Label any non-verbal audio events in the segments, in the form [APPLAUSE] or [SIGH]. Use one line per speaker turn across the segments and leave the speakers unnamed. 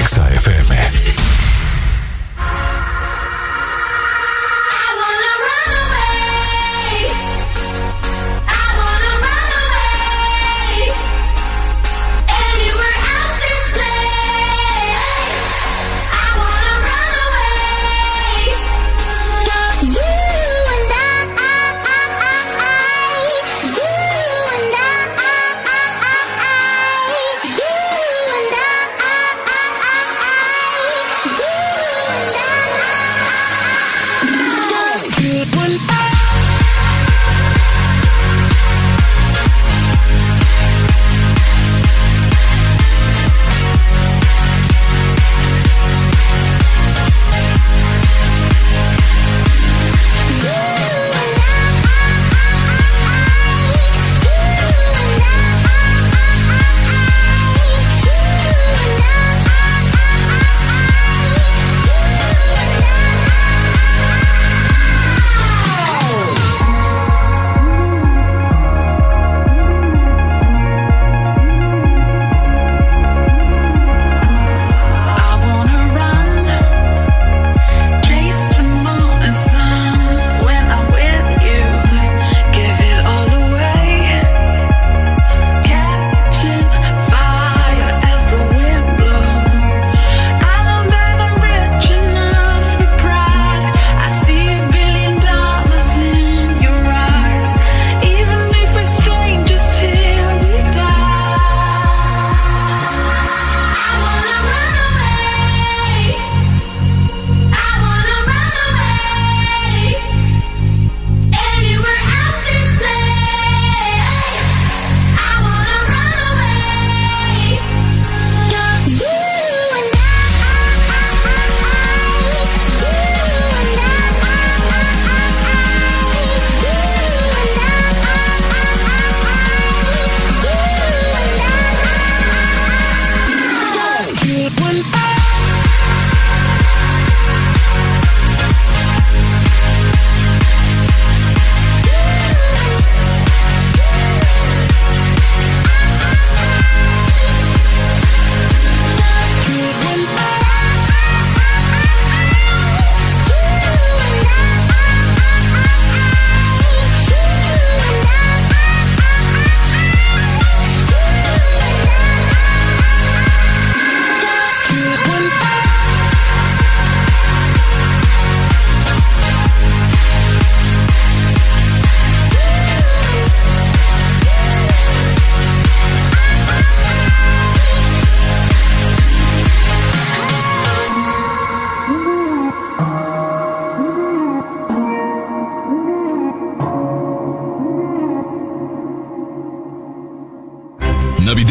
Exa FM.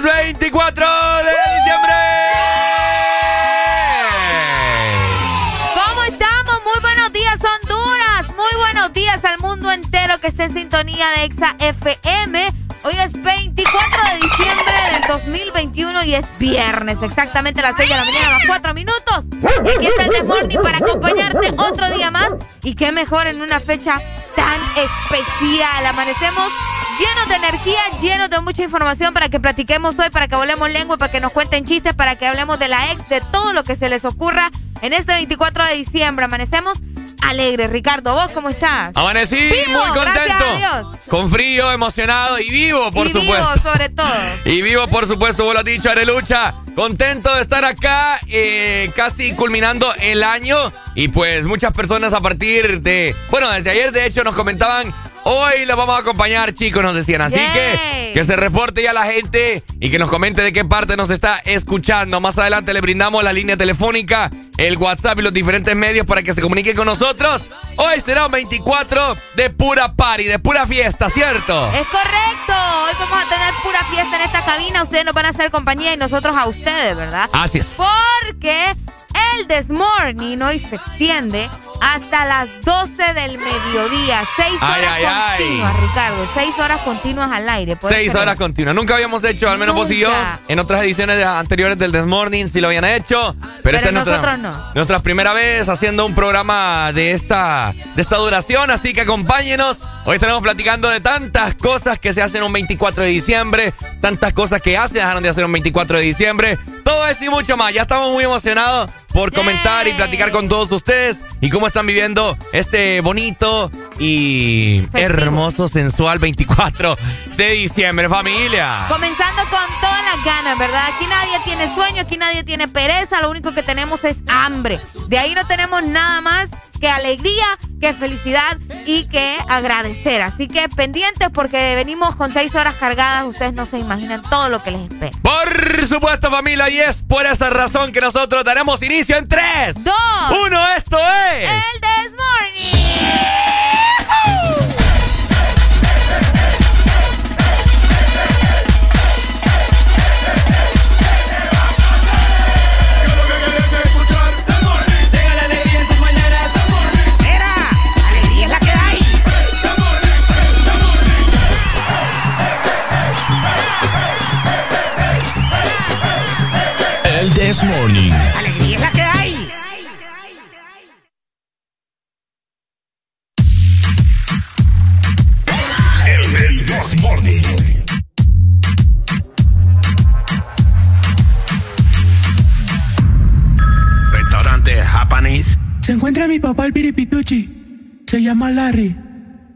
¡Feliz 24 de diciembre!
¿Cómo estamos? Muy buenos días, Honduras. Muy buenos días al mundo entero que está en sintonía de Exa FM. Hoy es 24 de diciembre del 2021 y es viernes, exactamente a las 6 de la mañana, más 4 minutos. Y aquí está el Morning para acompañarte otro día más. Y qué mejor en una fecha tan especial. Amanecemos llenos de energía, llenos de mucha información para que platiquemos hoy, para que volemos lengua, para que nos cuenten chistes, para que hablemos de la ex, de todo lo que se les ocurra en este 24 de diciembre. Amanecemos alegres. Ricardo, ¿vos cómo estás?
Amanecí muy contento. Con frío, emocionado y vivo, por
y
supuesto.
Vivo, sobre todo.
Y vivo, por supuesto, vos lo has dicho, Arelucha. Contento de estar acá, eh, casi culminando el año. Y pues muchas personas a partir de. Bueno, desde ayer, de hecho, nos comentaban Hoy los vamos a acompañar, chicos, nos decían. Así que que se reporte ya la gente y que nos comente de qué parte nos está escuchando. Más adelante le brindamos la línea telefónica, el WhatsApp y los diferentes medios para que se comuniquen con nosotros. Hoy será un 24 de pura party, de pura fiesta, ¿cierto?
Es correcto. Hoy vamos a tener pura fiesta en esta cabina. Ustedes nos van a hacer compañía y nosotros a ustedes, ¿verdad?
Así es.
Porque el Desmorning hoy se extiende hasta las 12 del mediodía. Seis horas continuas, Ricardo. Seis horas continuas al aire.
Seis horas continuas. Nunca habíamos hecho, al menos vos y yo, en otras ediciones anteriores del Desmorning sí lo habían hecho. Pero, esta es nuestra,
no.
nuestra primera vez haciendo un programa de esta, de esta duración. Así que acompáñenos. Hoy estaremos platicando de tantas cosas que se hacen un 24 de diciembre, tantas cosas que hace dejaron de hacer un 24 de diciembre. Todo eso y mucho más. Ya estamos muy emocionados por comentar y platicar con todos ustedes y cómo están viviendo este bonito y hermoso, sensual 24 de diciembre, familia.
Comenzando con todas las ganas, ¿verdad? Aquí nadie tiene sueño, aquí nadie tiene pereza, lo único que tenemos es hambre. De ahí no tenemos nada más que alegría, que felicidad y que Así que pendientes porque venimos con seis horas cargadas, ustedes no se imaginan todo lo que les espera.
Por supuesto, familia, y es por esa razón que nosotros daremos inicio en 3,
2,
1. Esto es.
El Desmorning.
Morning.
Alegría es la que hay.
El This Morning.
Restaurante Japanese.
Se encuentra mi papá el piripituchi. Se llama Larry.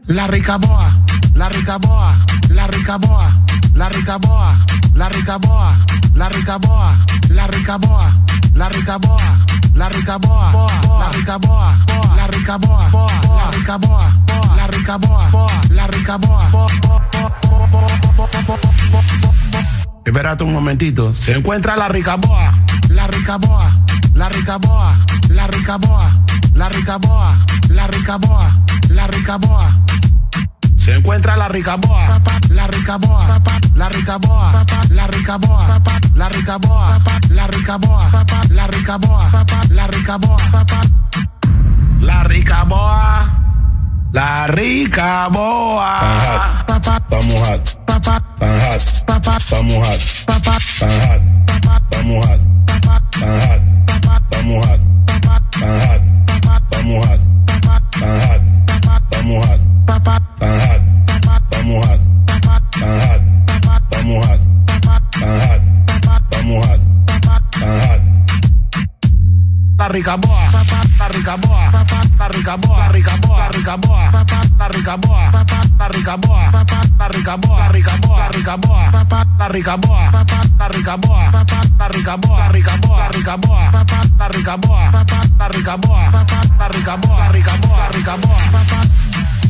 La ricaboa, la ricaboa, la ricaboa, la ricaboa, la ricaboa, la ricaboa, la ricaboa, la ricaboa, la ricaboa, la ricaboa, la ricaboa, la ricaboa, la ricaboa, la ricaboa. Espérate un momentito. Se encuentra la ricaboa, la ricaboa, la ricaboa, la ricaboa, la ricaboa, la ricaboa, la ricaboa. Se encuentra la ricaboa, la ricaboa, la ricaboa, la ricaboa, la ricaboa, la ricaboa, la ricaboa, la ricaboa, la ricaboa, la ricaboa.
Estamos hot. Tan hot. Estamos hot. Tan hot. Estamos hot. Tan hot. Estamos hot. Tan hot. Estamos hot. Tan hot. Estamos hot. Tan hot. Estamos hot. Está mojado. Tan hot. Está mojado. Tan hot. Está mojado. Tan hot.
Tan hot. La rica boa rica boa, la rica boa, rica boa, rica boa, la rica boa, la rica boa, la rica boa, rica boa, rica boa, la rica boa, la
rica boa, la rica boa, rica boa, rica boa, la.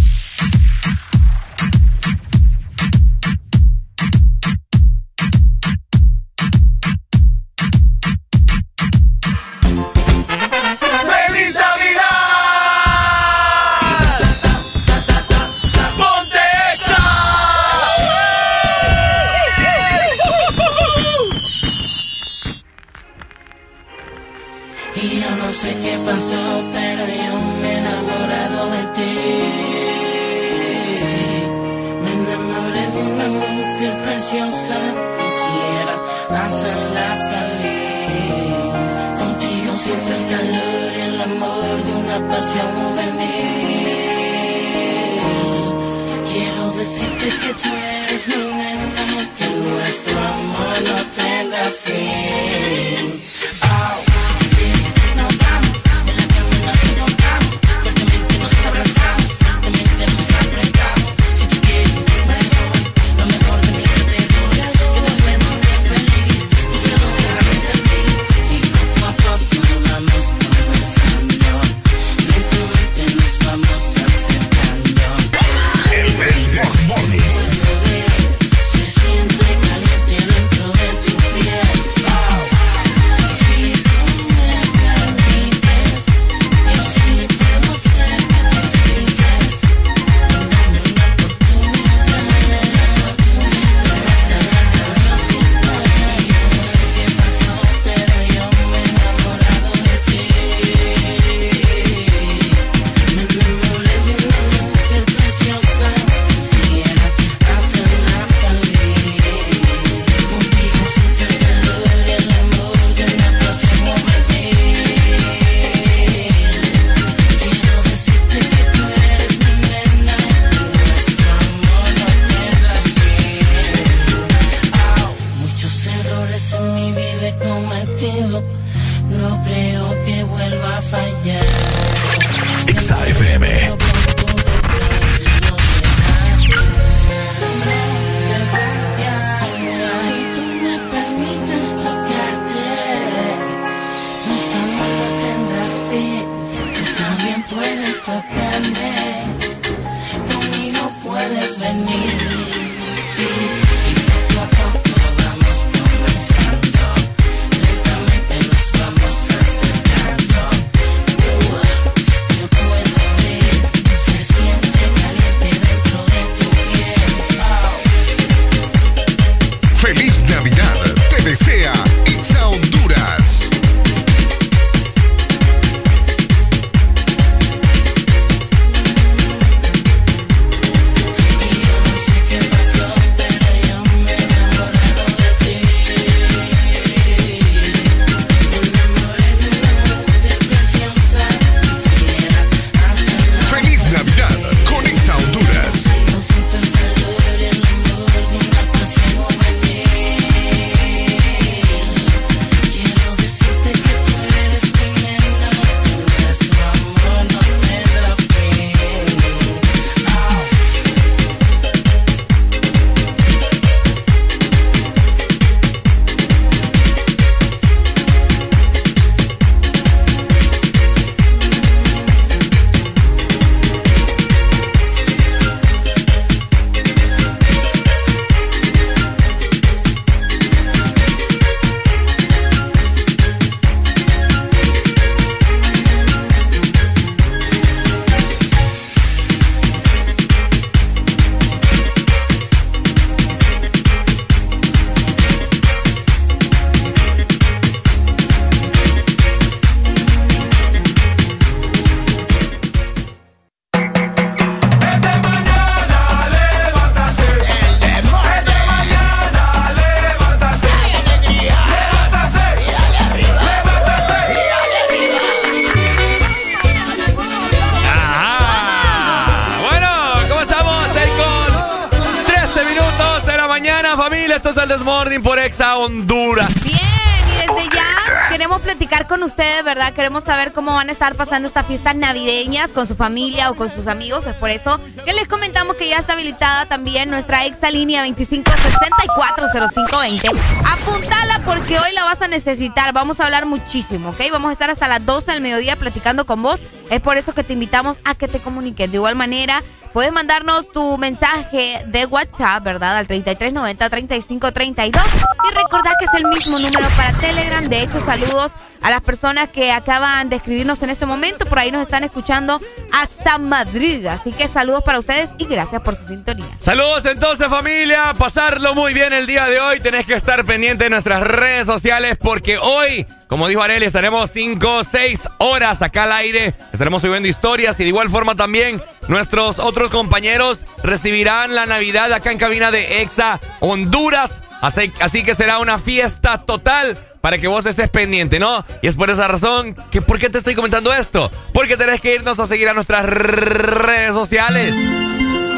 Pasando estas fiestas navideñas con su familia o con sus amigos. Es por eso que les comentamos que ya está habilitada también nuestra exa línea 25640520. Apuntala porque hoy la vas a necesitar. Vamos a hablar muchísimo, ¿ok? Vamos a estar hasta las 12 del mediodía platicando con vos. Es por eso que te invitamos a que te comuniques. De igual manera, puedes mandarnos tu mensaje de WhatsApp, ¿verdad? Al 3390-3532. Y recordad que es el mismo número para Telegram. De hecho, saludos a las personas que acaban de escribirnos en este momento. Por ahí nos están escuchando hasta Madrid. Así que saludos para ustedes y gracias por su sintonía.
Saludos entonces familia, pasarlo muy bien el día de hoy. Tenés que estar pendiente de nuestras redes sociales porque hoy, como dijo Arely, estaremos 5, 6 horas acá al aire. Estaremos subiendo historias y de igual forma también nuestros otros compañeros recibirán la Navidad acá en cabina de EXA Honduras. Así, así que será una fiesta total para que vos estés pendiente, ¿no? Y es por esa razón que ¿por qué te estoy comentando esto? Porque tenés que irnos a seguir a nuestras redes sociales.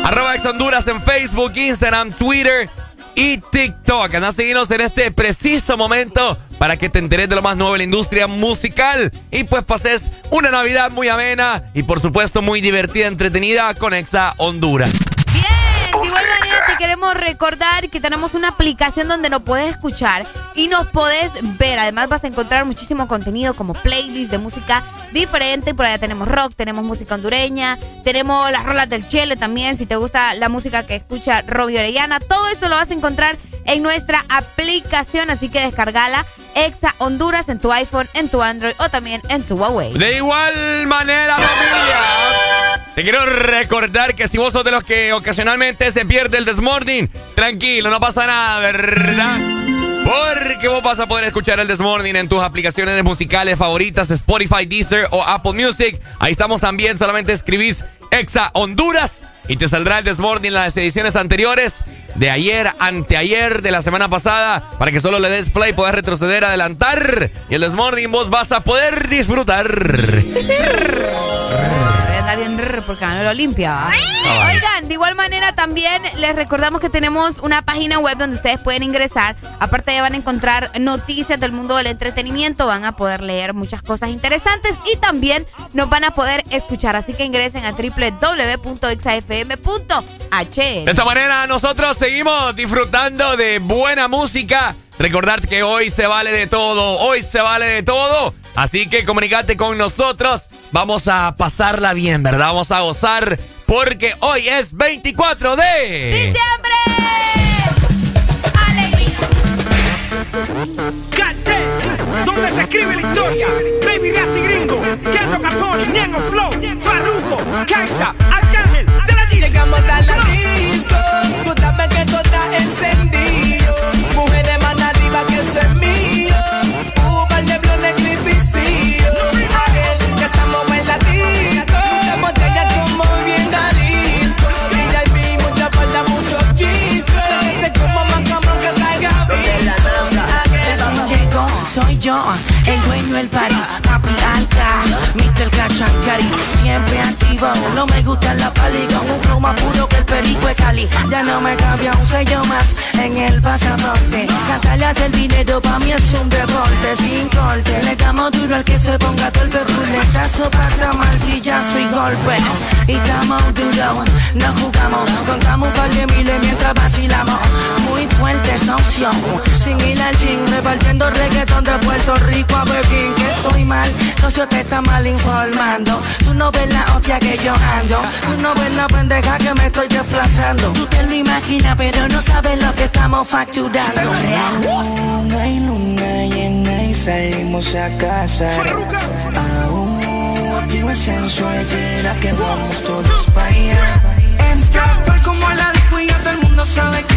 Arroba Ex Honduras en Facebook, Instagram, Twitter y TikTok. Anda a seguirnos en este preciso momento para que te enteres de lo más nuevo en la industria musical y pues pases una Navidad muy amena y por supuesto muy divertida, entretenida con Exa Honduras.
De queremos recordar que tenemos una aplicación donde nos puedes escuchar y nos puedes ver. Además vas a encontrar muchísimo contenido como playlist de música diferente. Por allá tenemos rock, tenemos música hondureña, tenemos las rolas del Chile también. Si te gusta la música que escucha Robbie Orellana, todo esto lo vas a encontrar en nuestra aplicación. Así que descargala Exa Honduras en tu iPhone, en tu Android o también en tu Huawei.
De igual manera, familia. Te quiero recordar que si vos sos de los que ocasionalmente se pierde el Desmorning, tranquilo, no pasa nada, ¿verdad? Porque vos vas a poder escuchar el Desmorning en tus aplicaciones musicales favoritas, Spotify, Deezer o Apple Music. Ahí estamos también, solamente escribís Exa Honduras y te saldrá el Desmorning las ediciones anteriores de ayer, anteayer, de la semana pasada, para que solo le des play, puedas retroceder, adelantar. Y el Desmorning vos vas a poder disfrutar [LAUGHS]
bien porque no lo limpia. Oigan, de igual manera también les recordamos que tenemos una página web donde ustedes pueden ingresar. Aparte van a encontrar noticias del mundo del entretenimiento, van a poder leer muchas cosas interesantes y también nos van a poder escuchar. Así que ingresen a www.xafm.h.
De esta manera nosotros seguimos disfrutando de buena música. Recordad que hoy se vale de todo, hoy se vale de todo. Así que comunicate con nosotros. Vamos a pasarla bien, ¿verdad? Vamos a gozar porque hoy es 24 de...
¡Diciembre!
¡Alegría! donde se escribe la historia. Baby Rasty Gringo, Kendo Capone, Ñengo Flow, Farruko, Kaisa, Arcángel, de la.
Llegamos a la
yo, el dueño del party, papi alta. Cachancari, siempre activo, no me gusta la pali, con un flow más puro que el perico de Cali, ya no me cambia un sello más en el pasaporte, cantarle hace el dinero pa' mí es un deporte, sin corte, le damos duro al que se ponga todo el perfuletazo, pata, martillazo y golpe, y estamos duro, no jugamos, contamos un par de miles mientras vacilamos, muy fuerte socio, sin ir al gym, repartiendo reggaetón de Puerto Rico a Pekín, que estoy mal, socio te está mal informando, tú no ves la hostia que yo ando, tú no ves la pendeja que me estoy desplazando, tú te lo imaginas pero no sabes lo que estamos facturando.
Luna y luna llena y salimos a casa. Aún activa sensual, verás que vamos todos para allá. Entra por como la disco y ya todo el mundo sabe quién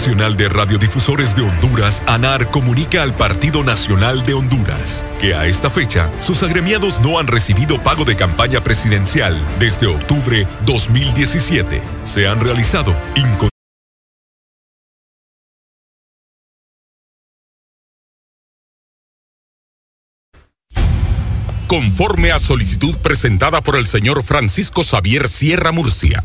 Nacional de Radiodifusores de Honduras, ANAR, comunica al Partido Nacional de Honduras que a esta fecha sus agremiados no han recibido pago de campaña presidencial desde octubre 2017. Se han realizado conforme a solicitud presentada por el señor Francisco Xavier Sierra Murcia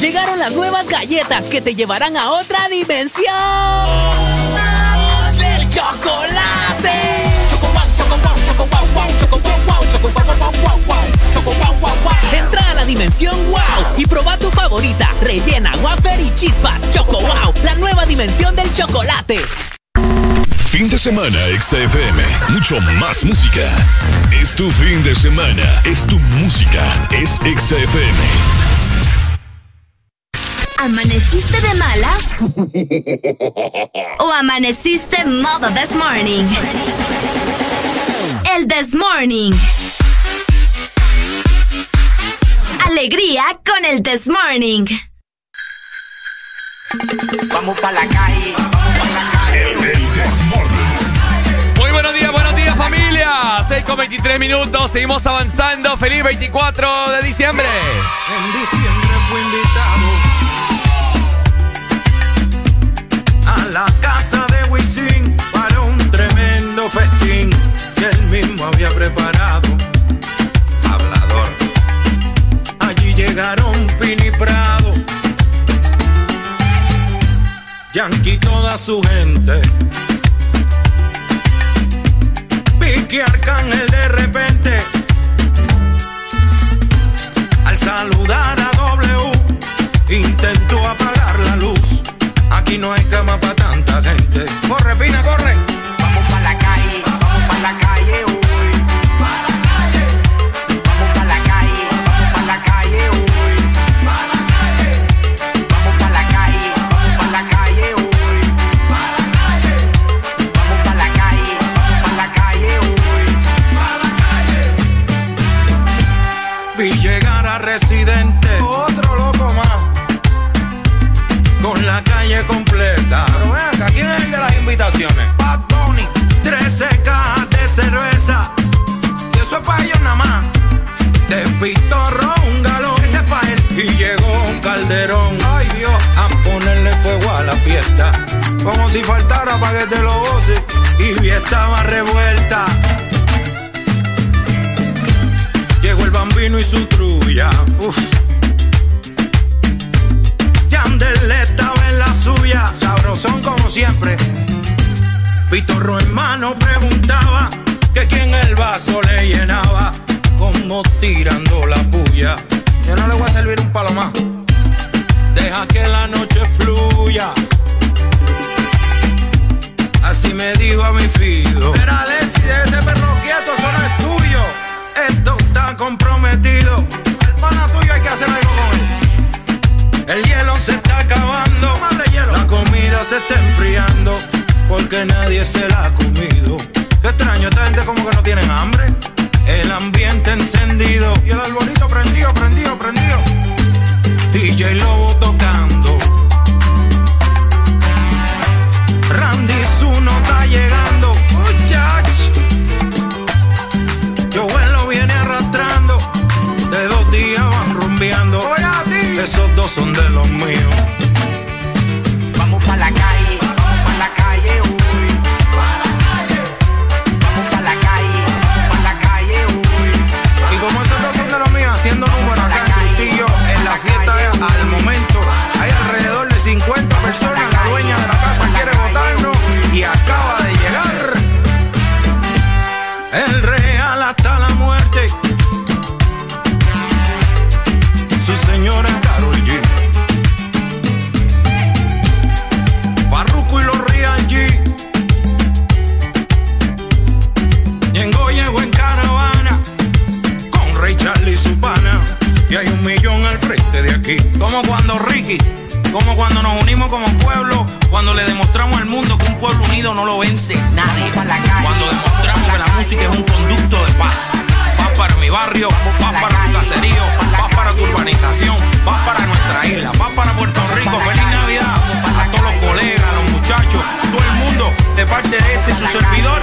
Llegaron las nuevas galletas que te llevarán a otra dimensión del chocolate. Entra a la dimensión wow y proba tu favorita, rellena, wafer y chispas. Choco wow, la nueva dimensión del chocolate.
Fin de semana XFM. Mucho más música. Es tu fin de semana. Es tu música. Es XFM.
¿Amaneciste de malas? ¿O amaneciste modo this morning? El this morning. Alegría con el this morning.
Vamos pa' la calle.
Muy buenos días, buenos días familia. 6 con 23 minutos, seguimos avanzando. Feliz 24 de diciembre.
En diciembre fui invitado la casa de Wisin para un tremendo festín que él mismo había preparado. Hablador. Allí llegaron Pini Prado, Yankee toda su gente. Nicky Arcángel de repente. Al saludar a W, intentó apagar la luz. Aquí no hay cama para tanta gente. Corre, Pina, corre. Es el de las invitaciones? Bad Bunny. 13 cajas de cerveza. Y eso es para ellos nada más. De pitorro un galón. Ese es para él. Y llegó un calderón. Ay Dios. A ponerle fuego a la fiesta. Como si faltara para que te lo goce. Y vi estaba revuelta. Llegó el bambino y su trulla. Uf. Yandel estaba suya. Sabrosón como siempre. Pitorro hermano preguntaba que quién el vaso le llenaba. Como tirando la puya. Yo no le voy a servir un palo más. Deja que la noche fluya. Así me dijo a mi fido. Era Alexi de ese perro quieto, eso no es tuyo. Esto está comprometido. El tuyo hay que hacer algo con él. El hielo se está acabando. La comida se está enfriando. Porque nadie se la ha comido. Qué extraño, esta gente como que no tienen hambre. El ambiente encendido. Y el arbolito prendido, prendido, prendido. DJ Lobo tocando. Randy Zuno está llegando. Son de los míos. Como cuando Ricky, como cuando nos unimos como pueblo, cuando le demostramos al mundo que un pueblo unido no lo vence nadie. Cuando demostramos que la música es un conducto de paz. Paz para mi barrio, paz para tu caserío, paz para tu urbanización, paz para nuestra isla, paz para Puerto Rico. Feliz Navidad a todos los colegas, a los muchachos, todo el mundo, de parte de este su servidor.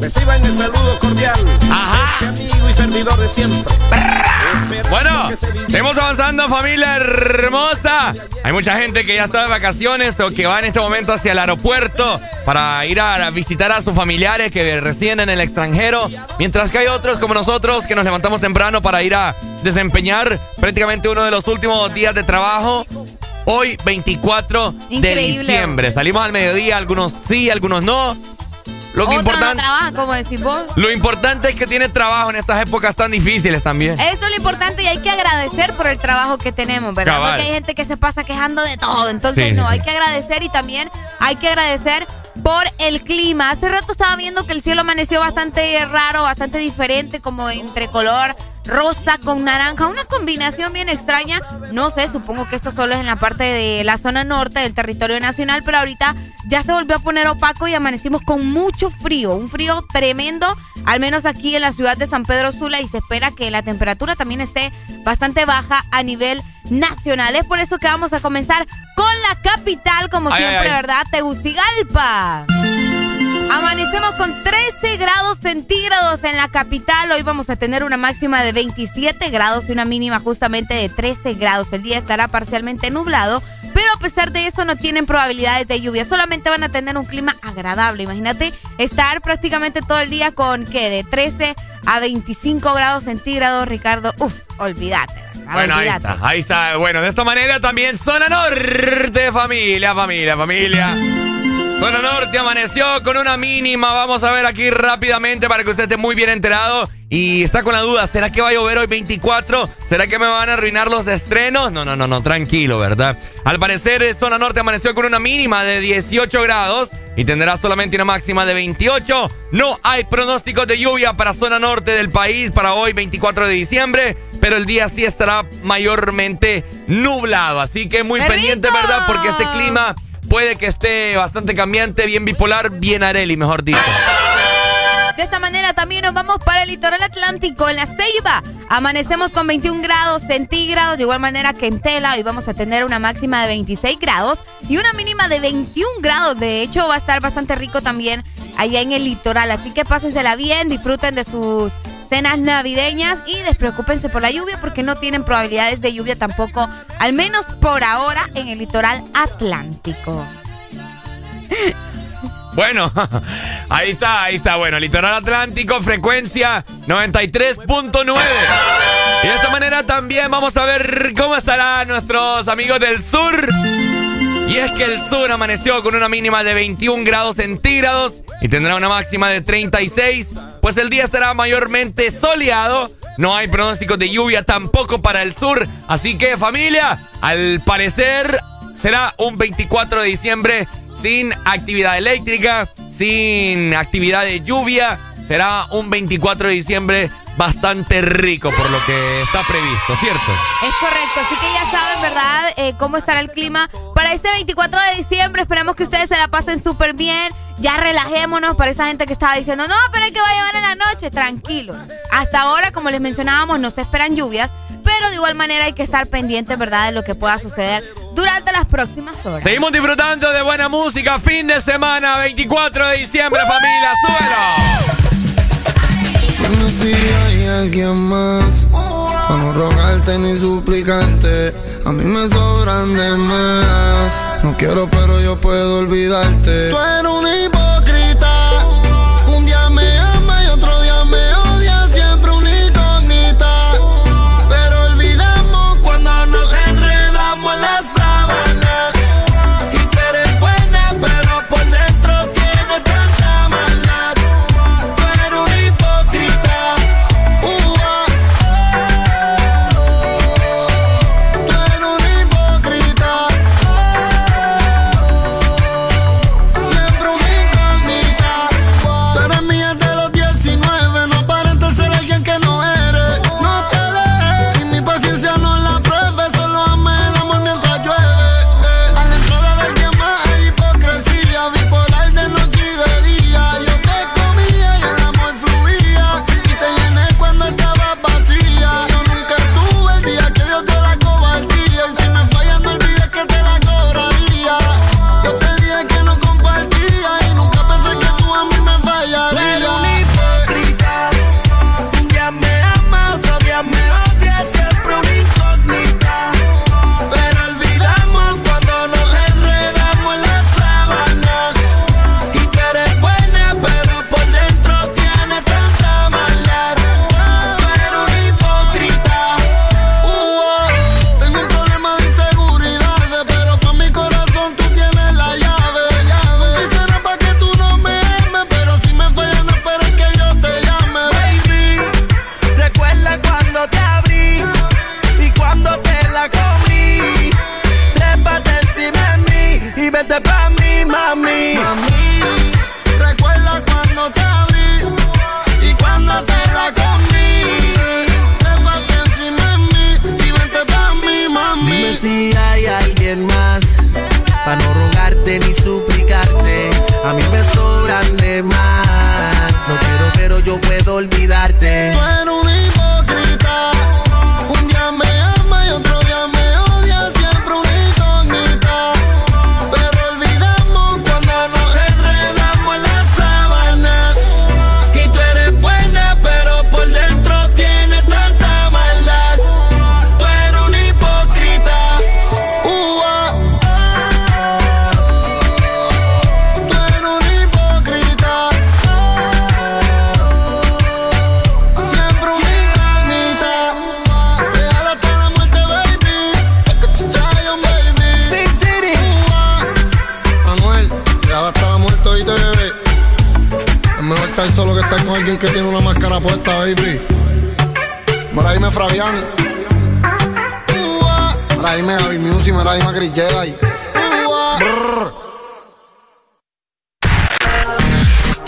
Reciban el saludo cordial.
Ajá.
Este amigo y servidor de siempre.
Bueno, seguimos avanzando, familia hermosa. Hay mucha gente que ya está de vacaciones o que va en este momento hacia el aeropuerto para ir a visitar a sus familiares que residen en el extranjero. Mientras que hay otros como nosotros que nos levantamos temprano para ir a desempeñar prácticamente uno de los últimos días de trabajo. Hoy, 24 de
Increíble.
diciembre. Salimos al mediodía, algunos sí, algunos no. Lo que
Otros no
importante.
trabajan, como decís vos.
Lo importante es que tiene trabajo en estas épocas tan difíciles también.
Eso es lo importante y hay que agradecer por el trabajo que tenemos, ¿verdad?
Cabal.
Porque hay gente que se pasa quejando de todo. Entonces,
Sí,
no,
sí.
hay que agradecer y también hay que agradecer por el clima. Hace rato estaba viendo que el cielo amaneció bastante raro, bastante diferente, como entre color rosa con naranja, una combinación bien extraña. No sé, supongo que esto solo es en la parte de la zona norte del territorio nacional, pero ahorita ya se volvió a poner opaco y amanecimos con mucho frío, un frío tremendo, al menos aquí en la ciudad de San Pedro Sula y se espera que la temperatura también esté bastante baja a nivel nacional. Es por eso que vamos a comenzar con la capital, como
Ay,
siempre,
ay, ay.
¿verdad? Tegucigalpa. Amanecemos con 13 grados centígrados en la capital. Hoy vamos a tener una máxima de 27 grados y una mínima justamente de 13 grados. El día estará parcialmente nublado, pero a pesar de eso no tienen probabilidades de lluvia, solamente van a tener un clima agradable. Imagínate estar prácticamente todo el día con que de 13 a 25 grados centígrados, Ricardo. Uf, olvídate.
Bueno, ahí está, ahí está. Bueno, de esta manera también zona norte, familia, familia, familia. Zona norte amaneció con una mínima. Vamos a ver aquí rápidamente para que usted esté muy bien enterado. Y está con la duda, ¿será que va a llover hoy 24? ¿Será que me van a arruinar los estrenos? No, no, no, no, tranquilo, ¿verdad? Al parecer, eh, zona norte amaneció con una mínima de 18 grados y tendrá solamente una máxima de 28. No hay pronósticos de lluvia para zona norte del país para hoy 24 de diciembre, pero el día sí estará mayormente nublado. Así que muy pendiente, ¿verdad? Porque este clima puede que esté bastante cambiante, bien bipolar, bien areli, mejor dicho.
De esta manera también nos vamos para el litoral atlántico, en la Ceiba. Amanecemos con 21 grados centígrados, de igual manera que en Tela. Hoy vamos a tener una máxima de 26 grados y una mínima de 21 grados. De hecho, va a estar bastante rico también allá en el litoral. Así que pásensela bien, disfruten de sus cenas navideñas y despreocúpense por la lluvia porque no tienen probabilidades de lluvia tampoco, al menos por ahora, en el litoral atlántico.
Bueno, [LAUGHS] ahí está, ahí está. Bueno, litoral atlántico, frecuencia 93.9. Y de esta manera también vamos a ver cómo estarán nuestros amigos del sur. Y es que el sur amaneció con una mínima de 21 grados centígrados y tendrá una máxima de 36, pues el día estará mayormente soleado. No hay pronósticos de lluvia tampoco para el sur. Así que familia, al parecer será un 24 de diciembre sin actividad eléctrica, sin actividad de lluvia. Será un 24 de diciembre bastante rico por lo que está previsto, ¿cierto?
Es correcto, así que ya saben, ¿verdad? Eh, cómo estará el clima para este 24 de diciembre. Esperemos que ustedes se la pasen súper bien. Ya relajémonos para esa gente que estaba diciendo, no, pero hay que va a llevar en la noche. Tranquilo. Hasta ahora, como les mencionábamos, no se esperan lluvias, pero de igual manera hay que estar pendientes, ¿verdad?, de lo que pueda suceder durante las próximas horas.
Seguimos disfrutando de buena música. Fin de semana, 24 de diciembre, familia. ¡Súbelo!
si hay alguien más Para no rogarte ni suplicarte A mí me sobran de más No quiero pero yo puedo olvidarte Tú eres un
puesta, baby. Mira, Fabián. Mira, dime Javi Music, mira, Chris.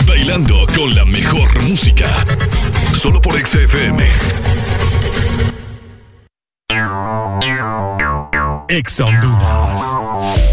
Bailando con la mejor música. Solo por XFM. Ex Honduras.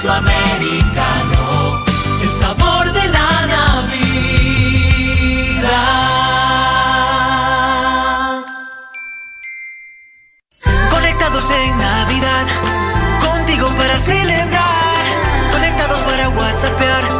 Espresso Americano. El sabor de la Navidad.
Conectados en Navidad, contigo para celebrar. Conectados para WhatsAppear,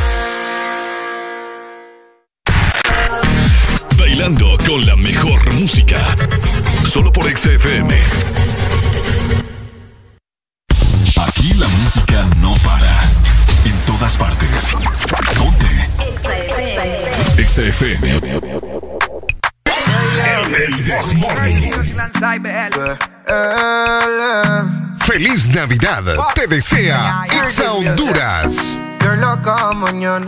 Bailando con la mejor música. Solo por XFM. Aquí la música no para. En todas partes. Ponte. XFM.
Feliz Navidad. Te desea Exa Honduras.
Qué loca mañana.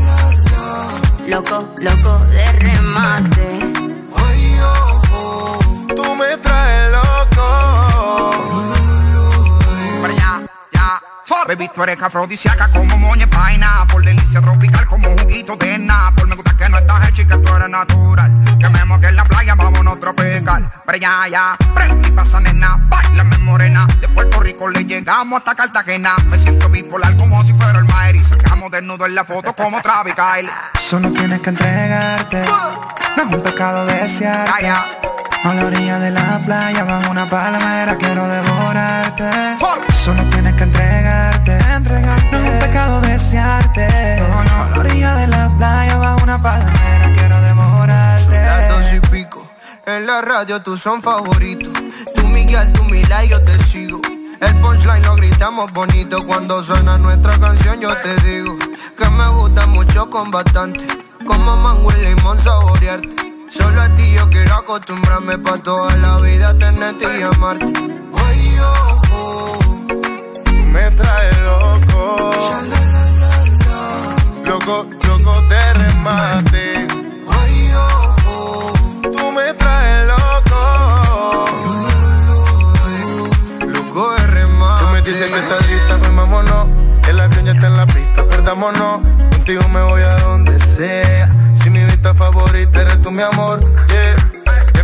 Loco, loco de remate.
Ay, oh, oh, tú me traes loco.
Para allá, ya. Baby, tú eres afrodisíaca como moña paina. Por delicia tropical como juguito de Napol. Me gusta que no estás hecha y que tú eres natural. Que me moque en la playa, vámonos tropical. Allá, ya. Prende pasa nena, bailame morena. De Puerto Rico le llegamos hasta Cartagena. Me siento bipolar como si fuera el Maer. Y sacamos desnudo en la foto como Travis Kyle.
Solo tienes que entregarte. No es un pecado desearte. A la orilla de la playa, bajo una palmera, quiero devorarte. Solo tienes que entregarte. No es un pecado desearte. No, no. A la orilla de la playa, bajo una palmera, quiero devorarte.
En la radio tú son favoritos. Tú Miguel, tú Mila y yo te sigo. El punchline lo gritamos bonito. Cuando suena nuestra canción, yo te digo que me gusta mucho con bastante. Como mango y limón saborearte. Solo a ti yo quiero acostumbrarme pa' toda la vida tenerte y amarte. Ay, oh, oh, me traes loco. Loco, loco de remate tú
me traes loco. Loco de remate. Tú me dices que estás lista, pues formámonos. El avión ya está en la pista, perdámonos. Contigo me voy a donde sea. Si mi vista favorita eres tú, mi amor. Yeah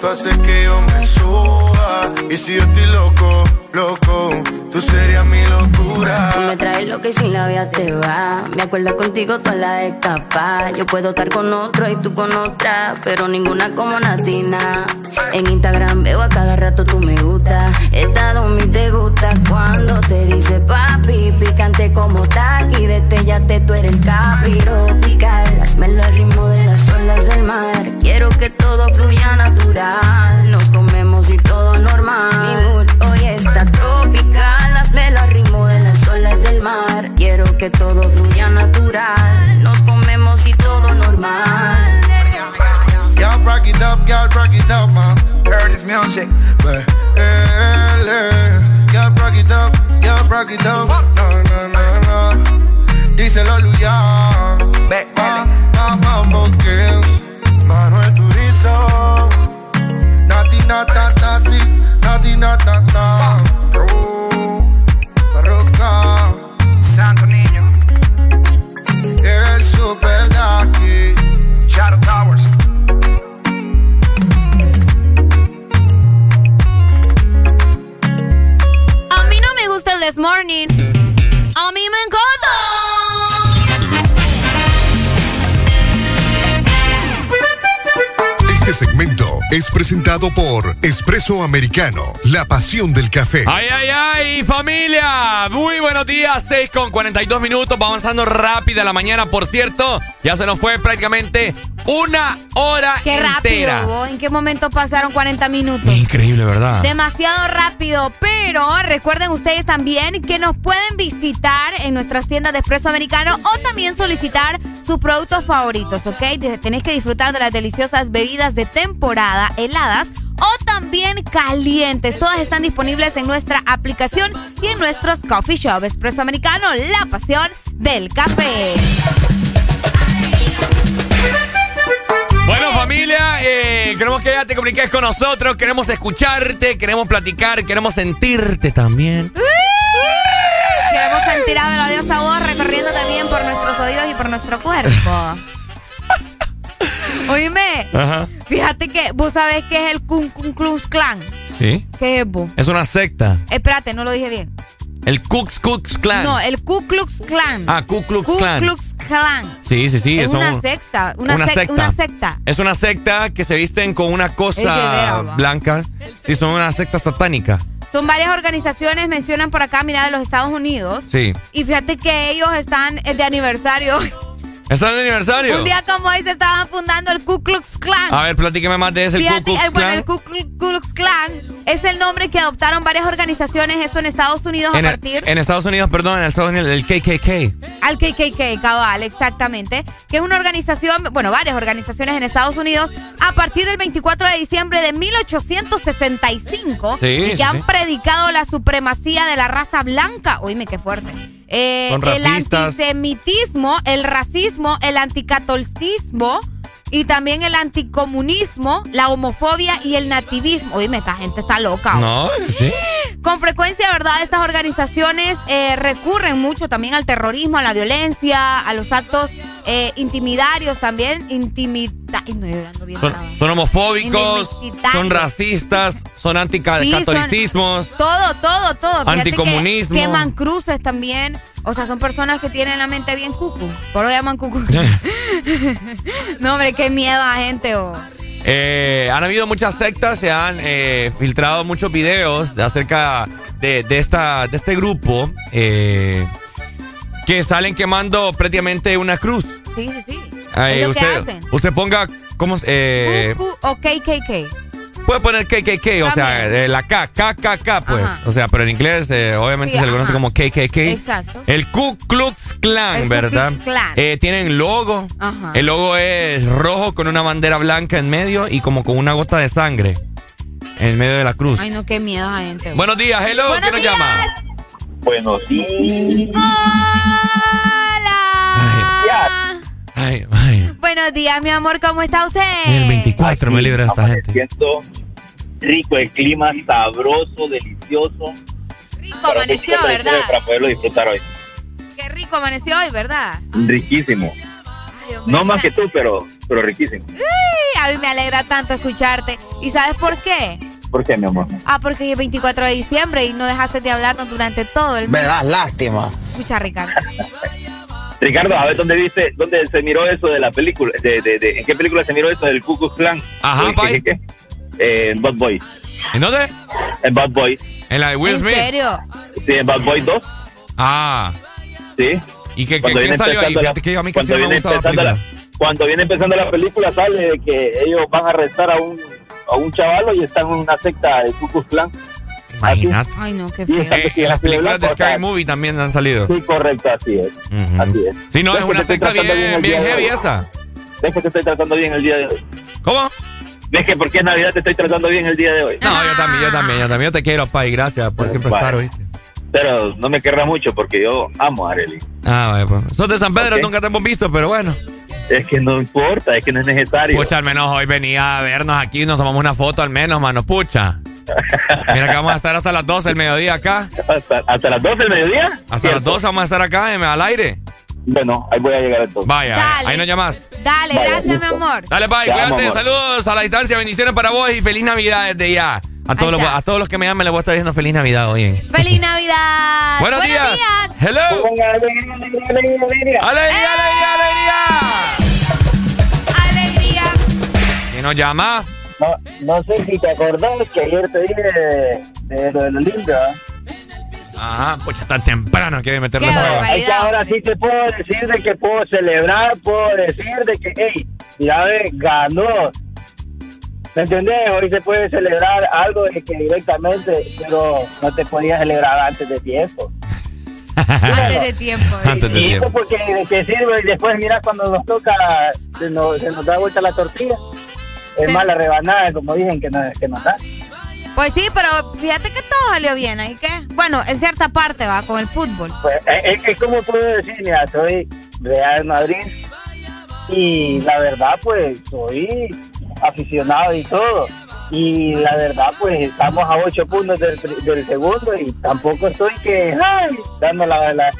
tú haces que yo me suba. Y si yo estoy loco, loco, tú serías mi locura.
Tú me traes lo que sin la vida te va. Me acuerdo contigo toda la escapa. Yo puedo estar con otro y tú con otra, pero ninguna como Natina. En Instagram veo a cada rato tú me gusta. Estado mi te gusta cuando te dice papi. Picante como taqui, te tú eres el capiro. Pical, hazmelo al ritmo de olas del mar. Quiero que todo fluya natural. Nos comemos y todo normal. Mi mood hoy está tropical. Hazmelo al ritmo de las olas del mar. Quiero que todo fluya natural. Nos comemos y todo normal.
Y'all rock it up, y'all rock it up, man. Heard this music. Y'all rock it up, y'all rock it up. No, no, no, no. Díselo, Luya. Ve, Kings. Manuel Turizo. Nati, nata, nati. Nati, nata. Santo Niño. El super Ducky. Shadow Towers.
A mí no me gusta el This Morning. A mí me encanta.
Segmento es presentado por Espresso Americano, la pasión del café.
Ay, ay, ay, familia. Muy buenos días, 6 con 42 minutos. Va avanzando rápida la mañana, por cierto. Ya se nos fue prácticamente una hora
Qué
entera.
rápido. ¿vos? ¿En qué momento pasaron 40 minutos?
Increíble, ¿verdad?
Demasiado rápido, pero recuerden ustedes también que nos pueden visitar en nuestras tiendas de Espresso Americano o también solicitar sus productos favoritos, ¿ok? Tenés que disfrutar de las deliciosas bebidas de temporada heladas o también calientes. Todas están disponibles en nuestra aplicación y en nuestros coffee shop. Espresso Americano, la pasión del café.
Bueno, familia, eh, queremos que ya te comuniques con nosotros, queremos escucharte, queremos platicar, queremos sentirte también.
Queremos sentir a melodiosa voz recorriendo también por nuestros oídos y por nuestro cuerpo. Oíme,
Ajá.
fíjate que vos sabés qué es el Ku Ku Klux Klan.
¿Sí?
¿Qué es vos?
Es una secta.
Espérate, no lo dije bien.
El Ku Klux Klan.
No, el Ku Klux Klan.
Ah, Ku Klux
Ku
Klan.
Klux Klan.
Sí, sí, sí.
es una secta, una, sec-
secta.
una secta.
Es una secta que se visten con una cosa blanca. Sí, son una secta satánica.
Son varias organizaciones, mencionan por acá, mira, de los Estados Unidos.
Sí.
Y fíjate que ellos están eh, de aniversario. [LAUGHS]
¿Está de aniversario?
Un día como hoy se estaban fundando el Ku Klux Klan.
A ver, platíqueme más de ese Ku Klux
el, bueno,
Klan.
el Ku Klux- Ku Klux Klan es el nombre que adoptaron varias organizaciones, esto en Estados Unidos
En,
a
el-
partir
en Estados Unidos, perdón, en Estados Unidos, el KKK.
al KKK, cabal, exactamente, que es una organización, bueno, varias organizaciones en Estados Unidos a partir del 24 de diciembre de 1865
Sí,
y que
sí,
han
sí.
predicado la supremacía de la raza blanca. Oíme, qué fuerte. Eh, el
racistas.
antisemitismo, el racismo, el anticatolicismo y también el anticomunismo, la homofobia y el nativismo. Oíme, esta gente está loca.
No, sí. [GASPS]
Con frecuencia, ¿verdad? Estas organizaciones eh, recurren mucho también al terrorismo, a la violencia, a los actos eh, intimidarios también. Ay, no, yo ando bien
Son, son homofóbicos, son racistas, son
Sí,
anticatolicismos.
Todo, todo, todo. Fíjate que
Anticomunismo.
Queman cruces también. O sea, son personas que tienen la mente bien cucu. Por lo llaman cucu. [LAUGHS] no, hombre, qué miedo a gente. oh.
Eh, han habido muchas sectas, se han eh, filtrado muchos videos de acerca de, de esta, de este grupo eh, que salen quemando prácticamente una cruz.
Sí, sí, sí.
Ahí
es lo que
usted,
hacen.
usted ponga, ¿cómo? se- Eh,
o KKK.
puede poner KKK, o sea, eh, la K, KKK, pues.
Ajá.
O sea, pero en inglés eh, obviamente
Sí,
se le conoce como KKK.
Exacto.
El Ku Klux Klan,
El Ku
¿verdad?
Klux Klan.
Eh, tienen logo.
Ajá.
El logo es rojo con una bandera blanca en medio y como con una gota de sangre en medio de la cruz.
Ay, no, qué miedo a gente.
Buenos días, hello,
Buenos
¿quién nos
días.
llama?
Buenos días.
Ay, ay.
Buenos días, mi amor, ¿cómo está usted?
El 24 me libra de esta gente.
Siento rico el clima, sabroso, delicioso.
Rico
Para
amaneció, ¿verdad?
Para poderlo disfrutar hoy.
Qué rico amaneció hoy, ¿verdad?
Riquísimo. No más que tú, pero, pero riquísimo.
Ay, a mí me alegra tanto escucharte. ¿Y sabes por qué?
¿Por qué, mi amor?
Ah, porque hoy es 24 de diciembre y no dejaste de hablarnos durante todo el mes.
lástima.
Escucha, Ricardo.
Ricardo, a ver dónde viste, dónde se miró eso de la película, de, de, de- ¿en qué película se miró eso del Ku Klux Klan?
Ajá,
¿Qué- qué- qué? Eh, en Bad Boy.
¿En dónde?
En Bad Boy.
En la de Will
¿En
Smith.
serio?
Sí, en Bad Boy 2.
Ah.
Sí.
¿Y qué, qué,
Cuando
qué
viene
salió ahí?
empezando la-
que a mí casi
cuando
no me la
empezando la-
película.
Cuando viene empezando la película sale de que ellos van a arrestar a un, a un chavalo y están en una secta de Ku Klux Klan.
Imagínate.
Ay, no, qué
Y
feo.
Eh, en las películas de Sky Movie también han salido.
Sí, correcto, así es. Así es.
Sí, no,
¿Ves
es una secta bien, bien
de
heavy esa.
¿Ves que te estoy tratando bien el día de hoy?
¿Cómo?
¿Ves que porque es Navidad te estoy tratando bien el día de hoy?
No, yo también, yo también, yo también. Yo te quiero, pa, y gracias por siempre
Vale.
estar, ¿oíste?
Pero no me querrá mucho porque yo amo a Arely.
Ah, vaya, pues. Sos de San Pedro, nunca te hemos visto, pero bueno.
Es que no importa, es que no es necesario.
Pucha, al menos hoy venía a vernos aquí, nos tomamos una foto al menos, mano, pucha. Mira que vamos a estar hasta las 12 del mediodía acá.
¿Hasta, hasta las 12 del mediodía?
Hasta las
Cierto.
12 vamos a estar acá en, al aire.
Bueno, ahí voy a llegar entonces.
Vaya,
Dale.
ahí nos llamas.
Dale,
Vaya,
gracias, mi amor.
Dale, bye, cuídate.
amor.
Saludos a la distancia, bendiciones para vos y feliz Navidad desde ya. A todos, los, a todos los que me llamen les voy a estar diciendo feliz Navidad hoy.
¡Feliz Navidad! [LAUGHS]
Buenos, días. Hello. ¡Alegría, alegría, alegría!
¡Alegría!
¿Quién nos llama?
No, no sé si te acordás que ayer te dije de, de lo de la linda.
Ajá, pucha, tan temprano que meterle.
Ahí ahora sí te puedo decir de que puedo celebrar, puedo decir de que, hey, ya ves, ganó. ¿Me entendés? Hoy se puede celebrar algo de que directamente, pero no te podías celebrar antes de tiempo.
Antes de tiempo.
Antes de
Y
tiempo.
eso porque de que sirve y después mira cuando nos toca, se nos, se nos da vuelta la tortilla. Es más la rebanada, como dicen, que nos, que nos da.
Pues sí, pero fíjate que todo salió bien, ¿ahí qué? Bueno, en cierta parte va con el fútbol.
Pues, es, es como puedo decir, mira, soy Real Madrid y la verdad, pues, soy aficionado y todo. Y la verdad, pues, estamos a ocho puntos del, del segundo y tampoco estoy que, ay, dando la, la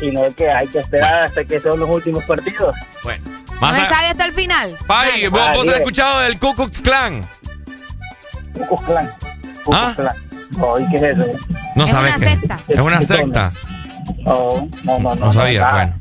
sino que hay que esperar hasta que son los últimos partidos.
Bueno,
No
más
se
a-
sabe hasta el final.
Pai, vos,
Ah,
vos has escuchado del Ku Klux Klan.
Cucus Clan. Cucus
¿Ah?
Clan. No, ¿y qué es eso?
No
Es
sabes
una
qué.
secta.
Es una secta.
No, no, no.
No sabía,
nada.
bueno.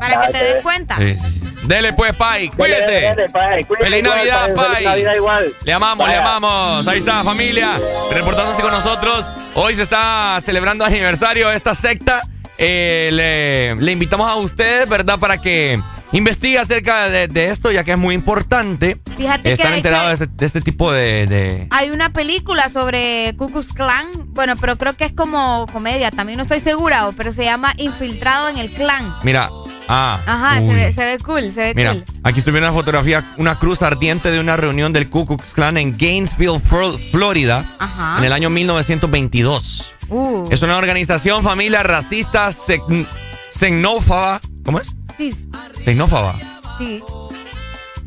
Para
Nada
que te
que
des cuenta.
Sí. Dele pues, Pai, cuídese.
pai,
Feliz
igual,
Navidad,
pai,
Pai.
Feliz Navidad igual.
Le amamos, le amamos. Ahí está, familia. Reportándose con nosotros. Hoy se está celebrando aniversario de esta secta. Eh, le, le invitamos a ustedes, ¿verdad? Para que investigue acerca de, de esto, ya que es muy importante
Fíjate que
estar
de
enterado de este, de este tipo de... de-
hay una película sobre Ku Klux Klan, bueno, pero creo que es como comedia, también no estoy segura, pero se llama Infiltrado en el Clan.
Mira, ah.
Ajá, se ve, se ve cool, se ve
Mira,
cool.
aquí estoy viendo una fotografía, una cruz ardiente de una reunión del Ku Klux Klan en Gainesville, Flo- Florida,
Ajá.
en el año 1922.
Uh,
Es una organización familia racista xen- xenófoba. ¿Cómo es?
sí,
Xenófoba.
sí.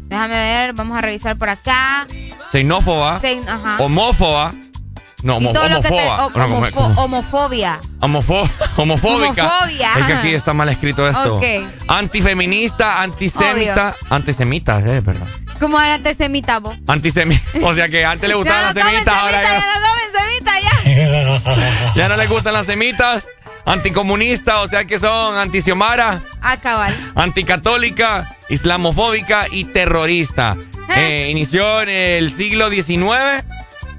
Déjame ver, vamos a revisar por acá.
Xenófoba.
Xen-.
Homófoba. No, homo-
te,
homofoba.
homofobia.
homofo- [LAUGHS] homofóbica.
Homofobia.
Es que aquí está mal escrito esto.
Ok.
Antifeminista, antisemita. Antisemita, es verdad.
¿Cómo era antes semita, vos?
Antisemita. [LAUGHS] O sea que antes le gustaban las semitas, ahora ya,
ya no
les gustan las semitas. Anticomunista, o sea que son antisiomara.
Ah, cabal.
anticatólica, islamofóbica y terrorista. Eh, inició en el siglo XIX,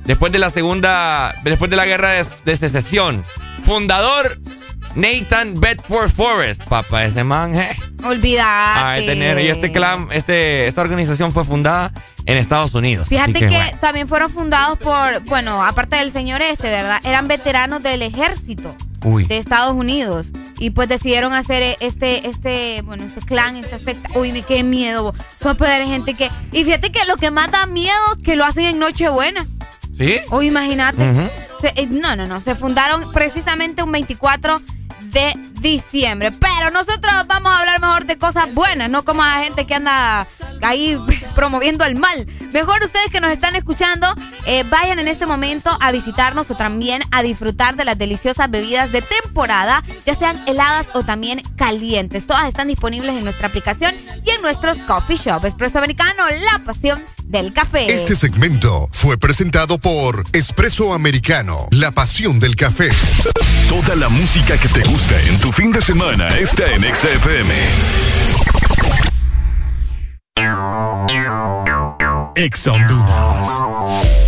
después de la segunda, después de la guerra de, de secesión. Fundador Nathan Bedford Forrest, papá, ese man, eh.
Olvídate.
a detener. Y este clan, este, esta organización fue fundada en Estados Unidos.
Fíjate que,
bueno.
también fueron fundados por, bueno, aparte del señor este, ¿verdad? Eran veteranos del ejército
Uy.
de Estados Unidos. Y pues decidieron hacer e- este, este, bueno, este clan, esta secta. Uy, me qué miedo. Son poder gente que. Y fíjate que lo que más da miedo que lo hacen en Nochebuena.
¿Sí?
O imagínate.
Ujú.
Se- eh, no, no, no. Se fundaron precisamente un 24 de diciembre. Pero nosotros vamos a hablar mejor de cosas buenas, no como a gente que anda ahí [LAUGHS] promoviendo el mal. Mejor ustedes que nos están escuchando, eh, vayan en este momento a visitarnos o también a disfrutar de las deliciosas bebidas de temporada, ya sean heladas o también calientes. Todas están disponibles en nuestra aplicación y en nuestros coffee shop. Espresso Americano, la pasión del café.
Este segmento fue presentado por Espresso Americano, la pasión del café.
Toda la música que te gusta en tu fin de semana está en XFM. Ex Honduras.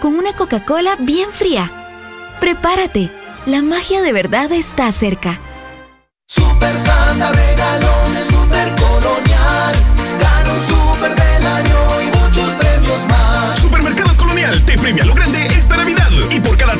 Con una Coca-Cola bien fría. Prepárate, la magia de verdad está cerca.
Super Santa regalones, super colonial. Gana un super del año y muchos premios más.
Supermercados Colonial te premia lo grande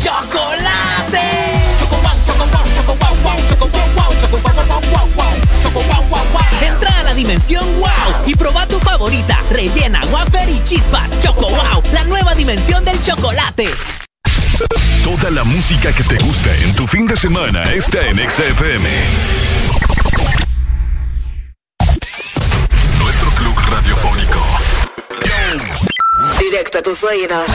chocolate. Entra a la dimensión wow y proba tu favorita, rellena, wafer y chispas. Choco wow, la nueva dimensión del chocolate.
Toda la música que te gusta en tu fin de semana está en XFM. Nuestro club radiofónico.
Directo a tus oídos.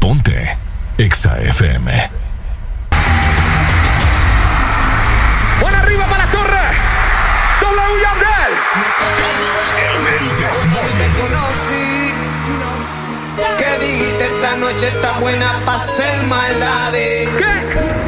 Ponte XFM.
¡Buena arriba para la torre! ¡W Yandel!
te conocí. Que dijiste esta noche está buena para hacer maldades.
¿Qué?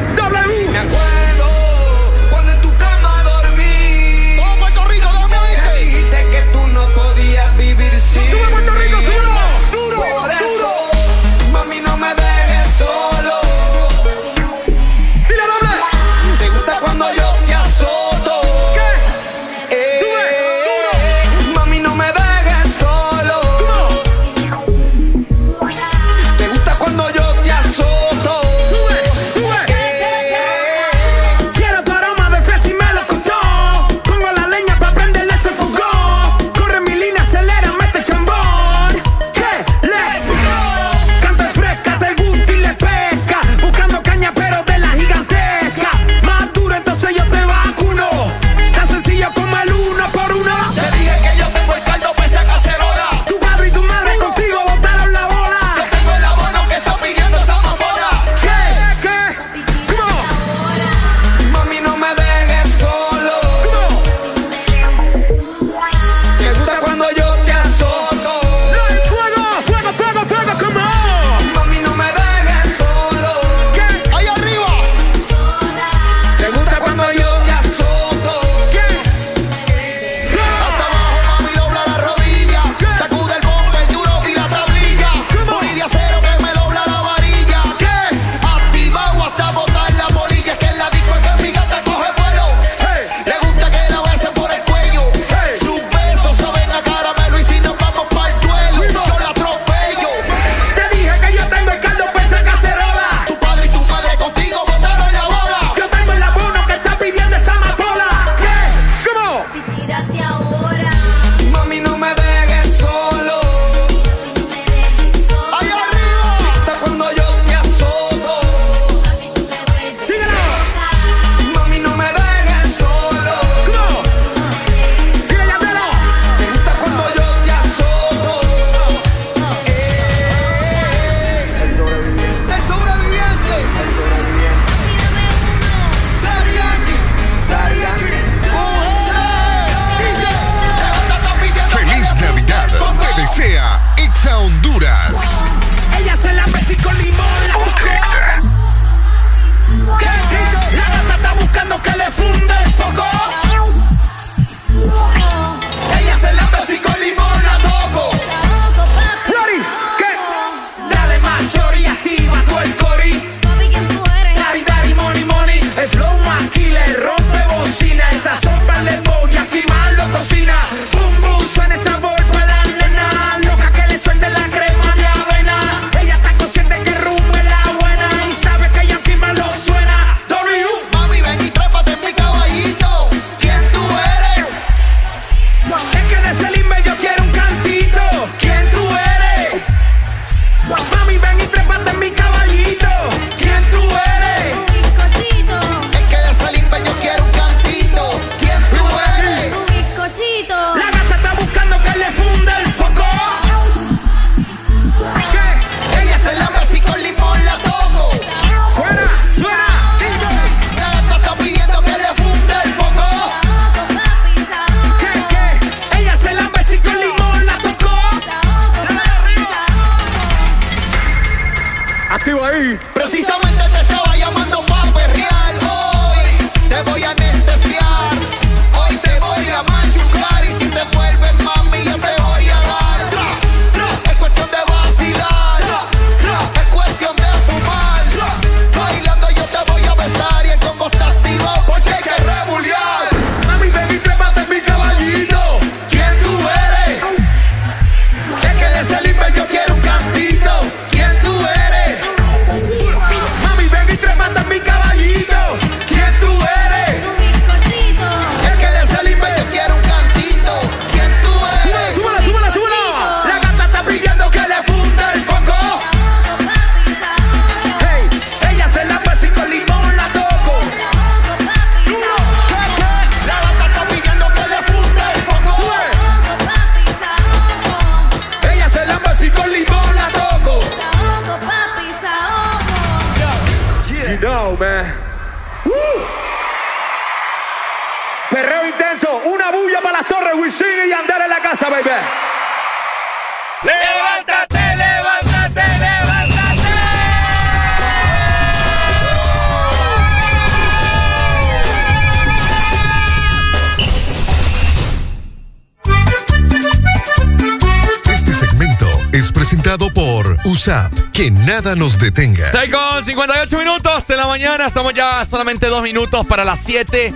Nada nos detenga.
6 con 58 minutos de la mañana. Estamos ya solamente dos minutos para las 7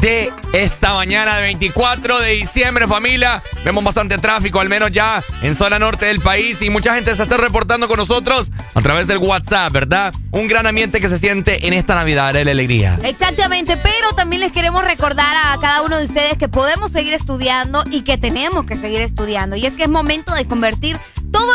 de esta mañana de 24 de diciembre, familia. Vemos bastante tráfico, al menos ya en zona norte del país. Y mucha gente se está reportando con nosotros a través del WhatsApp, ¿verdad? Un gran ambiente que se siente en esta Navidad la alegría.
Exactamente, pero también les queremos recordar a cada uno de ustedes que podemos seguir estudiando y que tenemos que seguir estudiando. Y es que es momento de convertir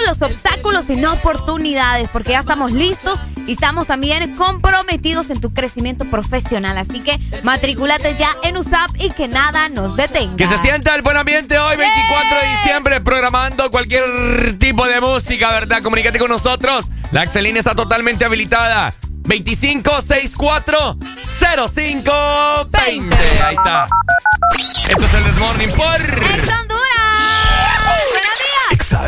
los obstáculos en oportunidades, porque ya estamos listos y estamos también comprometidos en tu crecimiento profesional. Así que matricúlate ya en USAP y que nada nos detenga.
Que se sienta el buen ambiente hoy, 24 de diciembre, programando cualquier tipo de música, ¿verdad? Comunícate con nosotros. La Excelina está totalmente habilitada. 2564 0520. Ahí está. Esto es el This Morning por.
¡Ex Honduras! ¡Buenos días!
Exa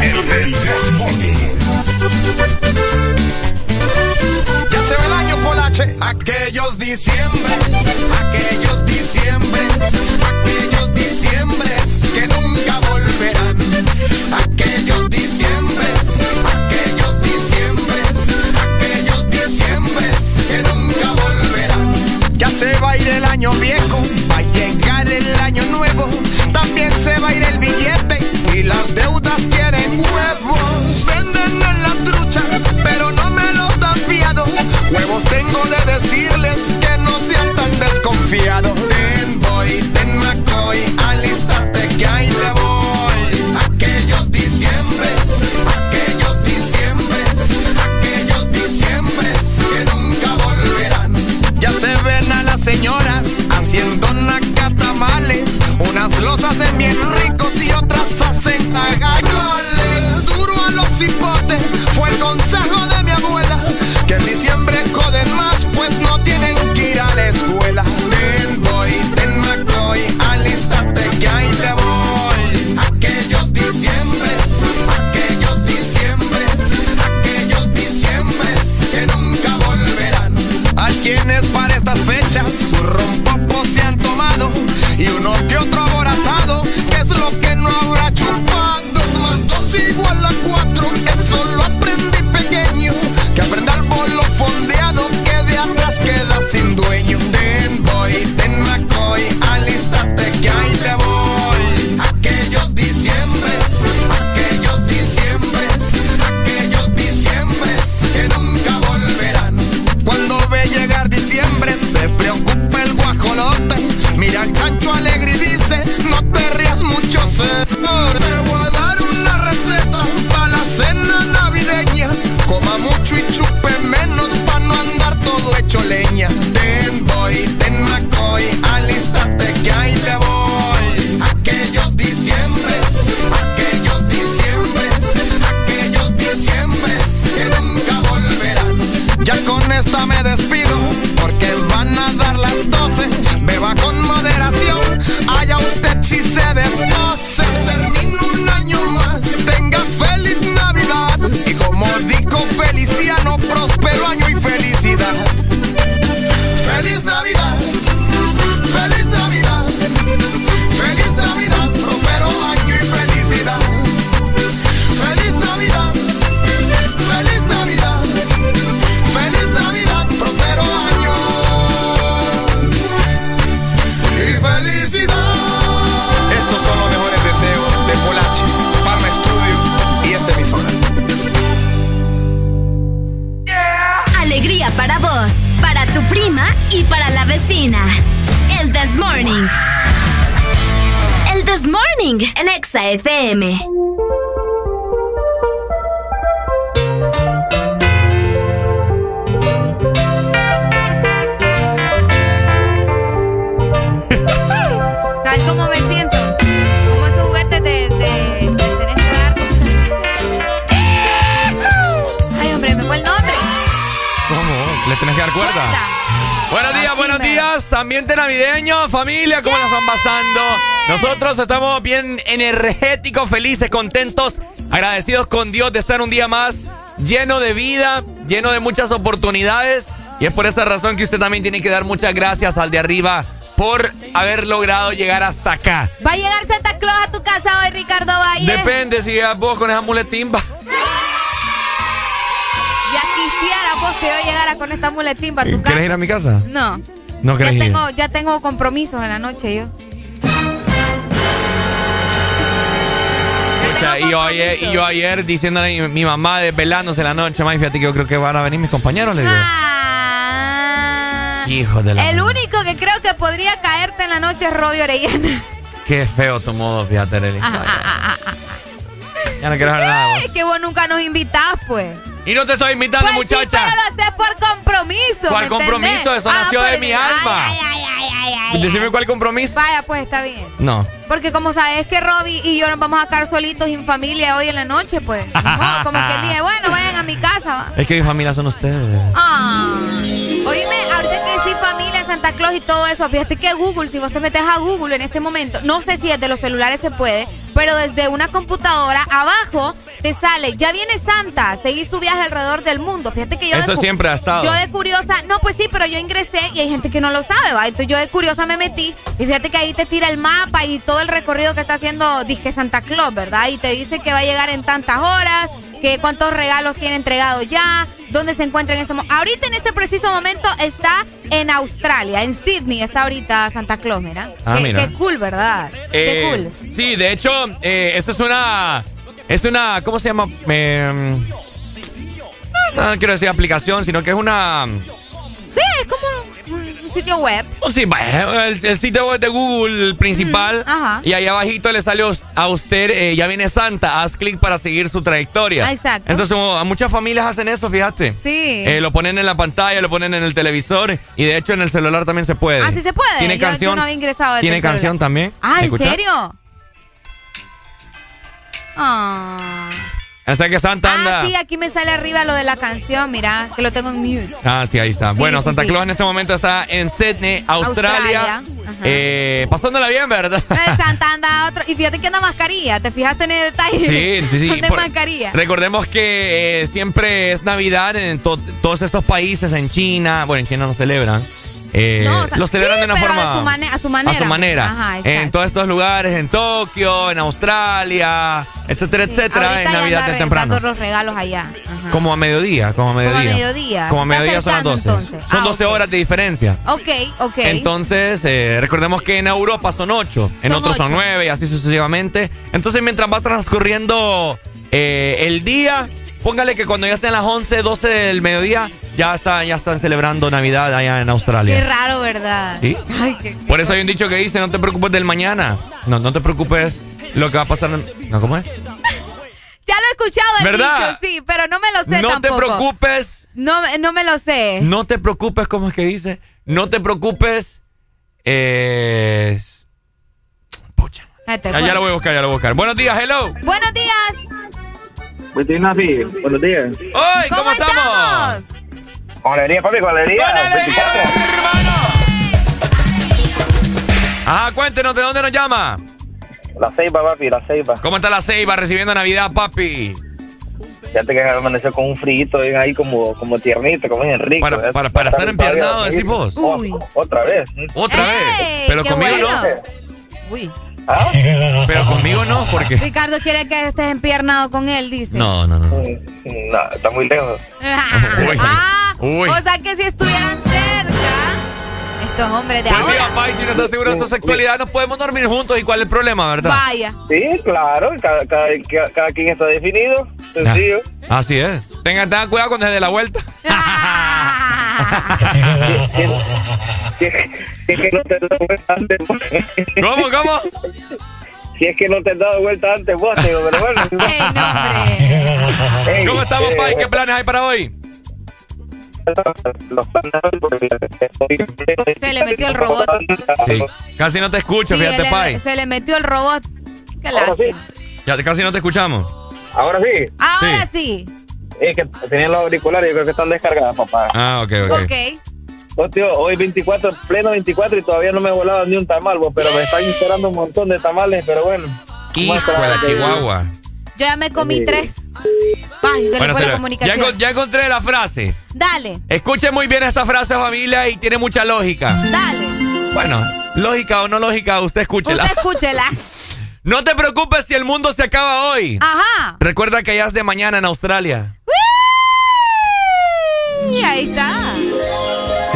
El Gente es bonito. Ya se ve el año con H. Aquellos diciembre. para estas fechas, sus rompopos se han tomado y uno que otro
ambiente navideño, familia, ¿cómo yeah. la están pasando? Nosotros estamos bien energéticos, felices, contentos, agradecidos con Dios de estar un día más lleno de vida, lleno de muchas oportunidades. Y es por esta razón que usted también tiene que dar muchas gracias al de arriba por haber logrado llegar hasta acá.
¿Va a llegar Santa Claus a tu casa hoy, Ricardo Valle?
Depende si llegas vos con esa muletimba.
Ya quisiera vos que yo llegara con esta muletimba a tu casa.
¿Querés ir a mi casa?
No.
No
ya tengo, ya tengo compromisos en la noche yo.
Y, yo ayer, y yo ayer diciéndole a mi, mamá desvelándose la noche, May, fíjate que yo creo que van a venir mis compañeros, le digo.
Ah.
Hijo de.
El único que creo que podría caerte en la noche es Rodio Orellana.
Qué feo tu modo, fíjate, Leli. Ah ah, ah, ah, ya no quiero hablar nada.
Es que vos nunca nos invitás, pues.
Y no te estoy invitando,
Pues sí,
muchacha.
pero lo haces por compromiso.
¿Cuál
¿me
compromiso? Eso nació
por-
de mi
ay,
alma.
ay, ay, ay, ay, ay,
Decime cuál compromiso.
Vaya, pues está bien.
No.
Porque como sabes que Robbie y yo nos vamos a quedar solitos sin familia hoy en la noche, pues. modo, [LAUGHS] como que dije, bueno, vayan a mi casa. va.
Es que mi familia son ustedes.
Ah. Oíme, ahorita que sí, familia, Santa Claus y todo eso, fíjate que Google, si vos te metes a Google en este momento, no sé si desde los celulares se puede, pero desde una computadora abajo te sale, ya viene Santa, seguí su viaje alrededor del mundo. Fíjate que yo...
Eso
de
siempre ha estado.
Yo de curiosa, no, pues sí, pero yo ingresé y hay gente que no lo sabe, ¿va? Entonces yo de curiosa me metí y fíjate que ahí te tira el mapa y todo el recorrido que está haciendo Disque Santa Claus, ¿verdad? Y te dice que va a llegar en tantas horas, que cuántos regalos tiene entregado ya, dónde se encuentra en ese momento. Ahorita en este preciso momento está en Australia, en Sydney está ahorita Santa Claus, mira.
Ah,
qué,
mira.
qué cool, ¿verdad? qué
Eh,
cool.
Sí, de hecho, eh, esto es una. Es una. ¿Cómo se llama? Eh, no, no quiero decir aplicación, sino que es una.
Sí, es como un, un sitio web.
Oh, sí, va, el, el sitio web de Google principal.
ajá.
Y ahí abajito le sale a usted, eh, ya viene Santa, haz clic para seguir su trayectoria.
Ah, exacto.
Entonces, a muchas familias hacen eso, fíjate.
Sí.
Eh, lo ponen en la pantalla, lo ponen en el televisor y de hecho en el celular también se puede.
Ah, sí se puede.
Tiene
Yo- yo
canción.
no había ingresado desde
Tiene canción
celular.
también.
Ah, ¿en serio? Ah.
Hasta que Santa anda.
Ah, sí, aquí me sale arriba lo de la canción, mira, que lo tengo en mute.
Ah, sí, ahí está. bueno,
sí,
Santa
sí.
Claus en este momento está en Sydney, Australia. Eh, pasándola bien, ¿verdad?
Eh, Santa anda otro. Y fíjate que anda mascarilla. ¿Te fijaste en el detalle?
Sí, sí, sí. [LAUGHS] Por-
mascarilla.
Recordemos que eh, siempre es Navidad en to- todos estos países, en China. Bueno, en China no celebran. Eh,
No, o sea,
los celebran
sí,
de una
pero
forma.
a su mane- a su manera,
A su manera.
Ajá,
en todos estos lugares, en Tokio, en Australia, etcétera, etcétera,
Ahorita
en Navidad de temprano.
los regalos allá. Ajá.
Como a mediodía, como a mediodía.
mediodía.
Como a
Se está
mediodía son las 12.
acercando, entonces.
Son
Ah,
12
ok.
horas de diferencia.
Ok, ok.
Entonces, eh, recordemos que en Europa son 8, en
Son
otros son
ocho.
9 y así sucesivamente. Entonces, mientras va transcurriendo eh, el día, póngale que cuando ya sean las 11, 12 del mediodía, ya, está, ya están celebrando Navidad allá en
Qué
Australia.
raro, ¿verdad?
¿Sí?
Ay, qué,
Por eso hay un dicho que dice, no te preocupes del mañana. No, no te preocupes lo que va a pasar. en- No, ¿cómo es? [LAUGHS]
Ya lo he escuchado el
¿Verdad?
dicho, sí, pero no me lo sé
No te
tampoco.
preocupes,
No, no me lo sé.
no te preocupes, ¿cómo es que dice? No te preocupes. Eh,
Ay, te
ya, lo voy a buscar, ya lo voy a buscar. Buenos días, hello.
Buenos días.
Buenos días, Buenos días.
¡Hoy! ¿Cómo, estamos?
Con alegría, papi, con alegría. 24.
Ajá, cuéntenos, ¿de dónde nos llama?
La ceiba, papi, la ceiba.
¿Cómo está la ceiba recibiendo Navidad, papi?
Fíjate que amaneció con un frito ahí como, como tiernito, como bien rico.
Para- para- para estar empiernado, decís vos.
O-
Uy.
Otra vez.
Otra
¡Ey!
vez. Pero conmigo
bueno!
no.
Uy.
¿Ah? [LAUGHS]
Pero conmigo no, porque.
Ricardo quiere que estés empiernado con él, dice.
No, no, no.
No, está muy lejos. [LAUGHS]
Uy.
Ah,
Uy.
o sea que si estuvieran cerca, estos hombres de
Pues sí,
ahora.
papá, y si no estás seguro de tu sexualidad, no podemos dormir juntos. ¿Y cuál es el problema, verdad?
Vaya.
Sí, claro, cada, cada, cada- cada quien está definido, sencillo.
Así es. Tengan, tengan cuidado cuando se dé la vuelta. [LAUGHS]
Si es que no te has dado vuelta antes. vos.
¿Cómo, cómo?
Si es que no te has dado vuelta antes vos, digo, pero bueno. [LAUGHS]
¿Cómo estamos,
eh,
pa? ¿Y qué planes hay para hoy?
Se le metió el robot.
Sí. Casi no te escucho,
Sí,
fíjate, Pai.
se le metió el robot. Qué lástima.
Ya casi no te escuchamos.
Ahora sí,
Ahora sí.
es que tenían los auriculares, yo creo que están descargados, papá.
Ah, ok, ok.
Ok.
Oh, tío, hoy 24, pleno 24 y todavía no me he volado ni un tamal, vos, pero me están esperando un montón de tamales, pero bueno.
Hijo de la Chihuahua.
Yo ya me comí
Sí.
tres. Ay, se le fue
se
la comunicación.
ya, encon- ya encontré la frase.
Dale,
Escuchen muy bien esta frase, familia, y tiene mucha lógica.
dale.
Bueno, lógica o no lógica, usted escúchela.
Usted escúchela. [LAUGHS]
No te preocupes si el mundo se acaba hoy.
Ajá.
Recuerda que ya es de mañana en Australia.
Y ahí está.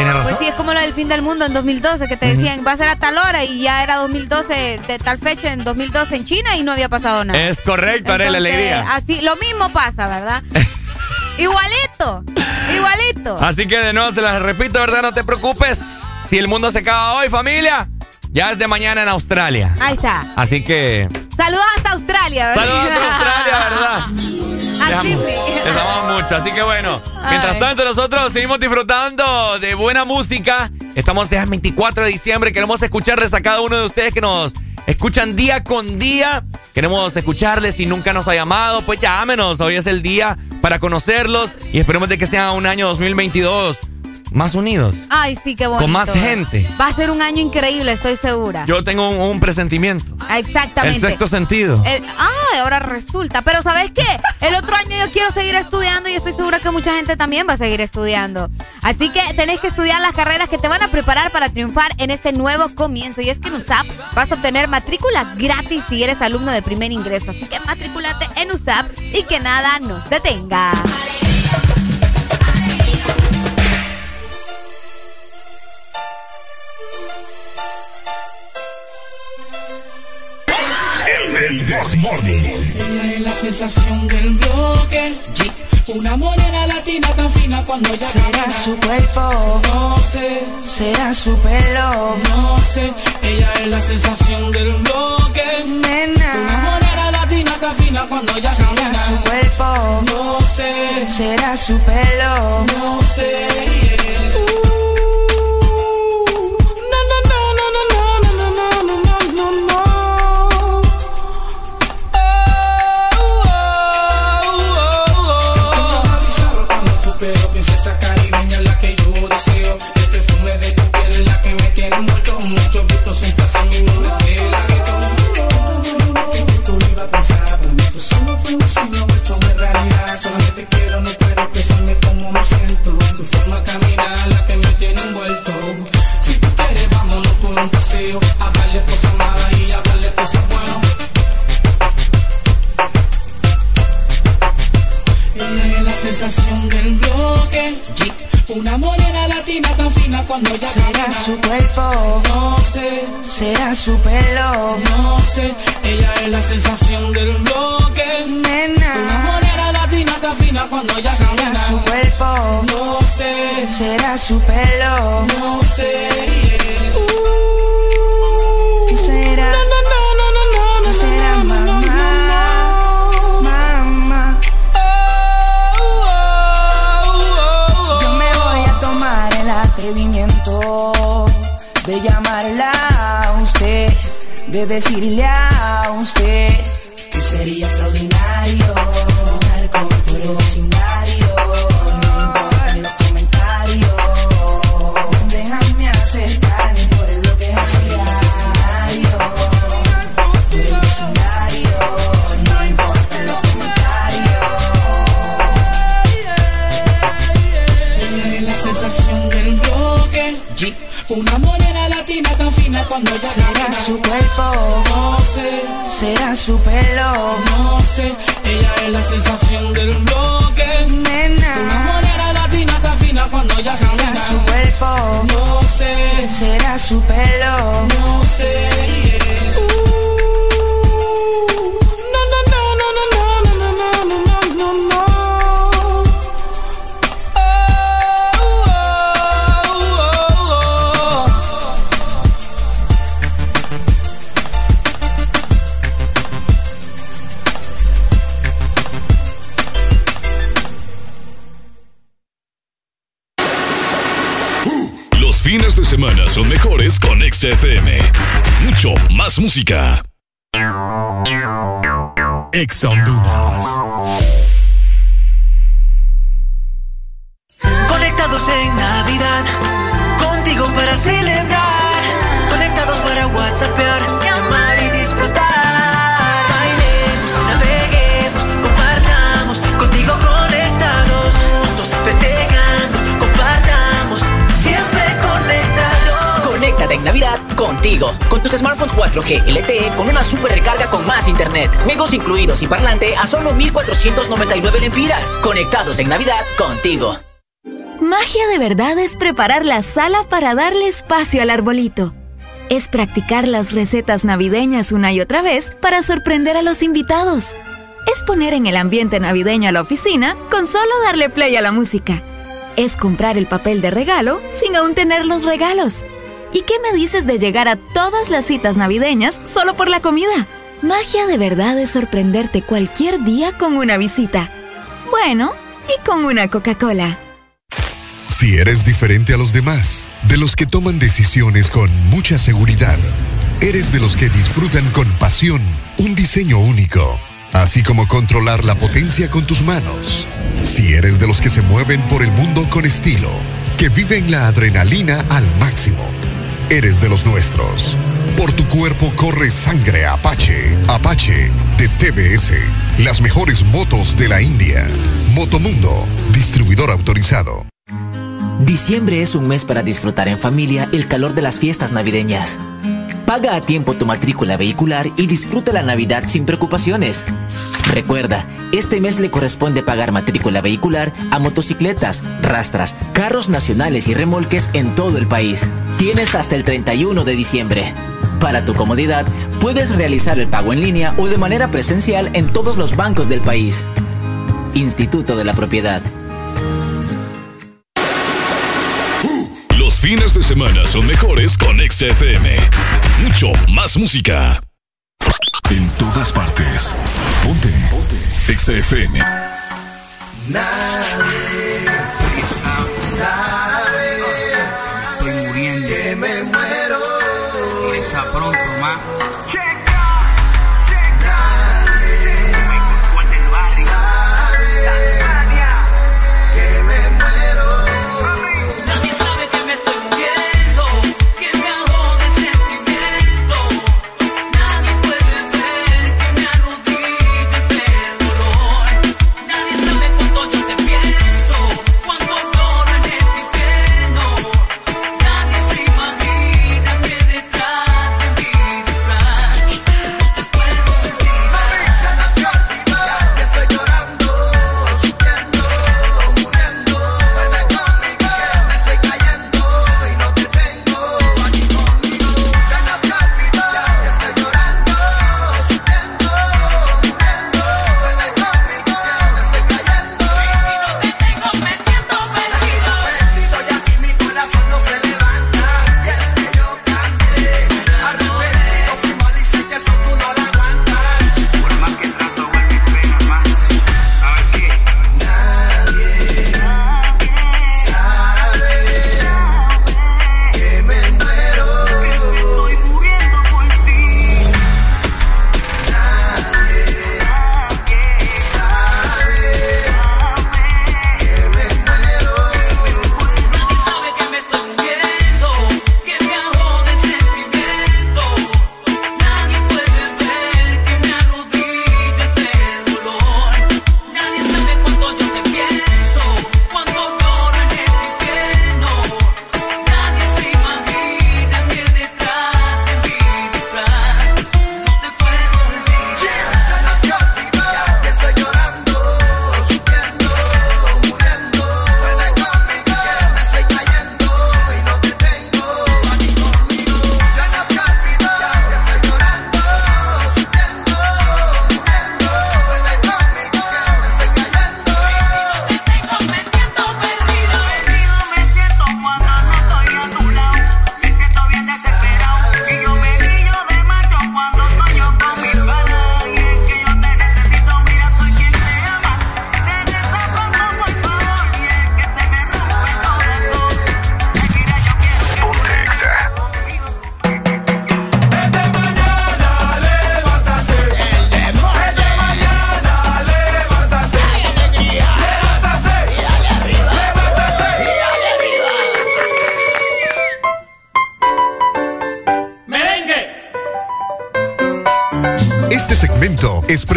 Razón.
sí, es como lo del fin del mundo en 2012, que te decían, va a ser a tal hora y ya era 2012, de tal fecha en 2012 en China y no había pasado nada.
Es correcto, haré la alegría.
Así, lo mismo pasa, ¿verdad? [LAUGHS] igualito, igualito.
Así que de nuevo se las repito, ¿verdad? No te preocupes. Si el mundo se acaba hoy, familia, ya es de mañana en Australia.
Ahí está.
Así que.
Saludos hasta Australia,
¿verdad? Saludos hasta Australia, ¿verdad? [LAUGHS]
Así
Les amamos mucho. Así que bueno, mientras tanto, nosotros seguimos disfrutando de buena música. Estamos ya el 24 de diciembre. Queremos escucharles a cada uno de ustedes que nos escuchan día con día. Queremos escucharles. Si nunca nos ha llamado, pues llámenos. Hoy es el día para conocerlos y esperemos de que sea un año 2022 más unidos.
Ay, sí, qué bonito.
Con más gente.
Va a ser un año increíble, estoy segura.
Yo tengo un, presentimiento.
Exactamente.
El sexto sentido.
ah, ahora resulta. Pero ¿sabes qué? El otro año yo quiero seguir estudiando y estoy segura que mucha gente también va a seguir estudiando. Así que tenés que estudiar las carreras que te van a preparar para triunfar en este nuevo comienzo. Y es que en USAP vas a obtener matrícula gratis si eres alumno de primer ingreso. Así que matrículate en USAP y que nada nos detenga.
El Ella es la sensación del bloque. Una morena latina tan fina cuando ella
Será su cuerpo.
No sé.
Será su pelo.
No sé. Ella es la sensación del bloque.
Nena.
Una morena latina tan fina cuando ella
Será su cuerpo.
No sé.
Será su pelo.
No sé.
Decirle
música.
A solo 1499 lempiras. Conectados en Navidad contigo. Magia de verdad es preparar la sala para darle espacio al arbolito. Es practicar las recetas navideñas una y otra vez para sorprender a los invitados. Es poner en el ambiente navideño a la oficina con solo darle play a la música. Es comprar el papel de regalo sin aún tener los regalos. ¿Y qué me dices de llegar a todas las citas navideñas solo por la comida? Magia de verdad es sorprenderte cualquier día con una visita. Bueno, y con una Coca-Cola.
Si eres diferente a los demás, de los que toman decisiones con mucha seguridad, eres de los que disfrutan con pasión un diseño único, así como controlar la potencia con tus manos. Si eres de los que se mueven por el mundo con estilo, que viven la adrenalina al máximo, eres de los nuestros. Por tu cuerpo corre sangre Apache. Apache de TBS. Las mejores motos de la India. Motomundo, distribuidor autorizado.
Diciembre es un mes para disfrutar en familia el calor de las fiestas navideñas. Paga a tiempo tu matrícula vehicular y disfruta la Navidad sin preocupaciones. Recuerda, este mes le corresponde pagar matrícula vehicular a motocicletas, rastras, carros nacionales y remolques en todo el país. Tienes hasta el 31 de diciembre. Para tu comodidad, puedes realizar el pago en línea o de manera presencial en todos los bancos del país. Instituto de la Propiedad.
Los fines de semana son mejores con XFM. Mucho más música. En todas partes. Ponte. Ponte. XFM.
Nadie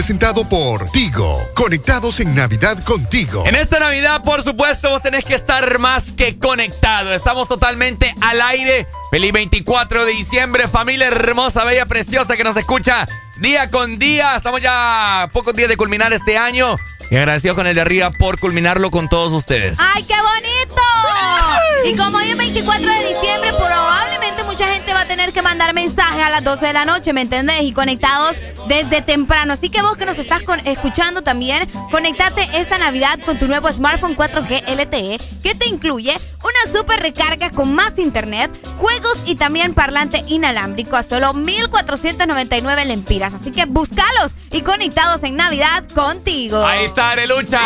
presentado por Tigo. Conectados en Navidad contigo.
En esta Navidad, por supuesto, vos tenés que estar más que conectado. Estamos totalmente al aire. Feliz 24 de diciembre, familia hermosa, bella, preciosa que nos escucha día con día. Estamos ya a pocos días de culminar este año. Y agradecidos con el de arriba por culminarlo con todos ustedes.
¡Ay, qué bonito! Y como hoy es 24 de diciembre, probablemente mucha gente va a tener que mandar mensajes a las 12 de la noche, ¿me entendés? Y conectados desde temprano. Así que vos que nos estás con- escuchando también, conectate esta Navidad con tu nuevo smartphone 4G LTE, que te incluye una super recarga con más internet, juegos y también parlante inalámbrico a solo 1,499 lempiras. Así que búscalos y conectados en Navidad contigo.
Ahí está, Arelucha.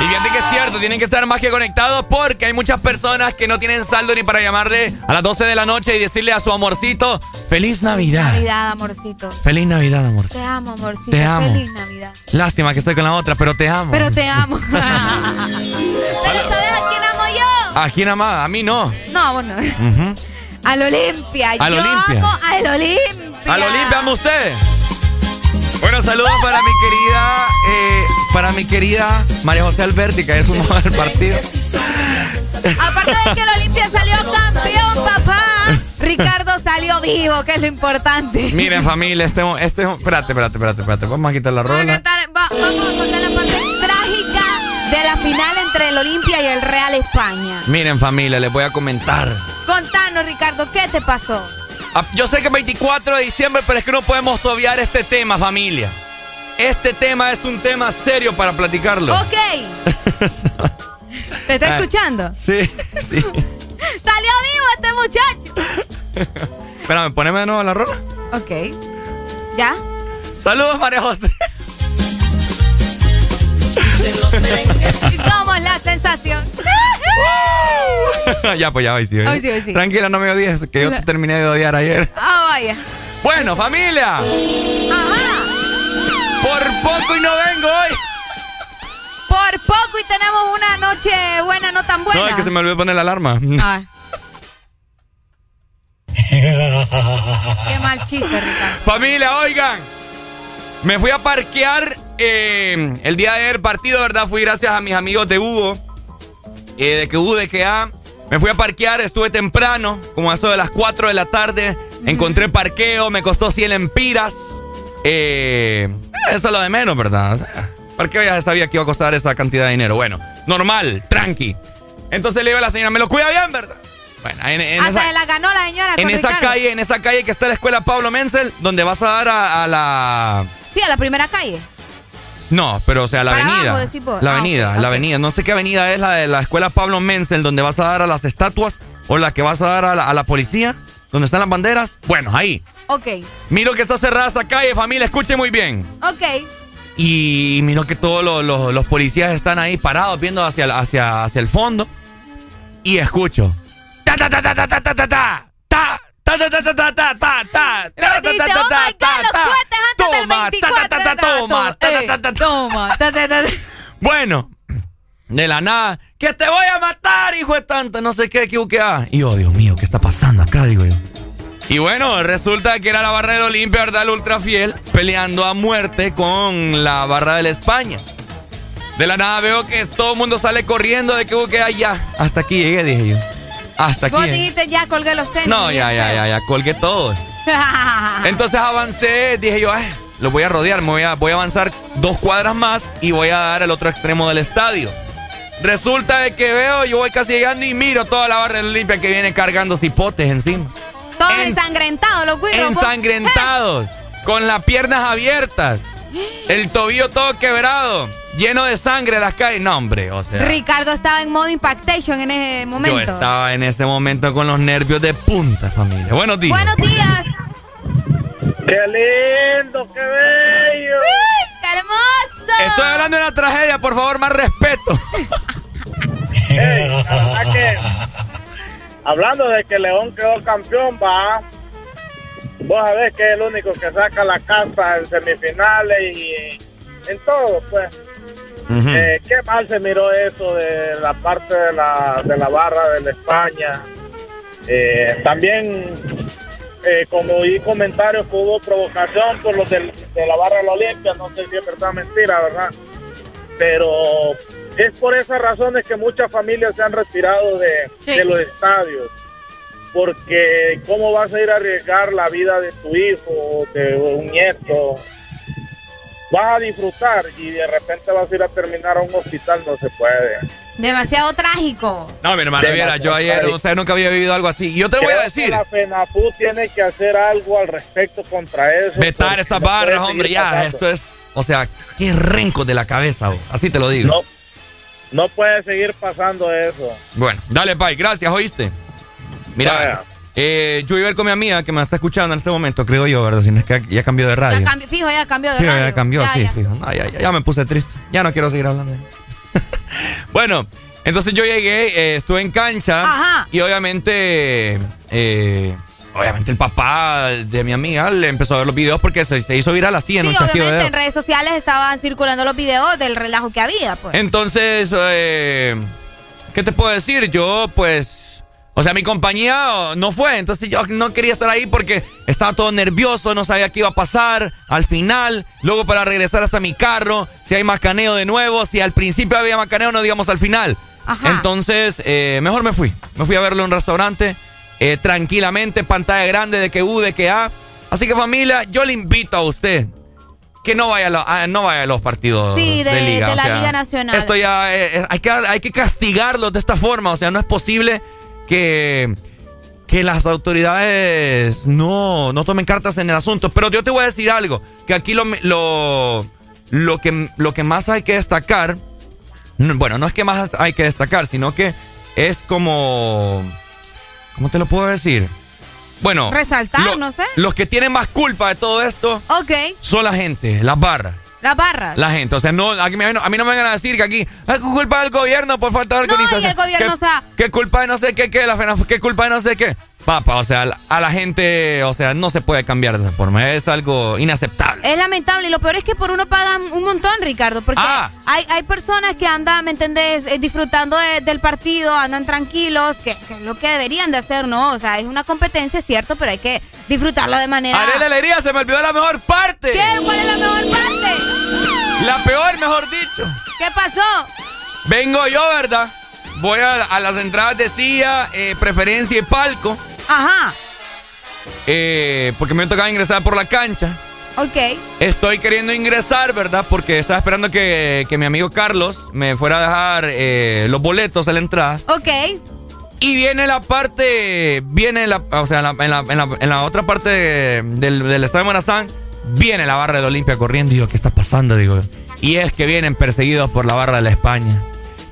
Y fíjate que es cierto, tienen que estar más que conectados porque hay muchas personas que no tienen saldo ni para llamarle a las 12 de la noche y decirle a su amorcito, feliz Navidad.
Navidad, amorcito.
Feliz Navidad, amor.
Te amo, amorcito.
Te amo.
Feliz Navidad.
Lástima que estoy con la otra, pero te amo.
Pero te amo. [LAUGHS] [LAUGHS] Pero ¿sabes a quién amo yo?
¿A quién amada? A mí no.
No, bueno.
Ujú.
Al Olimpia.
Al
yo
Olimpia.
amo al Olimpia.
¿Al Olimpia ama usted? Bueno, saludos para mi querida, eh, para mi querida María José Alberti, que es un del partido.
Aparte de que el Olimpia salió campeón, papá. [LAUGHS] Ricardo salió vivo, que es lo importante.
Miren, familia, este, este, espérate, espérate, espérate, espérate. Vamos a quitar la
Vamos a
rola.
cantar- va- vamos a contar la parte trágica de la final entre el Olimpia y el Real España.
Miren, familia, les voy a comentar.
Contanos, Ricardo, ¿qué te pasó?
Ah, Yo sé que es 24 de diciembre, pero es que no podemos obviar este tema, familia. Este tema es un tema serio para platicarlo.
Ok. [LAUGHS] ¿Te está
Ah.
escuchando?
Sí, sí.
¡Salió vivo este muchacho!
Espérame, poneme de nuevo la rola.
Ok. ¿Ya?
Saludos, María José.
¿Y cómo es la sensación? [LAUGHS]
ya, pues ya, hoy sí.
Hoy sí, hoy sí.
Tranquila, no me odies, que yo
La-
te terminé de odiar ayer.
Ah, vaya.
Bueno, familia,
Ajá.
por poco y no vengo hoy.
Por poco y tenemos una noche buena, no tan buena.
No, es que se me olvidó poner la alarma.
Ah. Qué mal chiste, Ricardo.
Familia, oigan. Me fui a parquear eh, el día de ayer partido, ¿verdad? Fui gracias a mis amigos de Hugo. eh, de que Hugo de que A. Me fui a parquear, estuve temprano, como a eso de las 4 de la tarde. Encontré parqueo, me costó 100 lempiras. Eh, eso es lo de menos, ¿verdad? O sea, parqueo ya sabía que iba a costar esa cantidad de dinero. Bueno, normal, tranqui. Entonces le digo a la señora, me lo cuida bien, ¿verdad? Bueno, en, en
Hasta
esa-
se la ganó la señora
en esa
Ricardo.
calle, en esa calle que está la escuela Pablo Menzel, donde vas a dar a, a la.
Sí, a la primera calle.
No, pero o sea, la
Para
avenida.
abajo,
la
Ah,
avenida, la avenida. No sé qué avenida es la de la escuela Pablo Menzel, donde vas a dar a las estatuas o la que vas a dar a la, a la policía, donde están las banderas. Bueno, ahí.
Ok,
Miro que está cerrada esa calle, familia, escuche muy bien.
ok.
Y miro que todos los, los- los policías están ahí parados viendo hacia, el- hacia, hacia el fondo. Y escucho. Ta ta ta ta ta ta ta ta ta. Ta ta ta ta ta ta ta ta
oh
Toma, ta,
24.
ta, ta, ta, toma, ta, ta, ta, ta,
Toma, ta, ta, ta, ta.
Bueno, de la nada, que te voy a matar, hijo de tanta, no sé qué, ah. Y oh, Dios mío, ¿qué está pasando acá? Digo yo. Y bueno, resulta que era la barra del Olimpia, ¿verdad? El ultra fiel, peleando a muerte con la barra del España. De la nada veo que todo el mundo sale corriendo de que hubo que ya. Hasta aquí llegué, dije yo. Hasta aquí.
Vos dijiste ya colgué los tenis.
No, ya, ya, ya, ya, colgué todo. [LAUGHS] Entonces avancé, dije yo, "Ay, lo voy a rodear, me voy a, voy a avanzar dos cuadras más y voy a dar al otro extremo del estadio. Resulta de que veo, yo voy casi llegando y miro toda la barra del Olimpia que viene cargando cipotes encima.
Todos ensangrentados, los güiros.
Ensangrentados, con las piernas abiertas, [GASPS] el tobillo todo quebrado, lleno de sangre las calles. No, hombre, o sea.
Ricardo estaba en modo impactation en ese momento.
Yo estaba en ese momento con los nervios de punta, familia. Buenos días.
Buenos días.
¡Qué lindo, qué bello!
¡Uy, ¡Qué hermoso!
Estoy hablando de una tragedia, por favor, más respeto.
Ey, la verdad que, hablando de que León quedó campeón, va. Vos sabés que es el único que saca la casa en semifinales y en todo, pues. Eh, qué mal se miró eso de la parte de la, de la barra de la España. Eh, también, eh, como oí comentarios que hubo provocación por los del- de la barra de la Olimpia, no sé si es verdad mentira, ¿verdad? Pero es por esas razones que muchas familias se han retirado de,
Sí.
de los estadios. Porque ¿cómo vas a ir a arriesgar la vida de tu hijo o de un nieto?
vas a disfrutar y de repente vas a ir a terminar a un hospital, no se puede.
Demasiado trágico.
No, mi hermano, viera, yo ayer, usted nunca había vivido algo así. Yo te voy a
que
decir,
La FENAPU tiene que hacer algo al respecto contra eso.
vetar estas barras, hombre, ya,
pasando.
esto es, o sea, qué renco de la cabeza, así te lo digo.
No, no puede seguir pasando eso.
Bueno, dale, Pai, gracias, ¿oíste? Mira, eh, yo iba a ir con mi amiga que me está escuchando en este momento, creo yo, ¿verdad? Si no es que ya cambió de radio.
Ya cambió, fijo, ya cambió de
Sí,
radio.
ya cambió,
Ya,
sí,
ya.
fijo. No, ya, ya, ya me puse triste. Ya no quiero seguir hablando. [LAUGHS] bueno, entonces yo llegué, eh, estuve en cancha.
Ajá.
Y obviamente, eh, obviamente el papá de mi amiga le empezó a ver los videos porque se, se hizo viral así en
Sí,
un de
obviamente en redes sociales estaban circulando los videos del relajo que había, pues.
Entonces, eh, ¿qué te puedo decir? Yo, pues, o sea, mi compañía no fue, entonces yo no quería estar ahí porque estaba todo nervioso, no sabía qué iba a pasar al final, luego para regresar hasta mi carro, si hay macaneo de nuevo, si al principio había macaneo, no digamos al final.
Ajá.
Entonces, eh, mejor me fui, me fui a verlo en un restaurante, eh, tranquilamente, pantalla grande de que U, de que A. Así que familia, yo le invito a usted que no vaya a, lo- a- no vaya a los partidos
Sí, de-
liga.
de la
sea,
Liga Nacional.
Esto ya eh, eh, hay, que, hay que castigarlos de esta forma. O sea, no es posible que, que las autoridades no, no tomen cartas en el asunto. Pero yo te voy a decir algo, que aquí lo, lo, lo, que, lo que más hay que destacar, no, bueno, no es que más hay que destacar, sino que es como... ¿Cómo te lo puedo decir? Bueno,
Resaltar,
lo-
no sé.
los que tienen más culpa de todo esto
Ok,
son la gente, las barras.
las barras.
La gente, o sea, no, aquí me- a mí no me vengan a decir que aquí es culpa del gobierno por falta de
No, y el
organización.
gobierno,
que,
o sea-
que culpa de no sé qué, que la FENAF, que culpa de no sé qué. Papá, o sea, a la gente, o sea, no se puede cambiar de esa forma. Es algo inaceptable.
Es lamentable y lo peor es que por uno pagan un montón, Ricardo, porque
Ah.
hay, hay personas que andan, ¿me entendés?, Eh, disfrutando de- del partido, andan tranquilos, que, que es lo que deberían de hacer, ¿no? O sea, es una competencia, cierto, pero hay que disfrutarlo de manera...
Haré la alegría, se me olvidó la mejor parte.
¿Qué? ¿Cuál es la mejor parte?
La peor, mejor dicho.
¿Qué pasó?
Vengo yo, ¿verdad? Voy a, a las entradas de silla, eh, preferencia y palco,
Ajá,
eh, porque me tocaba ingresar por la cancha.
ok.
Estoy queriendo ingresar, ¿verdad? Porque estaba esperando que, que mi amigo Carlos me fuera a dejar eh, los boletos a la entrada.
Ok.
Y viene la parte, viene la, o sea, en la, en la- en la- en la otra parte de- del, del estadio de Morazán, viene la barra de Olimpia corriendo. Y digo, ¿qué está pasando? Digo, y es que vienen perseguidos por la barra de la España.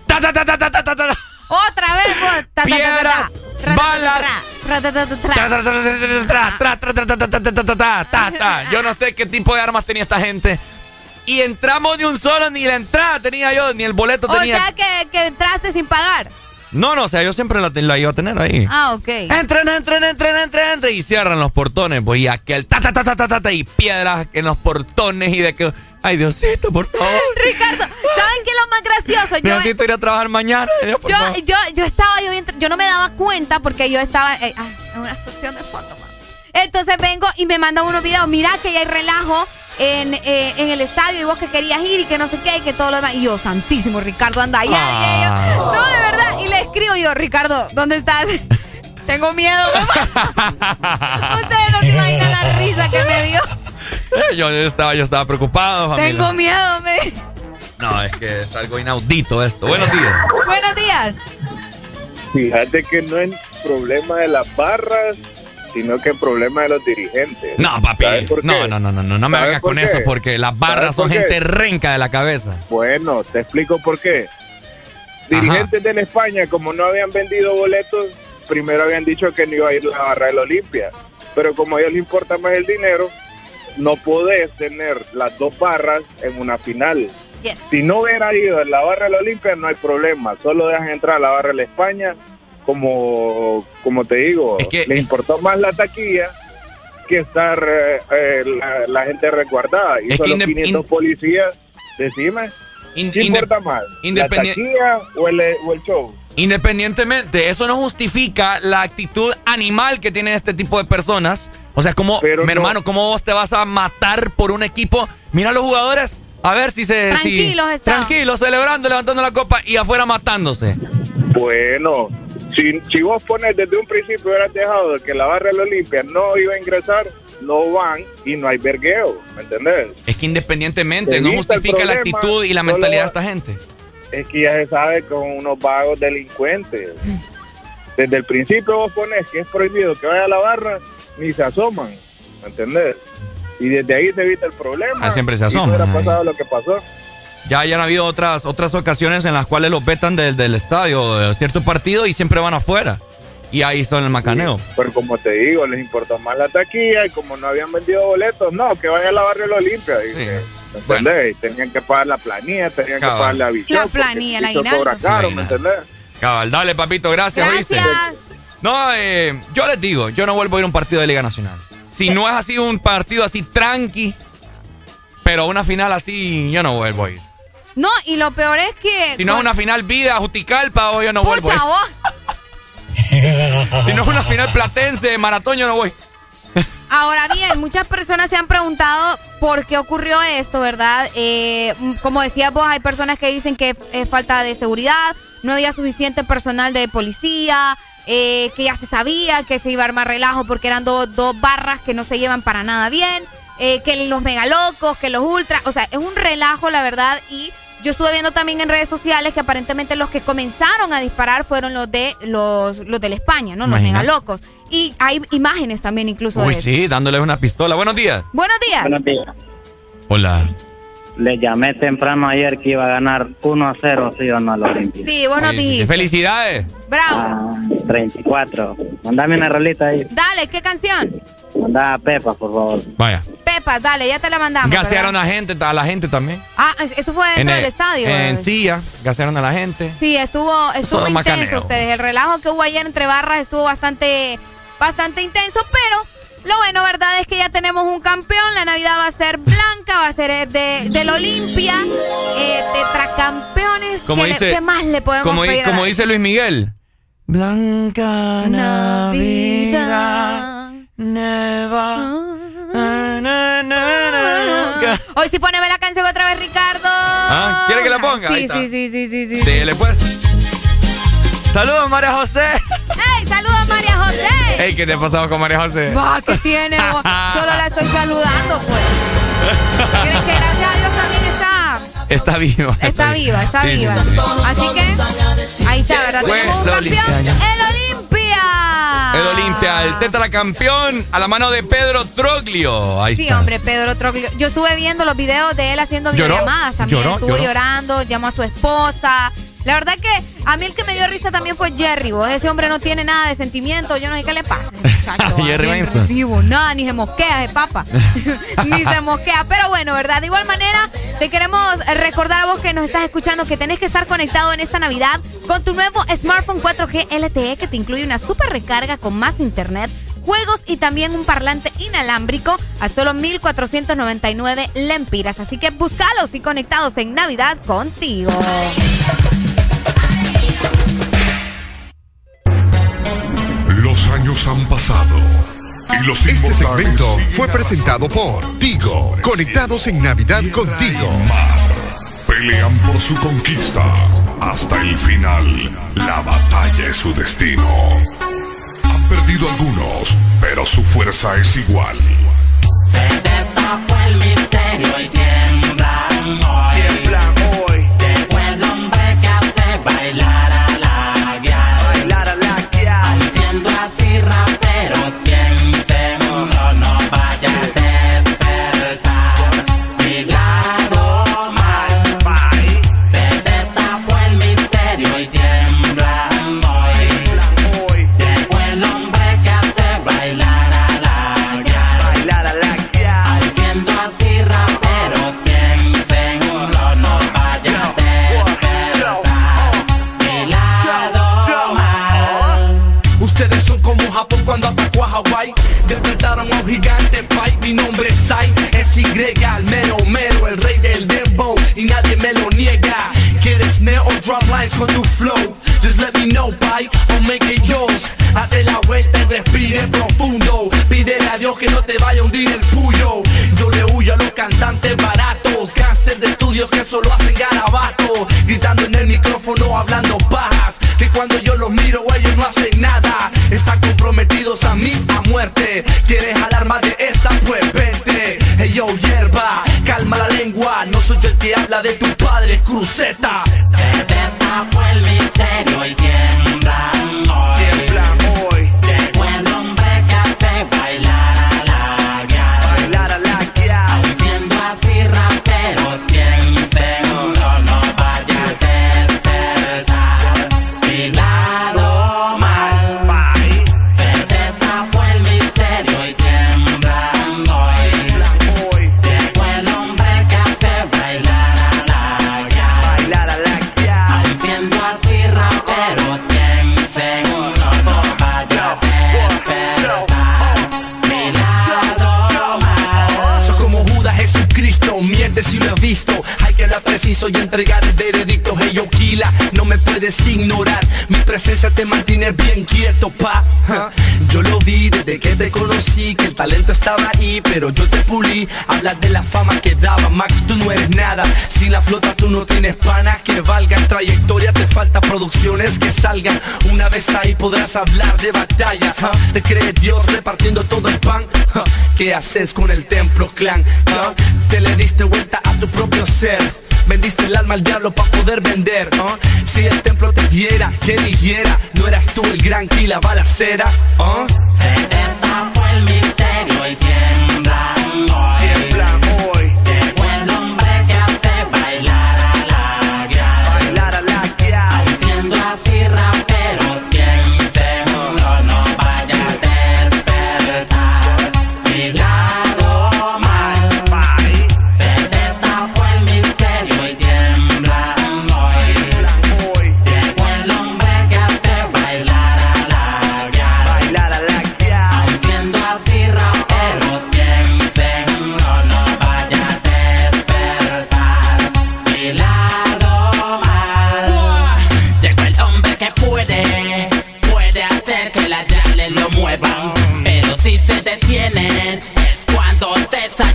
¡Ta, ta, ta, ta, ta, ta, ta, ta!
Otra vez, vos. Ta, ta, ta, ta, ta
balas. Yo no sé qué tipo de armas tenía esta gente. Y entramos de un solo, ni la entrada tenía yo, ni el boleto tenía.
O sea que, entraste sin pagar.
No, no, o sea, yo siempre la, la, iba a tener ahí.
Ah, ok.
Entren, entren, entren, entren, entren. Y cierran los portones, pues, y aquel ta, ta, ta, ta, y piedras en los portones y de que Ay, Diosito, por favor. [LAUGHS]
Ricardo, ¿saben qué es lo más gracioso? Yo,
Necesito ir a trabajar mañana.
yo, yo, yo estaba, yo, yo no me daba cuenta porque yo estaba eh, en una sesión de fotos. Entonces vengo y me mandan unos videos. Mira que ya hay relajo en, eh, en el estadio y vos que querías ir y que no sé qué y que todo lo demás. Y yo, santísimo, Ricardo, anda allá. Y
Ah.
yo, no, de verdad. Y le escribo yo, Ricardo, ¿dónde estás? [LAUGHS] Tengo miedo. [LAUGHS] Ustedes no se imaginan la risa que me dio. [LAUGHS]
Yo estaba, yo estaba preocupado, familia.
Tengo miedo, me.
No, es que es algo inaudito esto. Buenos días.
Buenos días.
Fíjate que no es problema de las barras, sino que es problema de los dirigentes.
No, papi.
¿Sabes por qué?
No, no, no, no, no, no me
¿Sabes
vengas con
qué?
eso porque las barras
¿Sabes por
son gente renca de la cabeza.
Bueno, te explico por qué. Dirigentes de España, como no habían vendido boletos, primero habían dicho que no iba a ir la barra del Olimpia. Pero como a ellos les importa más el dinero, no podés tener las dos barras en una final.
Yes.
Si no hubiera ido en la barra del Olimpia, no hay problema. Solo dejan entrar a la barra de la España. Como, como te digo, les importó más la taquilla que estar eh, eh, la, la gente resguardada. Y
Es
solo
inde-
500 policías, decime. ¿Qué importa más? ¿La taquilla o el, o el show?
Independientemente, eso no justifica la actitud animal que tienen este tipo de personas. O sea, como, mi
no-
hermano, ¿cómo vos te vas a matar por un equipo? Mira a los jugadores, a ver si se... si-
Tranquilos estaban.
tranquilos, celebrando, levantando la copa y afuera matándose.
Bueno, si, si vos pones desde un principio hubieras dejado que la barra del Olimpia no iba a ingresar, no van y no hay vergueo, ¿me entendés?
Es que independientemente, no justifica la actitud y la mentalidad de esta gente.
Es que ya se sabe con unos vagos delincuentes. Desde el principio vos pones que es prohibido que vaya a la barra, ni se asoman, ¿me entendés? Y desde ahí se evita el problema.
Ah, siempre se
Y no
asoman,
hubiera
ahí.
pasado lo que pasó.
Ya hayan habido otras, otras ocasiones en las cuales los vetan del, del estadio de cierto partido y siempre van afuera. Y ahí son el macaneo.
Pero como te digo, les importó más la taquilla y como no habían vendido boletos, no, que vaya a la barrio Olimpia. Y ¿Me entendés? Tenían que pagar la planilla, tenían
Cabal.
que pagar la visión.
La planilla, aguinaldo.
cobra caro, ¿me entendés?
Cabal, dale, papito, gracias, ¿oíste? No, eh, yo les digo, yo no vuelvo a ir a un partido de Liga Nacional. Si no es así un partido así tranqui, pero una final así, yo no vuelvo a ir.
No, y lo peor es que.
Si no es una final vida, Juticalpa, o yo no vuelvo a
Pucha,
ir.
vos. [LAUGHS]
Si no es una final platense, maratón, yo no voy.
Ahora bien, muchas personas se han preguntado por qué ocurrió esto, ¿verdad? Eh, como decías vos, hay personas que dicen que es falta de seguridad, no había suficiente personal de policía, eh, que ya se sabía que se iba a armar relajo porque eran do- dos barras que no se llevan para nada bien, eh, que los megalocos, que los ultras, o sea, es un relajo, la verdad, y yo estuve viendo también en redes sociales que aparentemente los que comenzaron a disparar fueron los de los, los de la España, ¿no? Los megalocos. Y hay imágenes también incluso
Uy,
de
sí, dándoles una pistola. Buenos días.
Buenos días.
Buenos días.
Hola.
Le llamé temprano ayer que iba a ganar 1 a 0, sí o no, la Olimpia.
Sí, vos nos
Oye,
dijiste.
Felicidades.
Bravo.
Ah, 34. Mandame una rolita ahí.
Dale, ¿qué canción?
Mandá a Pepa, por favor.
Vaya.
Pepa, dale, ya te la mandamos.
Gasearon
¿verdad?
a la gente, a la gente también.
Ah, es- eso fue dentro del
el-
estadio.
En
¿verdad?
silla, gasearon a la gente.
Sí, estuvo, estuvo intenso
macaneo.
ustedes. El relajo que hubo ayer entre barras estuvo bastante, bastante intenso, pero lo bueno, ¿verdad? Es que ya tenemos un campeón. La Navidad va a ser blanca, va a ser de, del Olimpia. Eh, tetracampeones.
Como
¿Qué, le-
dice,
qué más le podemos
como,
pedir
como dice Luis Miguel. Blanca Navidad. Neva.
Hoy sí poneme la canción otra vez, Ricardo.
Ah, ¿quiere que la ponga? Ahí
Sí,
está.
sí, sí, sí, sí, sí.
Dele pues. Saludos, María José.
¡Ey, saludos María José!
Ey, ¿qué te ha pasado con María José?
Va, ¿qué tiene? vos? [LAUGHS] Solo la estoy saludando, pues. ¿Crees que gracias a Dios también está,
Está viva.
está viva, está
Sí,
viva?
sí, sí.
Así que, ahí está, ¿verdad?
Pues,
Tenemos un campeón,
Olimpia.
el Olimpia.
El Olimpia, el tetracampeón a la mano de Pedro Troglio. Ahí
Sí,
está.
hombre, Pedro Troglio. Yo estuve viendo los videos de él haciendo
¿Lloró?
videollamadas también.
¿Lloró?
Estuvo
¿Lloró?
llorando, llamó a su esposa. La verdad que a mí el que me dio risa también fue Jerry. Vos, ese hombre no tiene nada de sentimiento. Yo no sé qué le pasa. [LAUGHS] muchacho,
Jerry
recibo, nada, ni se mosquea ese papa. [LAUGHS] ni se mosquea. Pero bueno, ¿verdad? De igual manera, te queremos recordar a vos que nos estás escuchando que tenés que estar conectado en esta Navidad con tu nuevo smartphone 4G LTE que te incluye una super recarga con más internet juegos y también un parlante inalámbrico a solo 1,499 lempiras. Así que búscalos y conectados en Navidad contigo.
Los años han pasado. Y los este segmento fue presentado por Tigo. Conectados en Navidad contigo.
Pelean por su conquista hasta el final. La batalla es su destino. Han perdido algunos, pero su fuerza es igual.
destapó el misterio y tiemblan hoy. Tiemblan hoy. Llegó el hombre que hace bailar Y, el
mero mero, el rey del dembow. Y nadie me lo niega. ¿Quieres snare o drum lines con tu flow? Just let me know, Pai, o make it yours. Hazte la vuelta y respire profundo. Pídele a Dios que no te vaya a hundir el puyo. Yo le huyo a los cantantes baratos, gangsters de estudios que solo hacen garabato. Gritando en el micrófono, hablando pajas. Que cuando yo los miro, ellos no hacen nada. Están comprometidos a mí a muerte. Quieres
Que la de tu padre, cruceta. Preciso y entregar el veredicto. Hey, yo, no me puedes ignorar. Mi presencia te mantiene bien quieto, pa. Yo lo vi desde que te conocí, que el talento estaba ahí, pero yo te pulí. Hablas de la fama que daba, Max, tú no eres nada. Sin la flota tú no tienes pana que valgan. Trayectoria te falta producciones que salgan. Una vez ahí podrás hablar de batallas. Te crees Dios repartiendo todo el pan. ¿Qué haces con el templo clan? Te le diste vuelta a tu propio ser. Vendiste el alma al diablo para poder vender ¿ah? Si el templo te diera, que dijera No eras tú el gran que la balacera ¿ah? Se destapó el misterio y Tiemblan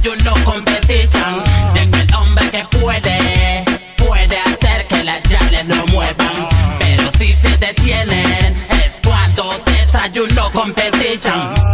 desayuno competition. Llegó el hombre que puede, puede hacer que las yales lo muevan. Pero si se detienen, es cuando desayuno competition.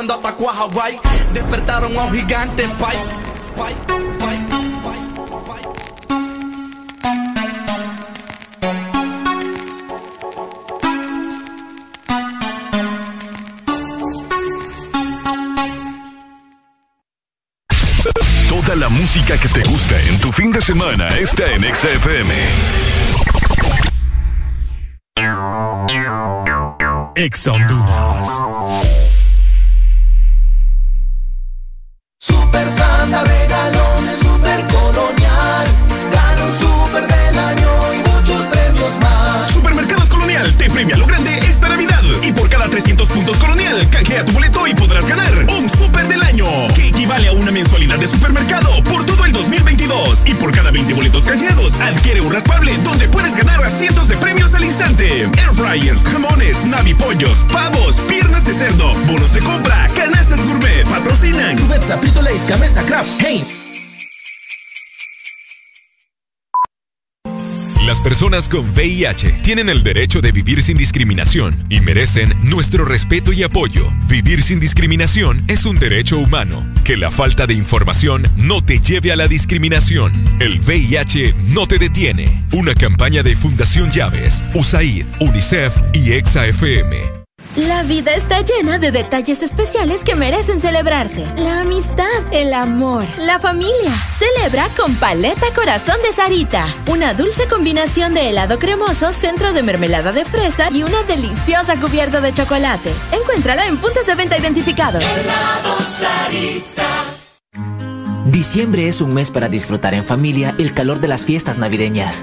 Cuando atacó a Hawái. Despertaron a un gigante.
Toda la música que te gusta en tu fin de semana está en XFM. Ex Honduras.
Super Santa regalones, super colonial. Gana un super del año y muchos premios más.
Supermercados Colonial te premia lo grande. Y por cada 300 puntos Colonial, canjea tu boleto y podrás ganar un super del año, que equivale a una mensualidad de supermercado por todo el 2022. Y por cada 20 boletos canjeados, adquiere un raspable donde puedes ganar a cientos de premios al instante. Air fryers, jamones, navipollos, pavos, piernas de cerdo, bonos de compra, canastas gourmet, patrocinan.
Cubeta, Frito Lays, Gamesa, Kraft, Heinz.
Las personas con VIH tienen el derecho de vivir sin discriminación y merecen nuestro respeto y apoyo. Vivir sin discriminación es un derecho humano. Que la falta de información no te lleve a la discriminación. El VIH no te detiene. Una campaña de Fundación Llaves, USAID, UNICEF y EXA-FM.
La vida está llena de detalles especiales que merecen celebrarse. La amistad, el amor, la familia. Celebra con Paleta Corazón de Sarita. Una dulce combinación de helado cremoso, centro de mermelada de fresa y una deliciosa cubierta de chocolate. Encuéntrala en puntos de venta identificados.
Diciembre es un mes para disfrutar en familia el calor de las fiestas navideñas.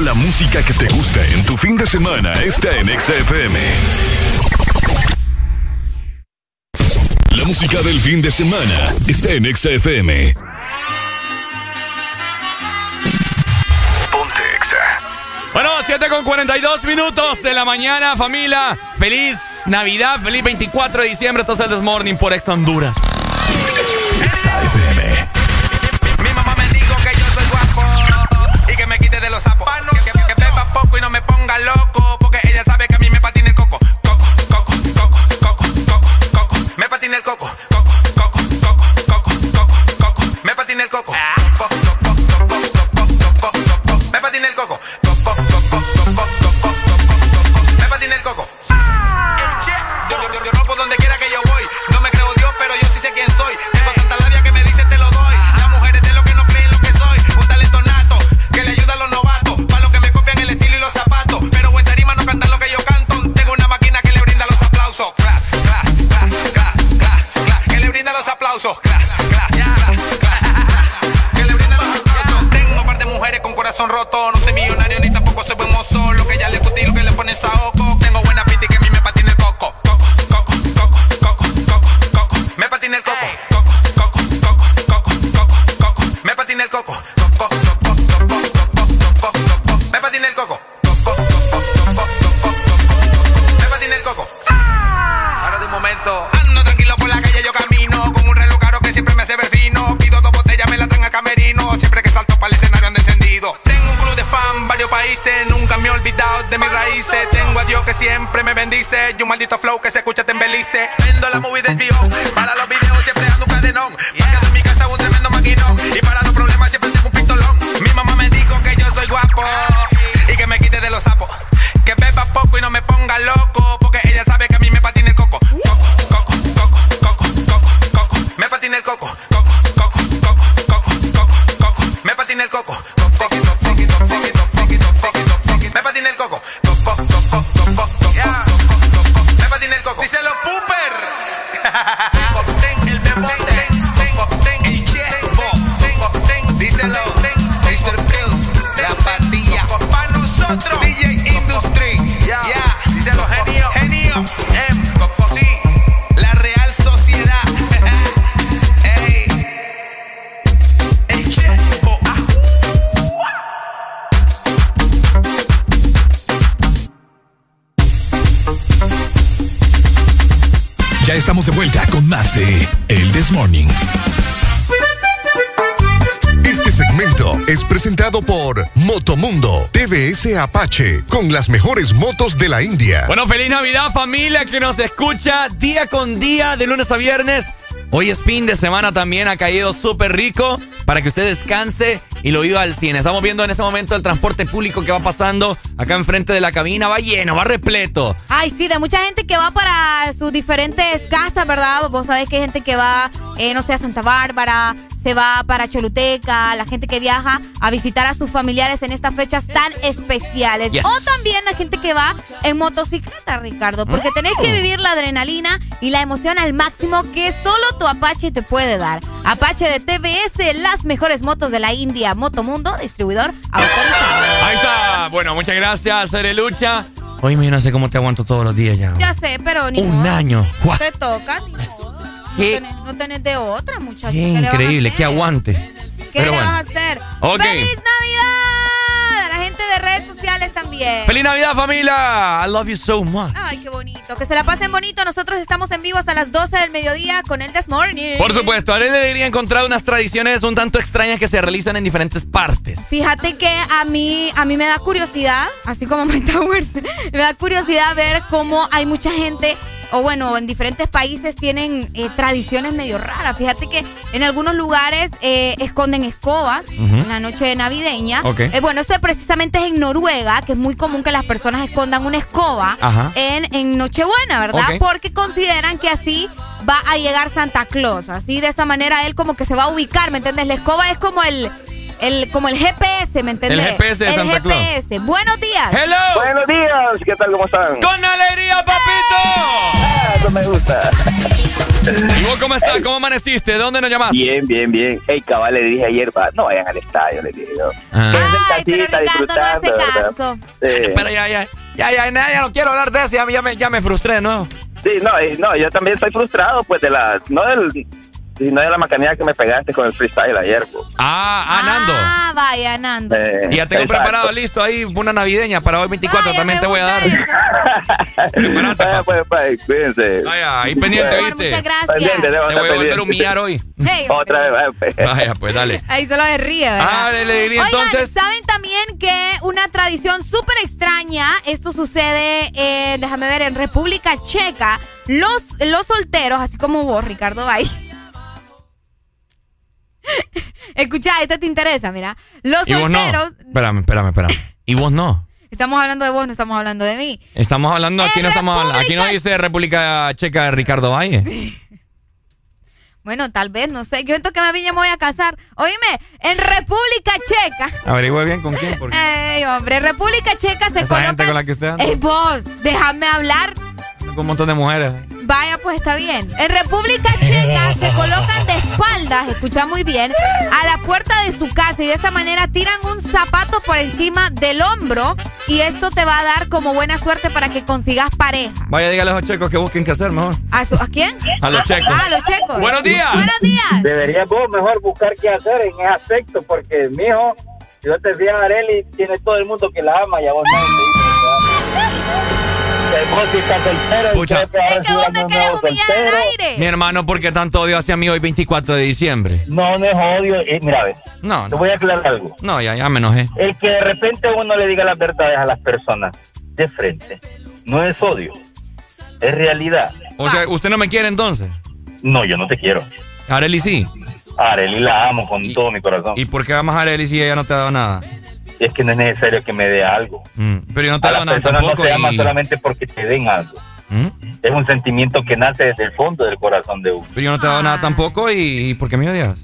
La música que te gusta en tu fin de semana está en XFM. La música del fin de semana está en XFM. Ponte Exa.
Bueno, 7 con 42 minutos de la mañana, familia. Feliz Navidad, feliz 24 de diciembre. Esto es el This Morning por Ex Honduras.
XFM. Más de El This Morning.
Este segmento es presentado por Motomundo TVS Apache con las mejores motos de la India.
Bueno, feliz Navidad, familia que nos escucha día con día, de lunes a viernes. Hoy es fin de semana también, ha caído súper rico para que usted descanse y lo viva al cine. Estamos viendo en este momento el transporte público que va pasando acá enfrente de la cabina. Va lleno, va repleto.
Ay, sí, de mucha gente que va para sus diferentes casas, ¿verdad? Vos sabés que hay gente que va, eh, no sé, a Santa Bárbara, se va para Choluteca, la gente que viaja a visitar a sus familiares en estas fechas tan especiales.
Yes.
O también la gente que va en motocicleta, Ricardo, porque tenés que vivir la adrenalina y la emoción al máximo que solo tu Apache te puede dar. Apache de TBS, las mejores motos de la India, Motomundo, distribuidor autorizado.
Ahí está. Bueno, muchas gracias, Lucha. Hoy yo no sé cómo te aguanto todos los días ya.
Ya sé, pero ni
Un
modo.
año. Guau.
Te toca. No
Qué-
tenés, no tenés de otra, muchacho.
Qué
¿Qué le vas a
increíble, qué
hacer?
aguante.
¿Qué
Pero
le
bueno.
vas a hacer?
Ok.
¡Feliz Navidad! De redes sociales también.
¡Feliz Navidad, familia! I love you so much.
Ay, qué bonito. Que se la pasen bonito. Nosotros estamos en vivo hasta las 12 del mediodía con el This Morning.
Por supuesto, Arely debería encontrar unas tradiciones un tanto extrañas que se realizan en diferentes partes.
Fíjate que a mí, a mí me da curiosidad, así como [LAUGHS] My Towers, me da curiosidad ver cómo hay mucha gente, o bueno, en diferentes países tienen eh, tradiciones medio raras. Fíjate que en algunos lugares eh, esconden escobas en la noche navideña.
Ok.
Eh, bueno, esto precisamente es en Noruega, que es muy común que las personas escondan una escoba
Ajá.
en, en Nochebuena, ¿verdad? Porque consideran que así va a llegar Santa Claus. Así de esa manera él como que se va a ubicar, ¿me entiendes? La escoba es como el, el, como el GPS, ¿me entiendes?
El GPS de
El
Santa Claus.
GPS. Buenos días.
Buenos días, ¿qué tal? ¿Cómo están?
¡Con alegría, papito!
Ah, eso me gusta.
¿Y vos cómo estás? ¿Cómo amaneciste? ¿De dónde nos llamaste?
Bien, bien, bien. Hey, cabal, le dije ayer, va, no vayan al estadio, le dije yo.
Ah.
Ay, pero Ricardo no hace caso.
Pero ya, ya, ya, ya, ya, ya no quiero hablar de eso, ya, me- ya me, ya me frustré de nuevo.
Sí, no, eh, no, yo también estoy frustrado, pues, de la, no del, sino de la macanía que me pegaste con el freestyle ayer, pues.
Ah, ah, Nando.
Ah, vaya, Nando.
Eh,
Y ya tengo
exacto.
preparado listo ahí una navideña para hoy 24, también te voy a dar. [LAUGHS]
Vaya, pues, pues, cuídense.
Vaya, ahí pendiente, ¿viste?
muchas gracias.
Pendiente,
Te voy a volver a
pendiente.
humillar hoy.
Hey,
Otra vez, vaya, pues.
Vaya, pues dale.
Ahí solo se ríe, ¿verdad?
Ah, alegría,
Oigan,
entonces.
¿saben también que una tradición súper extraña, esto sucede, eh, déjame ver, en República Checa, los, los solteros, así como vos, Ricardo Bay. [LAUGHS] Escucha, este te interesa, mira. Los
Y vos no.
solteros,
Espérame, espérame, espérame. Y vos no.
estamos hablando de vos, no estamos hablando de mí.
Estamos hablando, aquí
En
no estamos hablando, aquí no
República-
dice República Checa de Ricardo Valle.
Bueno, tal vez, no sé. Yo siento que más bien ya me voy a casar. Oíme, en República Checa.
Averigüe bien con quién, porque
Ey, hombre, República Checa se
esa gente
colocan.
con la que usted anda,
Ey, vos, déjame hablar.
con un montón de mujeres.
Vaya, pues está bien. En República Checa se colocan de espaldas, escucha muy bien, a la puerta de su casa y de esta manera tiran un zapato por encima del hombro y esto te va a dar como buena suerte para que consigas pareja.
Vaya, dígale a los checos que busquen qué hacer mejor.
¿A, su- ¿a quién?
A los checos.
Ah, a los checos.
Buenos días.
Buenos días.
Deberías vos mejor buscar qué hacer en ese aspecto, porque, mijo, si yo te fijas, Areli, tiene todo el mundo que la ama y a vos nadie te dice que te ama. Soltero
Pucha.
Es que vos me querés humillar al aire.
Mi hermano, ¿por qué tanto odio hacia mí hoy 24 de diciembre?
No, no es odio. eh, mira, ves,
No,
te voy a aclarar algo.
no, ya, ya me enojé.
El que de repente uno le diga las verdades a las personas de frente no es odio, es realidad.
O sea, ¿usted no me quiere entonces?
No, yo no te quiero.
Areli sí.
Areli la amo con todo mi corazón.
¿Y por qué amas a Areli si ella no te ha dado nada?
Es que no es necesario que me dé algo.
Mm, Pero yo no te
A las personas no
tampoco.
se aman
y-
solamente porque te den algo.
¿Mm?
Es un sentimiento que nace desde el fondo del corazón de uno.
Pero yo no te he dado nada tampoco y, y ¿por qué me odias?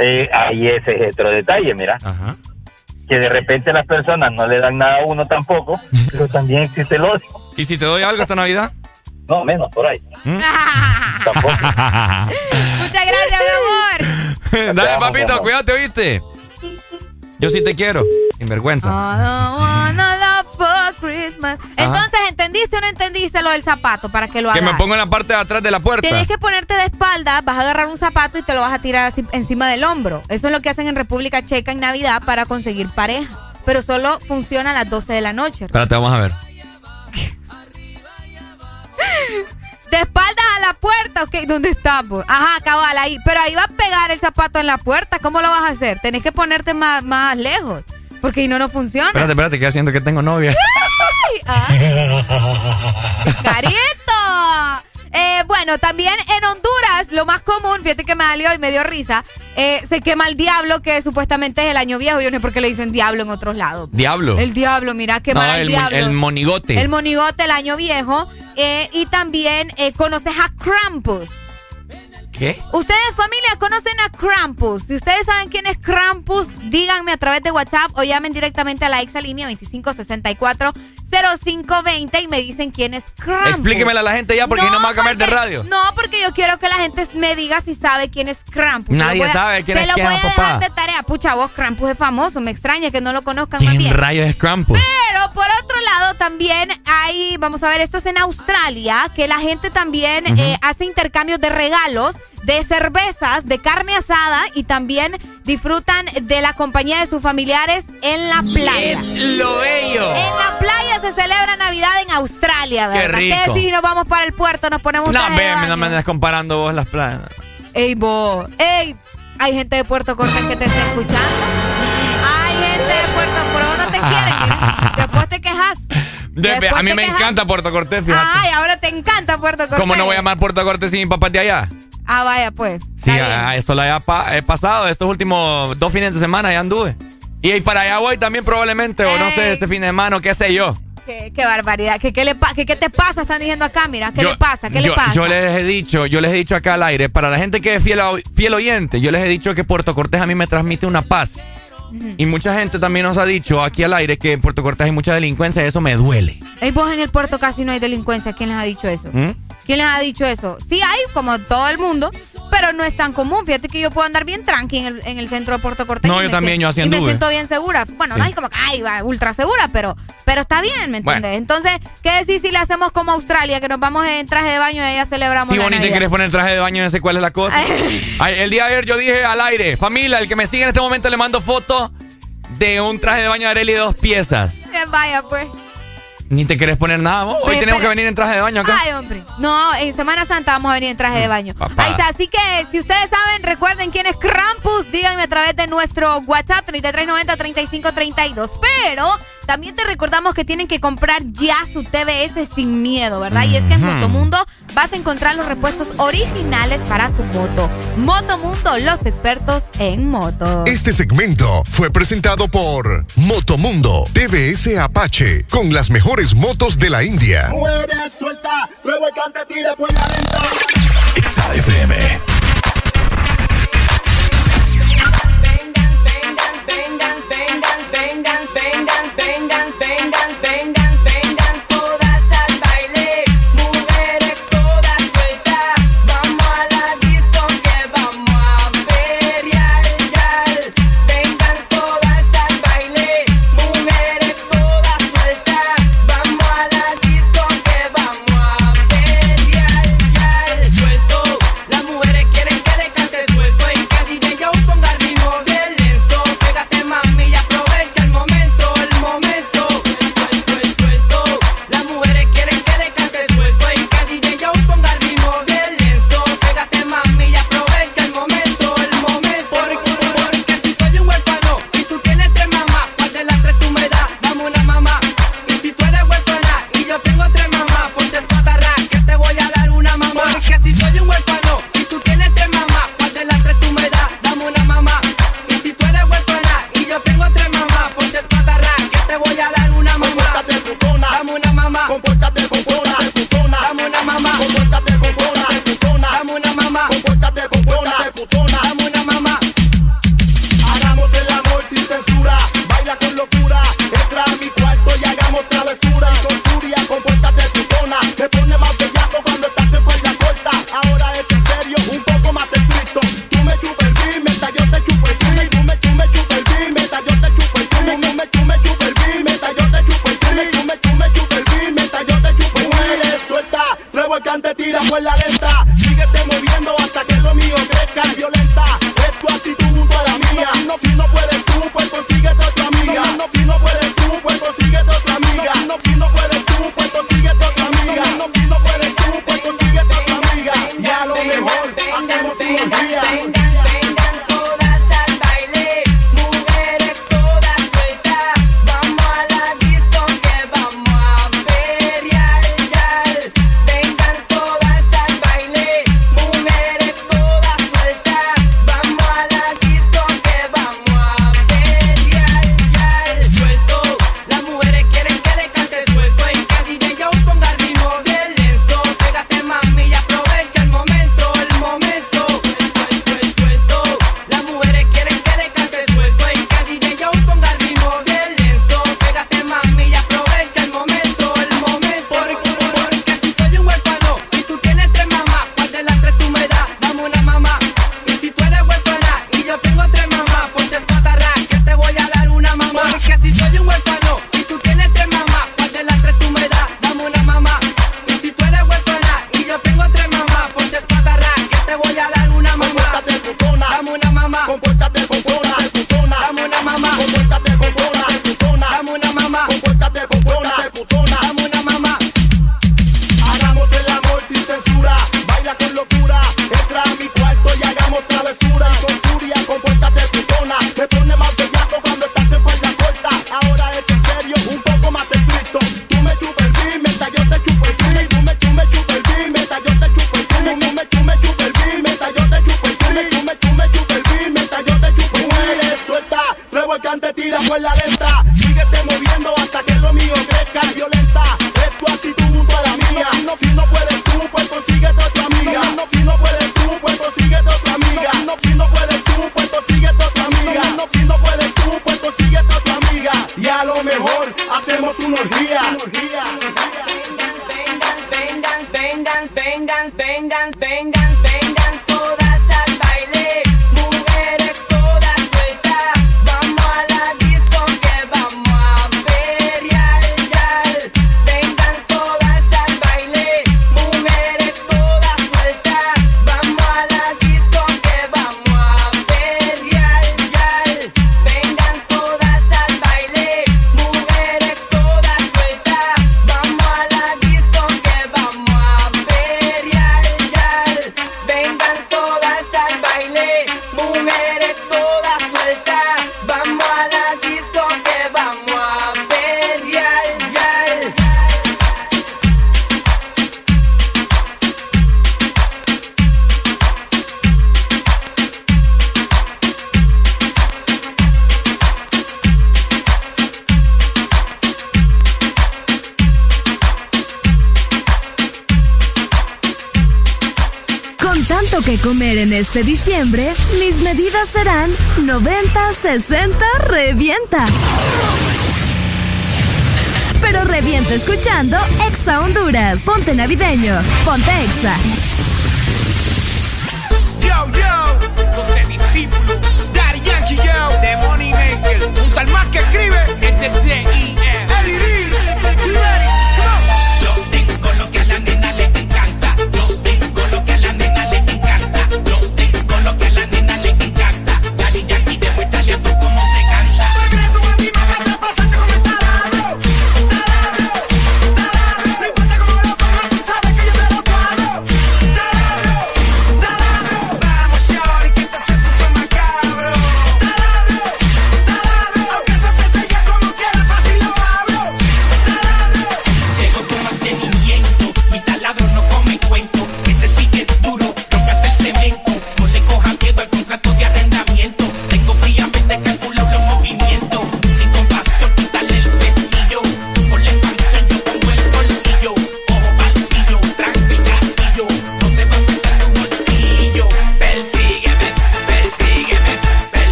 Eh, ahí ese es otro detalle, mira.
Ajá.
Que de repente las personas no le dan nada a uno tampoco, [LAUGHS] pero también existe el odio.
¿Y si te doy algo esta Navidad?
No, menos por ahí.
¿Mm? [LAUGHS]
Muchas gracias, mi amor. [LAUGHS]
Dale, papito, cuídate, ¿oíste? Yo sí te quiero, sin vergüenza.
I don't wanna love for Christmas. Entonces, ¿entendiste o no entendiste lo del zapato para que lo
Que
hagas?
me pongo en la parte de atrás de la puerta.
Tienes que ponerte de espalda, vas a agarrar un zapato y te lo vas a tirar así encima del hombro. Eso es lo que hacen en República Checa en Navidad para conseguir pareja. Pero solo funciona a las 12 de la noche.
Espérate, vamos a ver. [LAUGHS]
De espaldas a la puerta, ok, ¿dónde estamos? Ajá, cabal, ahí. Pero ahí va a pegar el zapato en la puerta. ¿Cómo lo vas a hacer? Tenés que ponerte más, más lejos. Porque si no, no funciona.
Espérate, espérate, que haciendo que tengo novia. [LAUGHS]
Ay. [LAUGHS] ¡Carito! Eh, bueno, también en Honduras, lo más común, fíjate que me salió y me dio risa, eh, se quema el diablo, que supuestamente es el año viejo. Yo no sé por qué le dicen diablo en otros lados.
Diablo.
El diablo, mira, quemar
no, el,
diablo.
el monigote.
El monigote, el año viejo. Eh, y también eh, conoces a Krampus.
¿Qué?
Ustedes, familia, conocen a Krampus. Si ustedes saben quién es Krampus, díganme a través de WhatsApp o llamen directamente a la exalínea 2564-0520 y me dicen quién es Krampus.
Explíquemela a la gente ya porque no, me va a cambiar de radio.
No, porque yo quiero que la gente me diga si sabe quién es Krampus.
Nadie
Te lo voy a-
sabe quién
te
es
lo
quién
voy
es,
a
papá.
dejar de tarea. Pucha, vos Krampus es famoso. Me extraña que no lo conozcan más
¿Quién
bien.
rayos es Krampus?
Pero por otro lado también hay, vamos a ver, esto es en Australia, que la gente también eh, hace intercambios de regalos, de cervezas, de carne asada y también disfrutan de la compañía de sus familiares en la playa.
lo bello.
En la playa se celebra Navidad en Australia,
Qué
¿verdad?
rico.
si nos vamos para el puerto, nos ponemos
No,
traje de
ve,
baño.
no me andes comparando vos las playas.
Ey, vos. Ey, hay gente de Puerto Cortés que te está escuchando. Hay gente de Puerto Pero no te quieren. [LAUGHS] Después te quejas. Después
a mí me
quejas.
encanta Puerto Cortés, fíjate.
Ay, ahora te encanta Puerto Cortés.
¿Cómo no voy a amar Puerto Cortés si mi papá es de allá?
Ah, vaya, pues.
Sí, a- esto lo pa- he pasado. Estos últimos dos fines de semana ya anduve. Y, y para allá voy también probablemente, o no sé, este fin de semana, o qué sé yo.
Qué, qué barbaridad. ¿Qué, qué, le pa- qué, qué te pasa? Están diciendo acá, mira. ¿Qué
Yo-
le pasa? ¿Qué
yo,
le pasa?
Yo les he dicho, yo les he dicho acá al aire, para la gente que es fiel, fiel oyente, yo les he dicho que Puerto Cortés a mí me transmite una paz. Y mucha gente también nos ha dicho aquí al aire que en Puerto Cortés hay mucha delincuencia y eso me duele.
Ey, vos en el puerto casi no hay delincuencia. ¿Quién les ha dicho eso?
¿Mm?
¿Quién les ha dicho eso? Sí hay, como todo el mundo, pero no es tan común. Fíjate que yo puedo andar bien tranqui en el, centro de Puerto Cortés.
No, yo también,
siento,
yo haciendo
Y me siento bien segura. Bueno, no es como que, ay, va, ultra segura, pero, pero está bien, ¿me entiendes? Entonces, ¿qué decís si le hacemos como Australia, que nos vamos en traje de baño y allá celebramos
Sí,
la
bonito, y querés poner traje de baño, no sé cuál es la cosa. [LAUGHS] el día de ayer yo dije al aire, familia, el que me sigue en este momento le mando foto de un traje de baño de Areli de dos piezas.
Vaya, pues.
Ni te querés poner nada vos. Hoy tenemos que venir en traje de baño acá.
Ay, hombre. No, en Semana Santa vamos a venir en traje de
mm, baño.
Ahí está. Así que si ustedes saben, recuerden quién es Krampus. Díganme a través de nuestro WhatsApp 3390-3532. Pero también te recordamos que tienen que comprar ya su TBS sin miedo, ¿verdad? Y es que en Motomundo vas a encontrar los repuestos originales para tu moto. Motomundo, los expertos en moto.
Este segmento fue presentado por Motomundo TBS Apache con las mejores motos de la India.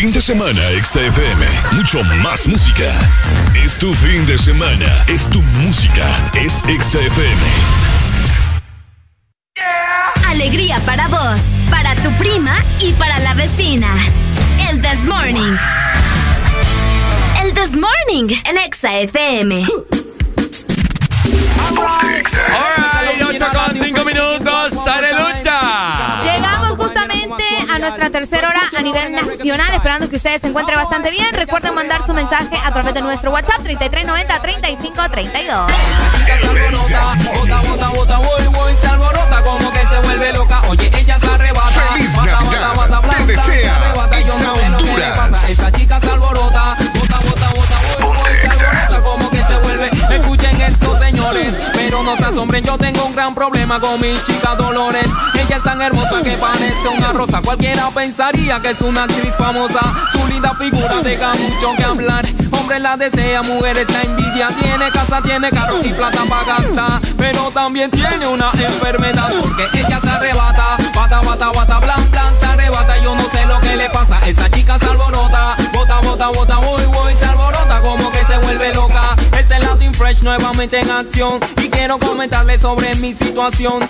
Fin de semana, XFM. Mucho más música. Es tu fin de semana. Es tu música. Es XFM.
Alegría para vos, para tu prima y para la vecina. El This Morning. El This Morning, el Exa FM.
Alright,
nuestra tercera hora a nivel nacional, esperando que ustedes se encuentren bastante bien. Recuerden mandar su mensaje a través de nuestro WhatsApp 3390-3532.
Bota, bota, bota, voy, voy, se alborota como que se vuelve loca. Oye, ella se arrebata.
¡Feliz
Bata, bata,
Navidad!
bata, blanca,
Te desea
se arrebata, yo
Exa
no sé lo que le
Honduras.
pasa. Esa chica se alborota. Bota, bota, bota, voy, voy, se alborota como que se vuelve. Escuchen esto, señores, pero no se asombren. Yo tengo un gran problema con mi chica Dolores. Ella es tan hermosa que parece una rosa. Cualquiera pensaría que es una actriz famosa. Su linda figura deja mucho que hablar. Hombres la desea, mujeres la envidia. Tiene casa, tiene carro y plata para gastar. Pero también tiene una enfermedad porque ella se arrebata. Bata, bata, bata, blan, blan, se arrebata. Yo no sé lo que le pasa. Esa chica se alborota. Bota, bota, bota, voy, voy, se alborota como que se vuelve loca. Latin Fresh nuevamente en acción. Y quiero comentarle sobre mi situación.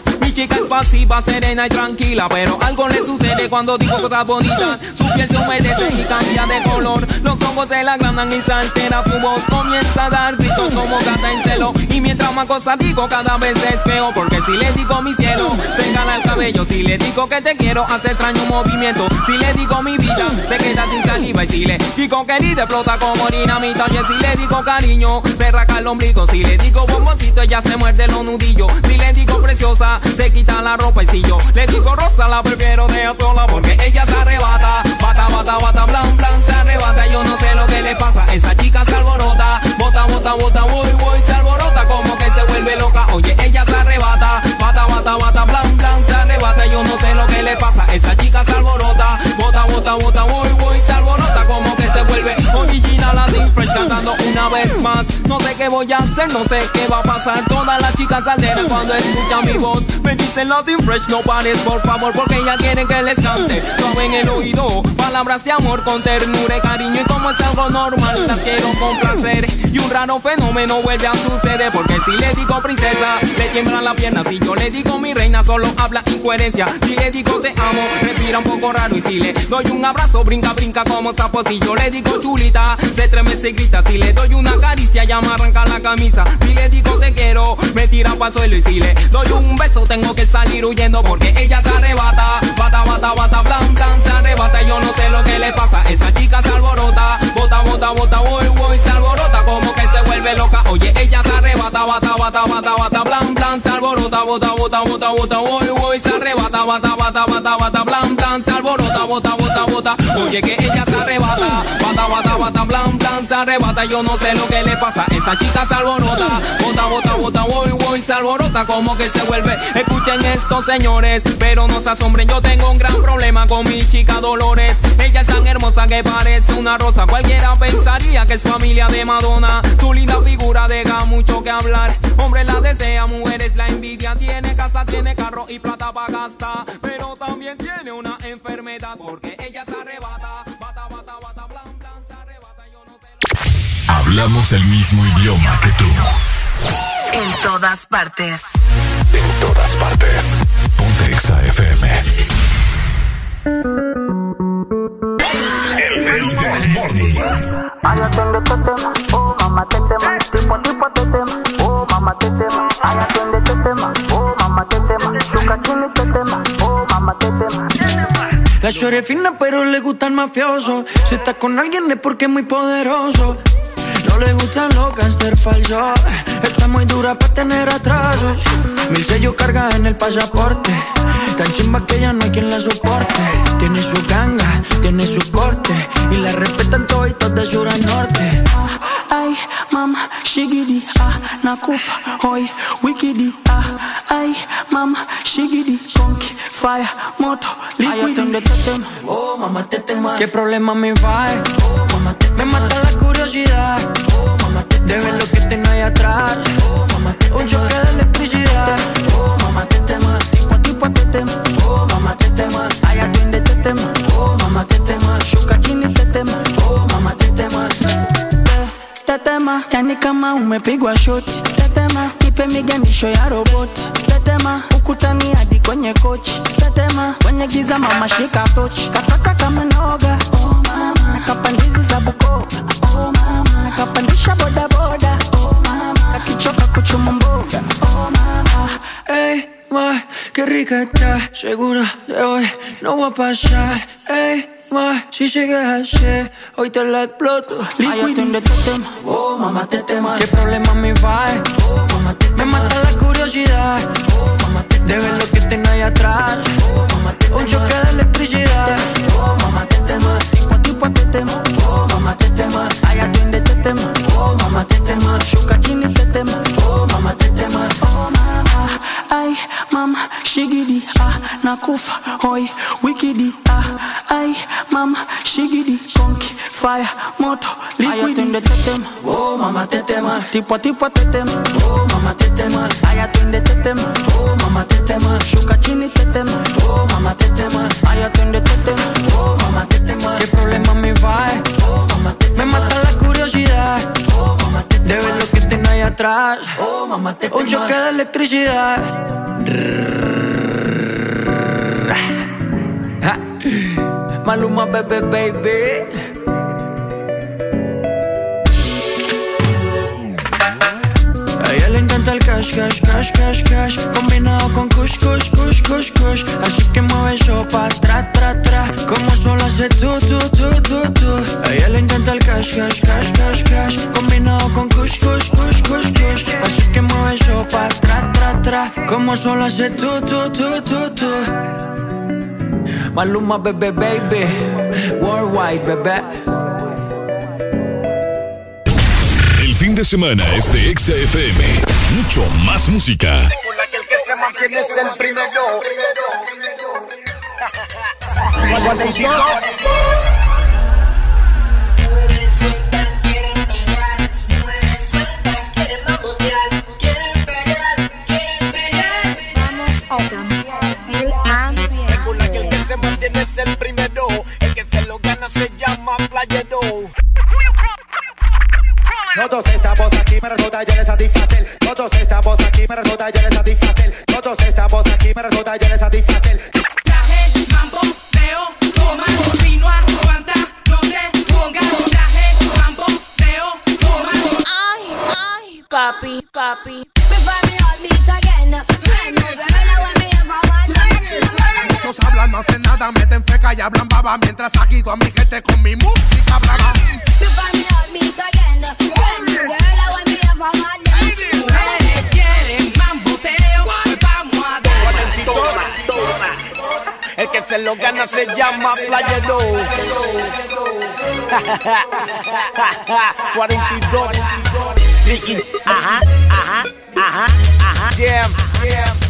Chica es pasiva, serena y tranquila. Pero algo le sucede cuando digo cosas bonitas. Su piel se humedece y cambia de color. Los ojos se la agrandan y se altera su voz. Comienza a dar gritos como gata en celo. Y mientras más cosas digo, cada vez es peor. Porque si le digo mi cielo, se gana el cabello. Si le digo que te quiero, hace extraño movimiento. Si le digo mi vida, se queda sin saliva. Y si le digo querida, explota como dinamita. Oye, si le digo cariño, se raca el ombligo. Si le digo bomboncito, ella se muerde los nudillos. Si le digo preciosa, se quita la ropa. Y si yo le digo rosa, la prefiero de sola. Porque ella se arrebata. Bata, bata, bata, blan, blan, se arrebata. Yo no sé lo que le pasa. Esa chica se alborota. Bota, bota, bota, voy, voy, se alborota. Como que se vuelve loca. Oye, ella se arrebata. Bata, bata, bata, blan, blan, se arrebata. Yo no sé lo que le pasa. Esa chica se alborota. Bota, bota, bota, voy, voy, se alborota. Como vuelve original Fresh cantando una vez más. No sé qué voy a hacer, no sé qué va a pasar. Todas las chicas alteran cuando escuchan mi voz. Me dicen Latin Fresh, no pares por favor, porque ellas quieren que les cante. Suave en el oído, palabras de amor con ternura y cariño. Y como es algo normal, las quiero complacer. Y un raro fenómeno vuelve a suceder. Porque si le digo princesa, le tiemblan las piernas. Si yo le digo mi reina, solo habla incoherencia. Si le digo te amo, respira un poco raro. Y si le doy un abrazo, brinca, brinca como sapo. Si yo le digo chulita, se tremece y grita. Si le doy una caricia, ella me arranca la camisa. Si le digo te quiero, me tira pa' suelo y si le doy un beso, tengo que salir huyendo porque ella se arrebata. Bata, bata, bata, blan, blan, se arrebata. Yo no sé lo que le pasa. Esa chica se alborota. Bota, bota, bota, voy, voy, se alborota. Como que se vuelve loca. Oye, ella se arrebata, bata, bata, bata, bata, blan, blan, se alborota. Bota, bota, bota, bota, voy, voy, se arrebata, bata, bata, bata, bata, blan, blan, se alborota. Bota, bota, bota. Oye, que ella se arrebata. Bata, bata, bata, blan, blan, se arrebata. Yo no sé lo que le pasa. Esa chica se alborota. Bota, bota, bota, voy, voy, se alborota. Como que se vuelve. Escuchen esto, señores. Pero no se asombren, yo tengo un gran problema con mi chica Dolores. Ella es tan hermosa que parece una rosa. Cualquiera pensaría que es familia de Madonna. Su linda figura deja mucho que hablar. Hombre la desea, mujeres la envidia. Tiene casa, tiene carro y plata para gastar. Pero también tiene una enfermedad porque ella se arrebata.
Hablamos el mismo idioma que tú.
En todas partes.
En todas partes. Ponte Exa FM. El Desmorning.
Ay, atiende este tema, oh mamá te tema, tipo tipo te tema, oh mamá te tema, ay atiende este tema, oh mamá te tema, chuca chini te tema, oh mamá te tema.
La chore fina pero le gusta el mafioso Si está con alguien es porque es muy poderoso No le gustan los gangster falsos Está muy dura para tener atrasos. Mil sellos carga en el pasaporte. Tan chimba que ya no hay quien la soporte. Tiene su ganga, tiene su corte. Y la respetan todos de sur a norte
Ay, mama, shigidi, ah, nakufa, hoy, wikidi, ah, ay, mama, shigidi, conky, fire, moto, liquidi.
tema, oh mamá te tema ¿Qué problema me va? Oh mamá te Me mata la curiosidad, oh mamá te De ver lo que tengo ahí atrás, oh mamá te Un choque de electricidad, oh mamá te tema
Tipo a tipo te tema,
Oh mamá te tema
ay, atiende este tema,
Oh mamá te
te tema, yani kama umepigwa shoti, tetema, nipe miganisho ya roboti, tetema, ukutani hadi kwenye kochi, tetema, kwenye giza mama shika tochi, kataka kama noga, oh mama, nakapandizi za Bukoba, oh mama, nakapandisha boda boda, oh mama, nakichoka kuchuma mboga, oh mama,
hey. ma, qué rica está Segura de hoy no voy a pasar ma, si sigues así Hoy te la exploto
ay, atiende este tema,
Oh, mamá, te tema ¿Qué problema me va? Oh, mamá, te Me mata la curiosidad Oh, mamá, te De ver lo que tengo ahí atrás Oh, mamá, te Un choque de electricidad Oh, mamá, te tema
tipo a tipo te tema,
Oh, mamá, te tema
ay, atiende este tema,
Oh, mamá, te tema
chuca chini te tema,
Oh, mamá, te tema
Oh mama, ay mama, shigidi ah, nakufa hoi wikidi ah, ay mama, shigidi konki fire moto liquidi. Ay, atiende tema,
Oh, mamá, te tema
tipo a tipo te tema,
Oh, mamá, te tema
ay atiende tema,
Oh, mamá, te tema
shuka chini te tema,
Oh, mamá, te tema
ay atiende tema,
Oh, mamá, te tema ¿Qué problema me va? Oh, mamá, te Me mata la curiosidad atrás. Oh, mamá, te Un choque de electricidad. Maluma, bebé, baby. Le encanta el cash, cash, cash, cash, cash Combinado con kush, kush, kush, kush, kush. Así que mueve eso pa' tra, Como solo hace tú, tú, tú, tú, tú. A ella le encanta el cash, cash, cash, cash, cash. Combinado con kush, kush, kush, kush, kush. Así que mueve eso pa' tra, tra, tra. Como solo hace tú, tú, tú, tú, tú. Maluma, bebé, baby. Worldwide, bebé.
El fin de semana es de Exa FM. Mucho más música.
que el que se mantiene es el primero.
Todos estamos aquí para les satisfacer. Todos estamos aquí para les satisfacer. Todos estamos aquí para les satisfacer.
papi.
Muchos hablan, no hacen nada, meten feca y hablan baba mientras agito a mi gente con mi música brava.
Quieren vamos a.
El que se lo gana se llama playero. [LAUGHS] 42
picking. Uh huh, uh huh, uh huh, uh huh. Jam, jam.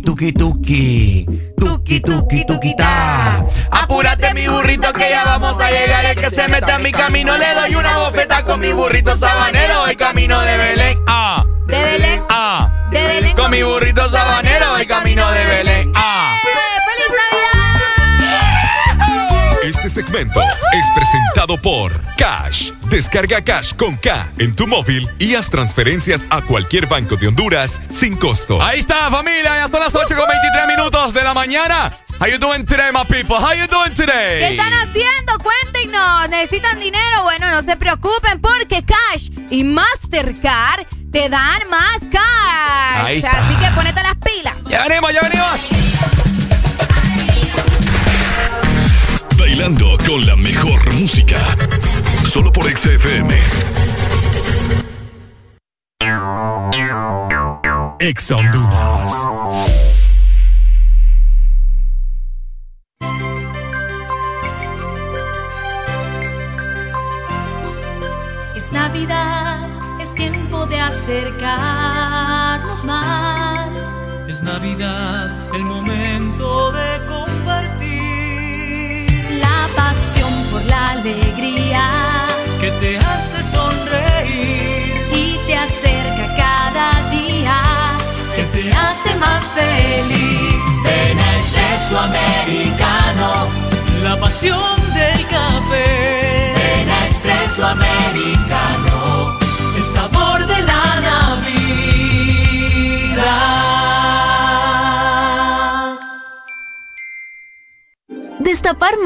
Tuki, tuki, tuki, tuki. Tuki, tuki, ta. Apúrate, mi burrito, que ya vamos a llegar. El que se meta en mi camino le doy una bofeta con mi burrito sabanero. Voy camino de Belén. Ah.
De Belén.
Ah.
De Belén.
Con mi burrito sabanero voy camino de Belén. Ah.
¡Feliz Navidad!
Este segmento es presentado por Cash. Descarga Cash con K en tu móvil y haz transferencias a cualquier banco de Honduras sin costo.
Ahí está, familia. Ya son las 8 con 23 minutos de la mañana. How you doing today, my people? How you doing today?
¿Qué están haciendo? Cuéntenos. ¿Necesitan dinero? Bueno, no se preocupen porque Cash y Mastercard te dan más cash.
Ahí está.
Así que ponete las pilas.
Ya venimos, ya venimos.
Bailando con la mejor música. Solo por XFM. Ex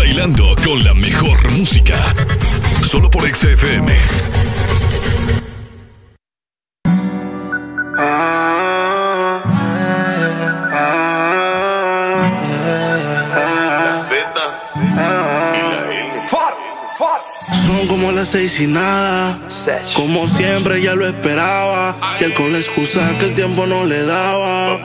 Bailando con la mejor música. Solo por XFM.
La Z y la L. Son como las seis y nada. Como siempre ya lo esperaba. Y él con la excusa que el tiempo no le daba.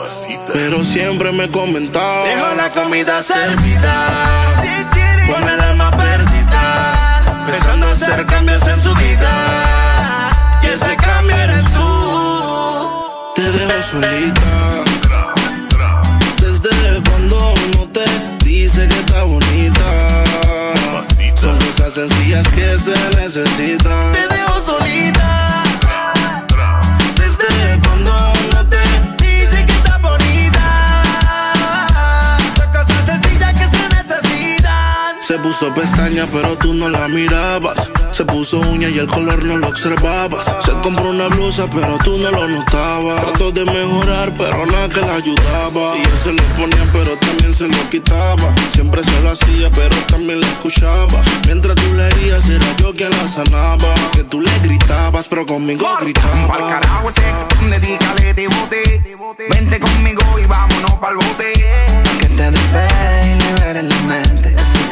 Pero siempre me comentaba. Dejo la comida servida. Ponme el alma perdida. Pensando hacer cambios en su vida. Y ese cambio eres tú. Te dejo solita. Desde cuando no te dice que está bonita. Son cosas sencillas que se necesitan. Te dejo solita. Se puso pestaña, pero tú no la mirabas. Se puso uña y el color no lo observabas. Se compró una blusa, pero tú no lo notabas. Trató de mejorar, pero nada que la ayudaba. Y él se lo ponía, pero también se lo quitaba. Siempre se lo hacía, pero también la escuchaba. Mientras tú le herías, era yo quien la sanaba. Es que tú le gritabas, pero conmigo gritaba.
Pa'l carajo ese, dedícale de bote. Vente conmigo y vámonos pa'l bote.
Que te despegue y libere la mente.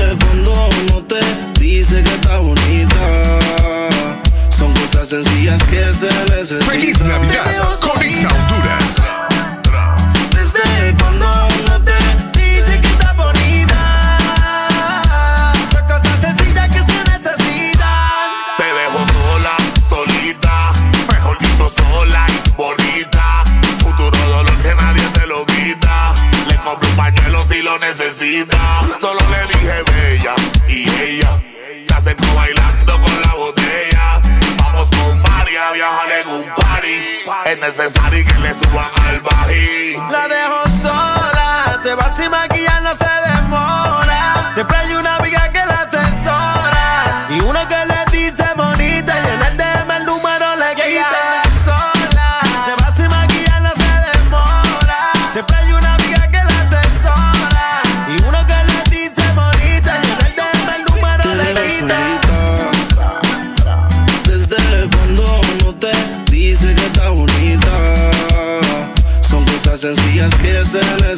Desde cuando no te dice que está bonita. Son cosas sencillas que se necesitan.
Feliz Navidad con Exa Honduras.
Desde cuando no te dice que está bonita.
Son cosas sencillas que se necesitan.
Te dejo sola, solita, mejor dicho sola y bonita. Futuro dolor que nadie se lo quita. Le compro un pañuelo si lo necesita. Solo bella y ella se acercó bailando con la botella. Vamos con Mari a viajar en un party. Es necesario que le suban al bají.
La dejo sola, se va sin maquillar, no se demora. Siempre hay una amiga que la asesora. Y uno que le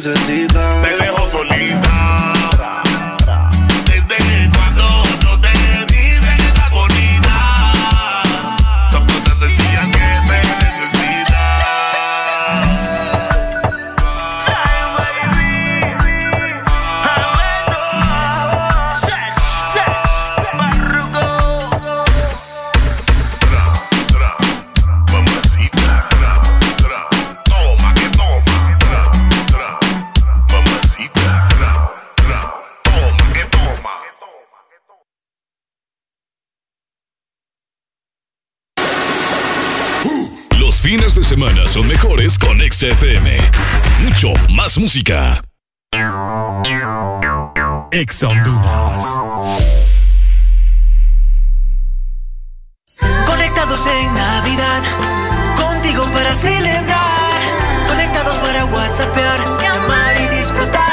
se
son
mejores con XFM. Mucho más música. Ex.
Conectados en Navidad, contigo para celebrar. Conectados para WhatsAppear, llamar y disfrutar.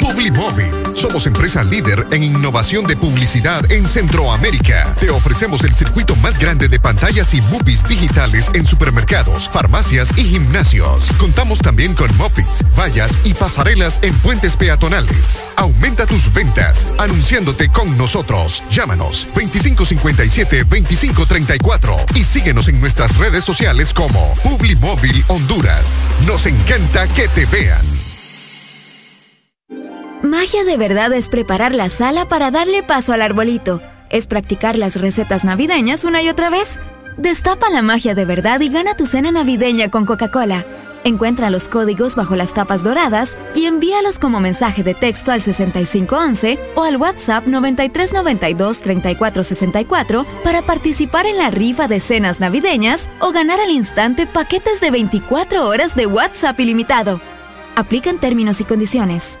Publimóvil. Somos empresa líder en innovación de publicidad en Centroamérica. Te ofrecemos el circuito más grande de pantallas y movies digitales en supermercados, farmacias y gimnasios. Contamos también con mopis, vallas y pasarelas en puentes peatonales. Aumenta tus ventas anunciándote con nosotros. Llámanos 2557-2534 y síguenos en nuestras redes sociales como Publimóvil Honduras. Nos encanta que te vean.
Magia de verdad es preparar la sala para darle paso al arbolito. Es practicar las recetas navideñas una y otra vez. Destapa la magia de verdad y gana tu cena navideña con Coca-Cola. Encuentra los códigos bajo las tapas doradas y envíalos como mensaje de texto al 6511 o al WhatsApp 9392-3464 para participar en la rifa de cenas navideñas o ganar al instante paquetes de 24 horas de WhatsApp ilimitado. Aplican términos y condiciones.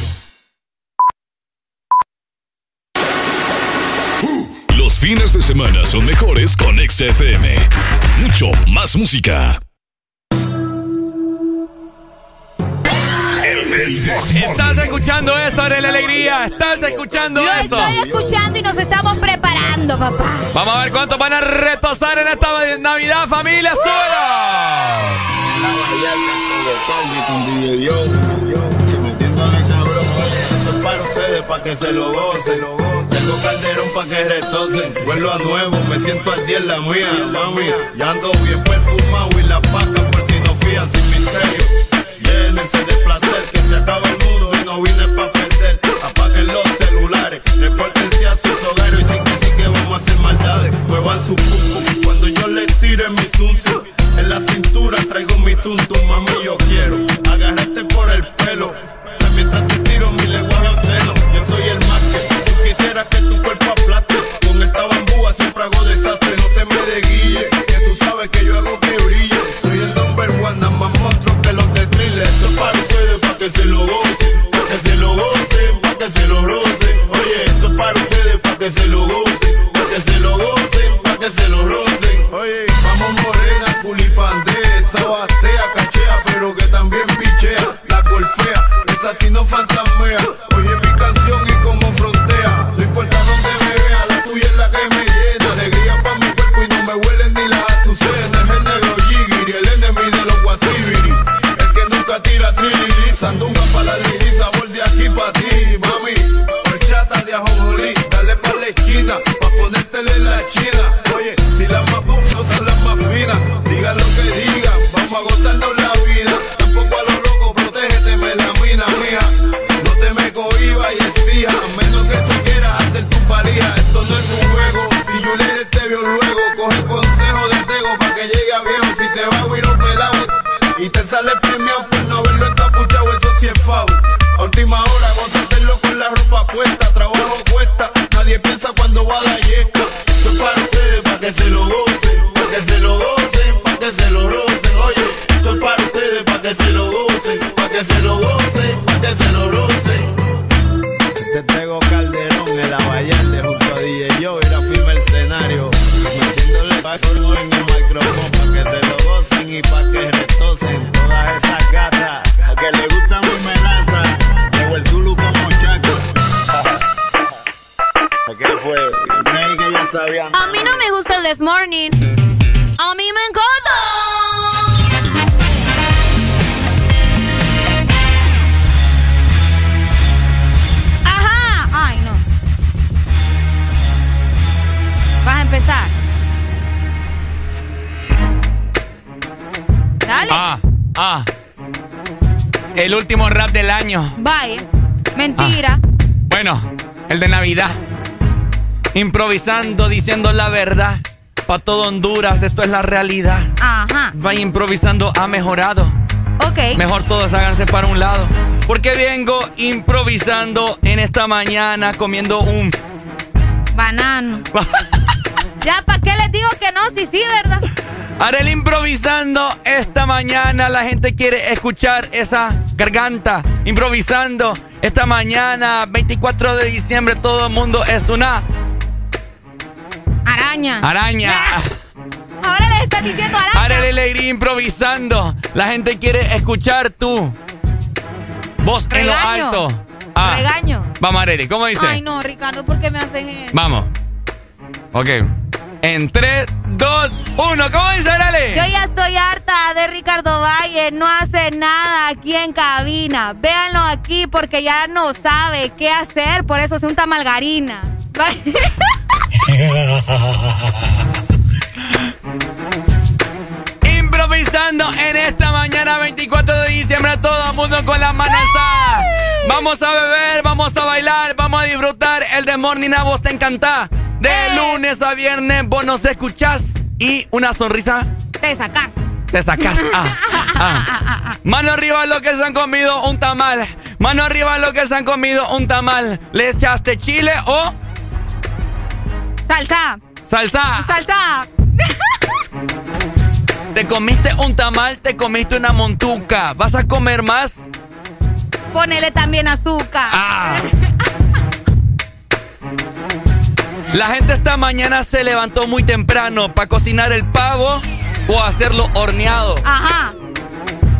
Fines de semana son mejores con XFM. Mucho más música.
Estás escuchando esto, la Alegría. Estás escuchando
Lo
eso.
estoy escuchando y nos estamos preparando, papá.
Vamos a ver cuántos van a retosar en esta Navidad, familia.
Yo, calderón para que retocen, vuelvo a nuevo, me siento al día en la mía, mami. Ya ando bien perfumado y la paca por si no fían sin misterio. Llénense de placer, que se acaba el mundo y no vine pa' perder. Apaguen los celulares, repórtense a sus hogares y sí que sí que vamos a hacer maldades. Muevan su pum cuando yo les tire mi tuntum. En la cintura traigo mi tuntum, mami, yo quiero agarrarte por el pelo. Que se lo gocen, para que se lo gocen, para que se lo rocen. Oye, esto es para ustedes, para que se lo gocen,
This Morning. A mí me encanta. Ajá. Ay, no. Vas a empezar. Dale.
Ah, ah. El último rap del año.
Vaya. Mentira.
Bueno, el de Navidad. Improvisando, diciendo la verdad. Pa' todo Honduras, esto es la realidad.
Ajá.
Vaya improvisando, ha mejorado.
Ok.
Mejor todos háganse para un lado. Porque vengo improvisando en esta mañana comiendo un...
Banano. [LAUGHS] ya, ¿para qué les digo que no? Sí, sí, ¿verdad?
Arel improvisando esta mañana. La gente quiere escuchar esa garganta. Improvisando esta mañana, 24 de diciembre, todo el mundo es una
Araña.
araña.
Ahora les estás diciendo araña.
Arel Alegría improvisando. La gente quiere escuchar tu voz en lo alto. Ah.
Regaño.
Vamos, Areli, ¿cómo dice?
Ay, no, Ricardo, ¿por qué me haces eso?
Vamos. Ok. En 3, 2, 1. ¿Cómo dice Areli?
Yo ya estoy harta de Ricardo Valle, no hace nada aquí en cabina. Véanlo aquí porque ya no sabe qué hacer, por eso se unta margarina. [LAUGHS]
Improvisando en esta mañana 24 de diciembre, todo el mundo con las manos. Vamos a beber, vamos a bailar, vamos a disfrutar. El de Morning a vos te encanta. De lunes a viernes vos nos escuchás y una sonrisa
Te sacás.
te sacás. Ah, ah. Mano arriba los que se han comido un tamal. Mano arriba los que se han comido un tamal. ¿Le echaste chile o
Salsa.
salsa?
Salsa. [LAUGHS]
Te comiste un tamal, te comiste una montuca. ¿Vas a comer más?
Ponele también azúcar.
Ah. [LAUGHS] La gente esta mañana se levantó muy temprano para cocinar el pavo o hacerlo horneado.
Ajá.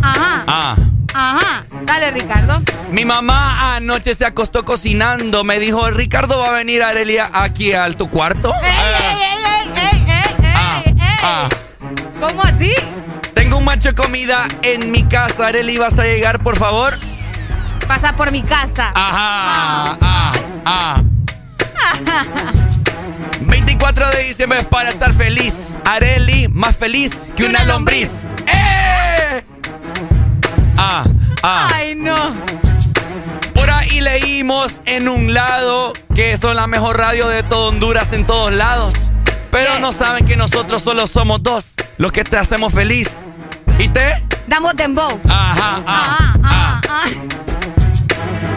Ajá.
Ah.
Ajá. Dale, Ricardo.
Mi mamá anoche se acostó cocinando. Me dijo, Ricardo va a venir Arelia aquí al tu cuarto.
¡Ey, ey, ey, ey, ey, ey, ey!
Ah.
¿Cómo así?
Tengo un macho de comida en mi casa. Areli, ¿vas a llegar, por favor?
Pasa por mi casa.
Ajá. Ah. Ah. [LAUGHS] 24 de diciembre es para estar feliz. Areli, más feliz que una lombriz. Ah, ah.
Ay, no.
Por ahí leímos en un lado que son la mejor radio de todo Honduras en todos lados. Pero no saben que nosotros solo somos dos los que te hacemos feliz. ¿Y te?
Damos dembow.
Ajá,
ah, ah, ah.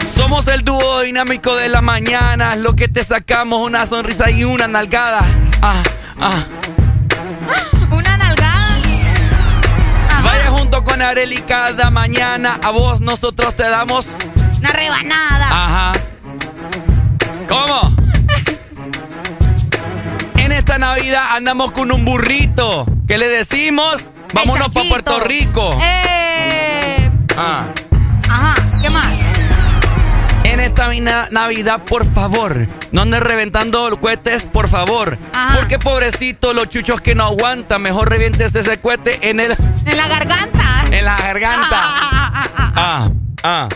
Somos el dúo dinámico de la mañana, lo que te sacamos una sonrisa y una nalgada. Ah, ah. Con Areli cada mañana. A vos nosotros te damos.
Una rebanada.
Ajá. ¿Cómo? [LAUGHS] En esta Navidad andamos con un burrito. ¿Qué le decimos? Vámonos para Puerto Rico.
Eh.
Ah.
Ajá. ¿Qué más?
En esta Navidad, por favor, no andes reventando cohetes, por favor.
Ajá.
Porque pobrecito, los chuchos que no aguantan, mejor revientes ese cohete en el.
En la garganta.
En la garganta. Ah, ah.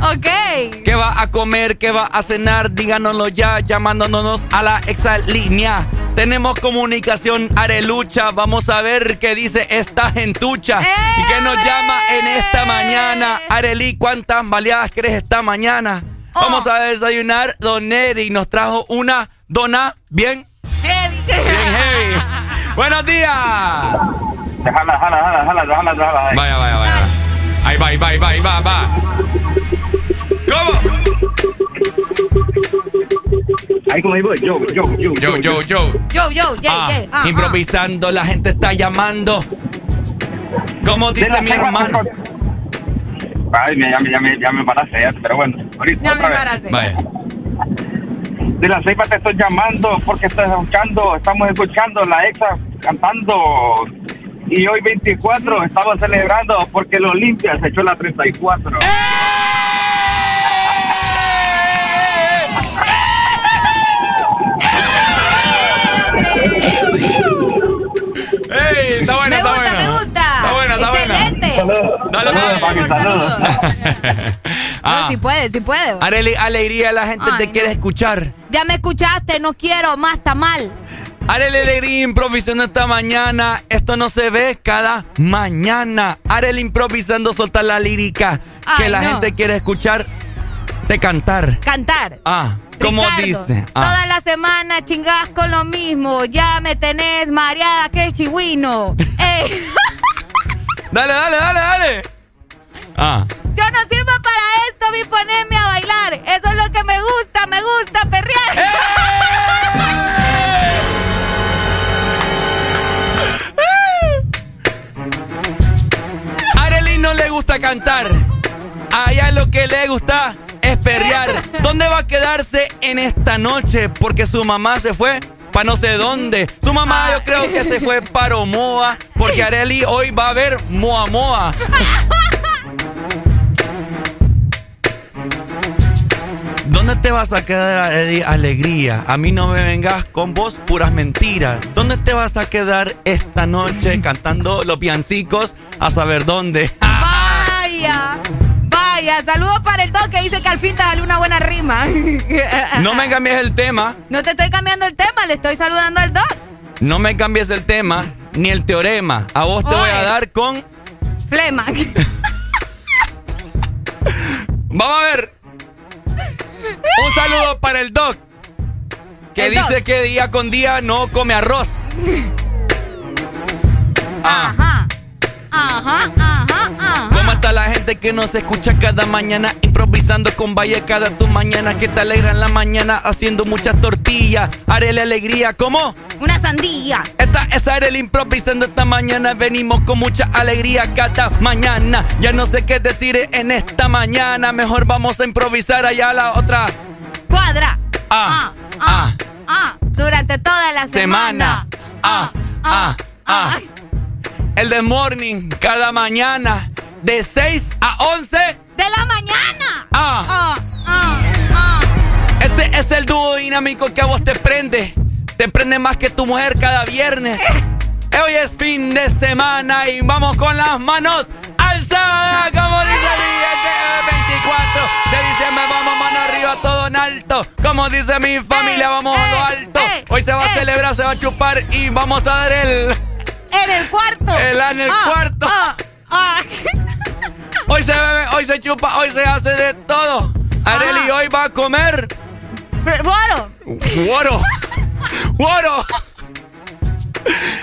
Ok.
¿Qué va a comer? ¿Qué va a cenar? Díganoslo ya, llamándonos a la exalínea. Tenemos comunicación arelucha. Vamos a ver qué dice esta gentucha. y que nos llama en esta mañana. Areli, ¿cuántas baleadas crees esta mañana? Vamos a desayunar. Don Neri nos trajo una dona bien,
Heavy.
bien heavy. [LAUGHS] Buenos días.
Déjala, déjala, déjala, déjala, déjala, déjala.
Vaya, vaya, vaya. Ahí va, ahí va, ahí va, ahí va, va. ¿Cómo?
Ahí como digo, yo, yo, yo,
Yo, yo, yo.
Yo, yo, yeah,
Ah,
yeah. Ah,
improvisando, la gente está llamando. ¿Cómo dice mi hermano?
Ay, me- ya, me- ya, me- ya me paraste, ya, pero bueno, ahorita
Ya me
otra vez.
paraste.
Vaya.
De la ceiba te estoy llamando porque estás escuchando, estamos escuchando la exa cantando. Y hoy 24 estamos celebrando porque el Olimpia se echó la 34.
¡Ey! Está buena,
Me
está
gusta,
buena.
me gusta.
Está buena, está buena.
Excelente.
Dale,
papi, saludos. [LAUGHS]
Ah,
No, si puede, si puede.
Areli, alegría, la gente te
Ay,
quiere
no.
escuchar.
Ya me escuchaste, no quiero más, está mal.
Areli Alegría improvisando esta mañana. Esto no se ve cada mañana. Areli improvisando, solta la lírica que
Ay,
la
no.
gente quiere escuchar de cantar.
Cantar.
Ah, ¿cómo
Ricardo,
dice? Ah.
Toda la semana chingás con lo mismo. Ya me tenés mareada que chihuino. [LAUGHS] Ey,
Dale, dale, dale, dale. Ah.
yo no sirvo para esto, vi ponerme a bailar. Eso es lo que me gusta, me gusta perrear.
Arely no le gusta cantar. A ella lo que le gusta es perrear. ¿Dónde va a quedarse en esta noche? Porque su mamá se fue para no sé dónde. Su mamá yo creo que se fue para Omoa. Porque Arely hoy va a ver Moa Moa. ¿Dónde te vas a quedar? Alegría? A mí no me vengas con vos puras mentiras. ¿Dónde te vas a quedar esta noche cantando los piancicos a saber dónde?
Vaya, vaya. Saludos para el Doc que dice que al fin te salió una buena rima. [LAUGHS]
No me cambies el tema,
No te estoy cambiando el tema, le estoy saludando al Doc.
no me cambies el tema ni el teorema. A vos te voy a dar con.
Flema. [LAUGHS]
Vamos a ver. Un saludo para el Doc. Que
El
dice
Doc.
que día con día no come arroz.
Ajá. Ajá, ajá, ajá.
¿Cómo está la gente que nos escucha cada mañana? Improvisando con Valle cada tu mañana. Que te alegran la mañana haciendo muchas tortillas. Haré la alegría, ¿cómo?
Una sandía.
Esta es Arel improvisando esta mañana. Venimos con mucha alegría cada mañana. Ya no sé qué decir en esta mañana. Mejor vamos a improvisar allá la otra.
Cuadra.
Ah, ah,
ah. Durante toda la semana.
Semana. Ah, ah, ah. El de morning, cada mañana, de 6 a 11.
¡De la mañana!
Ah.
Ah, ah, ah.
Este es el dúo dinámico que a vos te prende. Te prende más que tu mujer cada viernes. Hoy es fin de semana y vamos con las manos alzadas, como dice el billete 24 de diciembre. Vamos mano arriba, todo en alto. Como dice mi familia, vamos a lo alto. Hoy se va a celebrar, se va a chupar y vamos a dar el.
En el cuarto.
El en el
Ah,
cuarto.
Ah, ah.
Hoy se bebe, hoy se chupa, hoy se hace de todo. Areli hoy va a comer.
Bueno,
¡Guoro! ¡Guoro!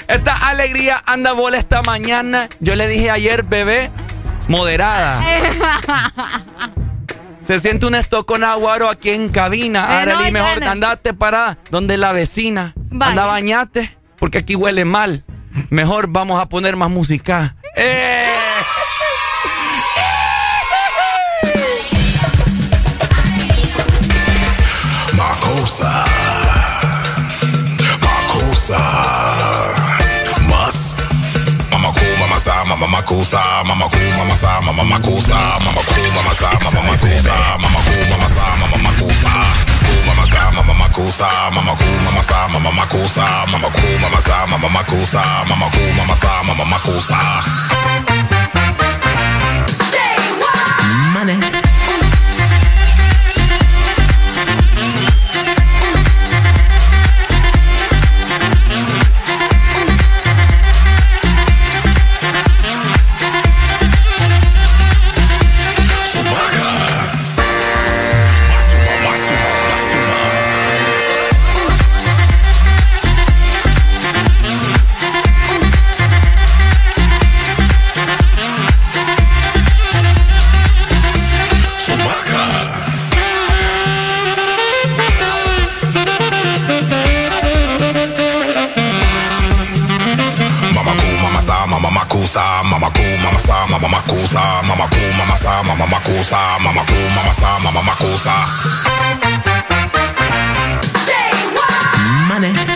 Esta alegría anda bola esta mañana. Yo le dije ayer, bebé, moderada. [LAUGHS] Se siente un esto con aguaro aquí en cabina.
Eh, no,
Arely, mejor
Diana.
andate para donde la vecina.
Vaya.
Anda, bañate, porque aquí huele mal. Mejor vamos a poner más música. [LAUGHS] ¡Eh!
Mama makusa, mama cool, mama sa, mama makusa, mama cool, mama sa, mama makusa, mama cool, mama sa, mama cool, mama sa, mama makusa, mama cool, mama sa, mama makusa, mama cool, mama sa, mama makusa, mama cool, mama sa, mama makusa.
Money.
Mama makusa, mama cool, mama sa, mama makusa.
Money.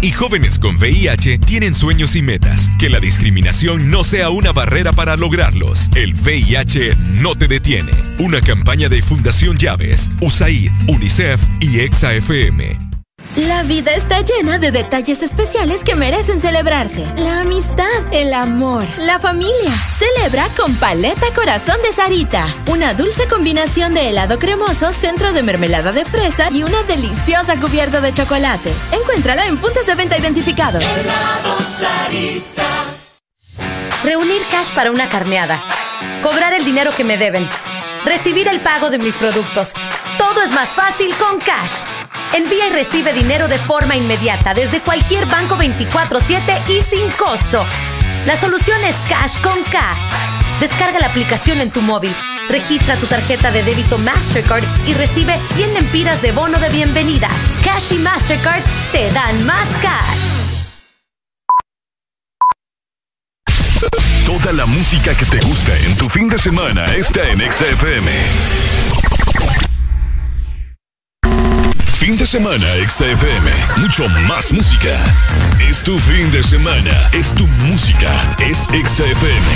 Y
jóvenes con VIH tienen sueños y metas. Que la discriminación no sea una barrera para lograrlos. El VIH no te detiene. Una campaña de Fundación Llaves, USAID, UNICEF y EXA-FM.
La vida está llena de detalles especiales que merecen celebrarse. La amistad, el amor, la familia. Celebra con Paleta Corazón de Sarita. Una dulce combinación de helado cremoso, centro de mermelada de fresa y una deliciosa cubierta de chocolate. Encuéntrala en puntos de venta identificados.
Reunir cash para una carneada. Cobrar el dinero que me deben. Recibir el pago de mis productos. Todo es más fácil con Cash. Envía y recibe dinero de forma inmediata desde cualquier banco 24/7 y sin costo. La solución es Cash con K. Descarga la aplicación en tu móvil, registra tu tarjeta de débito Mastercard y recibe 100 lempiras de bono de bienvenida. Cash y Mastercard te dan más cash.
Toda la música que te gusta en tu fin de semana está en XFM. Fin de semana XFM. Mucho más música. Es tu fin de semana. Es tu música. Es XFM.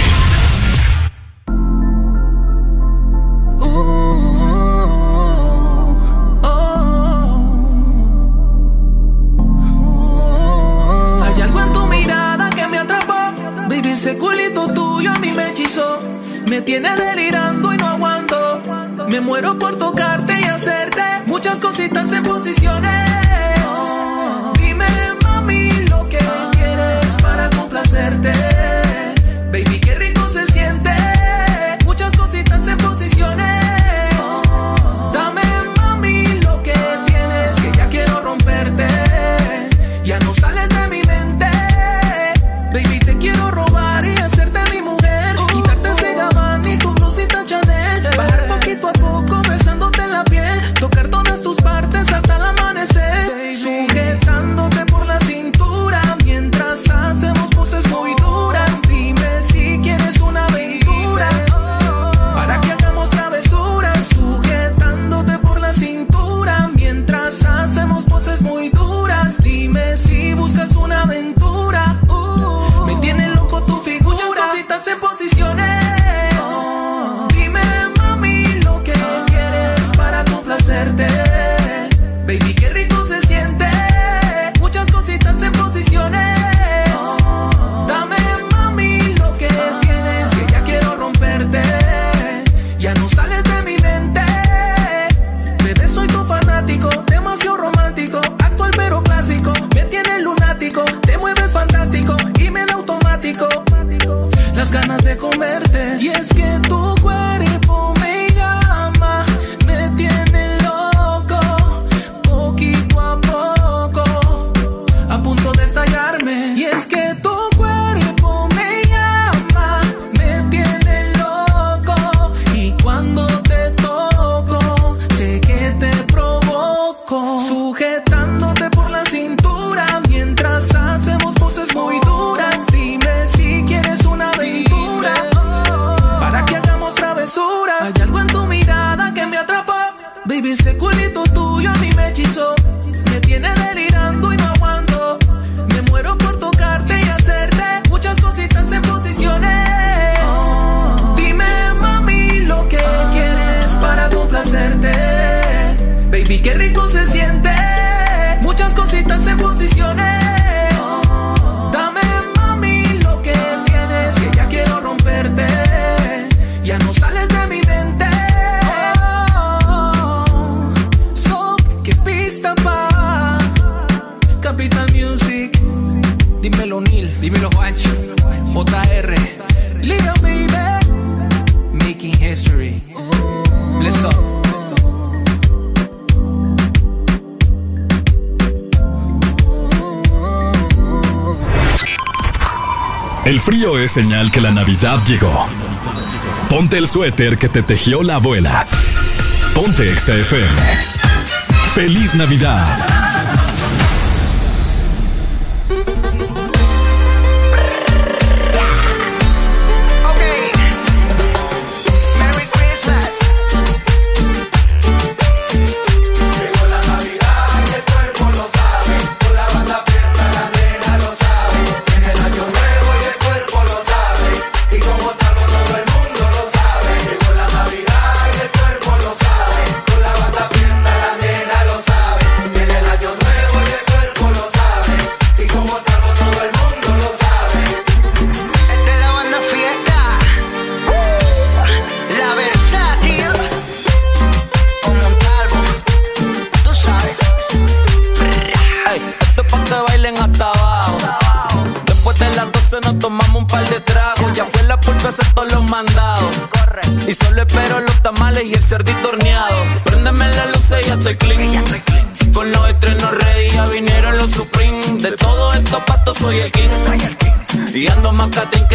Hay algo en tu mirada que me atrapó. Baby, ese culito tuyo a mí me hechizó. Me tiene delirando y no aguanto. Me muero por tocarte cositas en posiciones.
Señal que la Navidad llegó. Ponte el suéter que te tejió la abuela. Ponte XFM. ¡Feliz Navidad!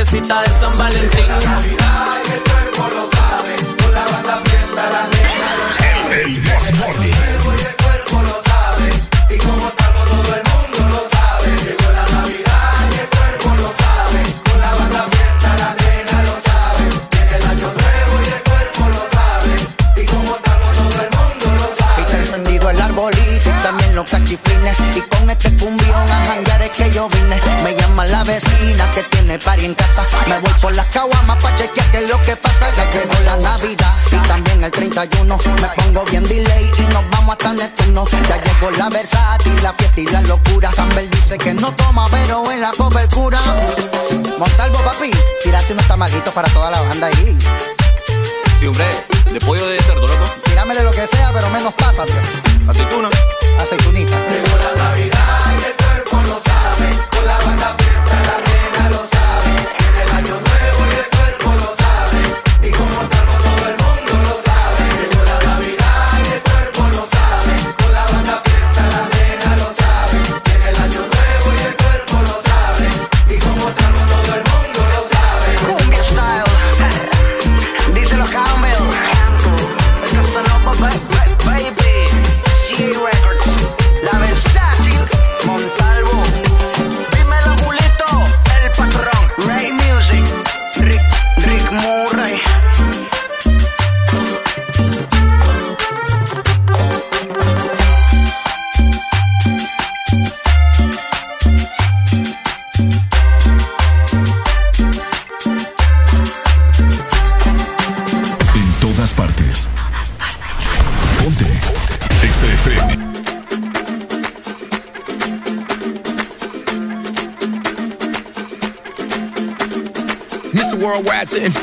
nochecita de San Valentín.
desayuno. Me pongo bien delay y nos vamos hasta Neptuno. Ya llegó la versátil, la fiesta y la locura. Samber dice que no toma, pero en la cobertura. Montalvo, papi, tírate unos tamalitos para toda la banda ahí.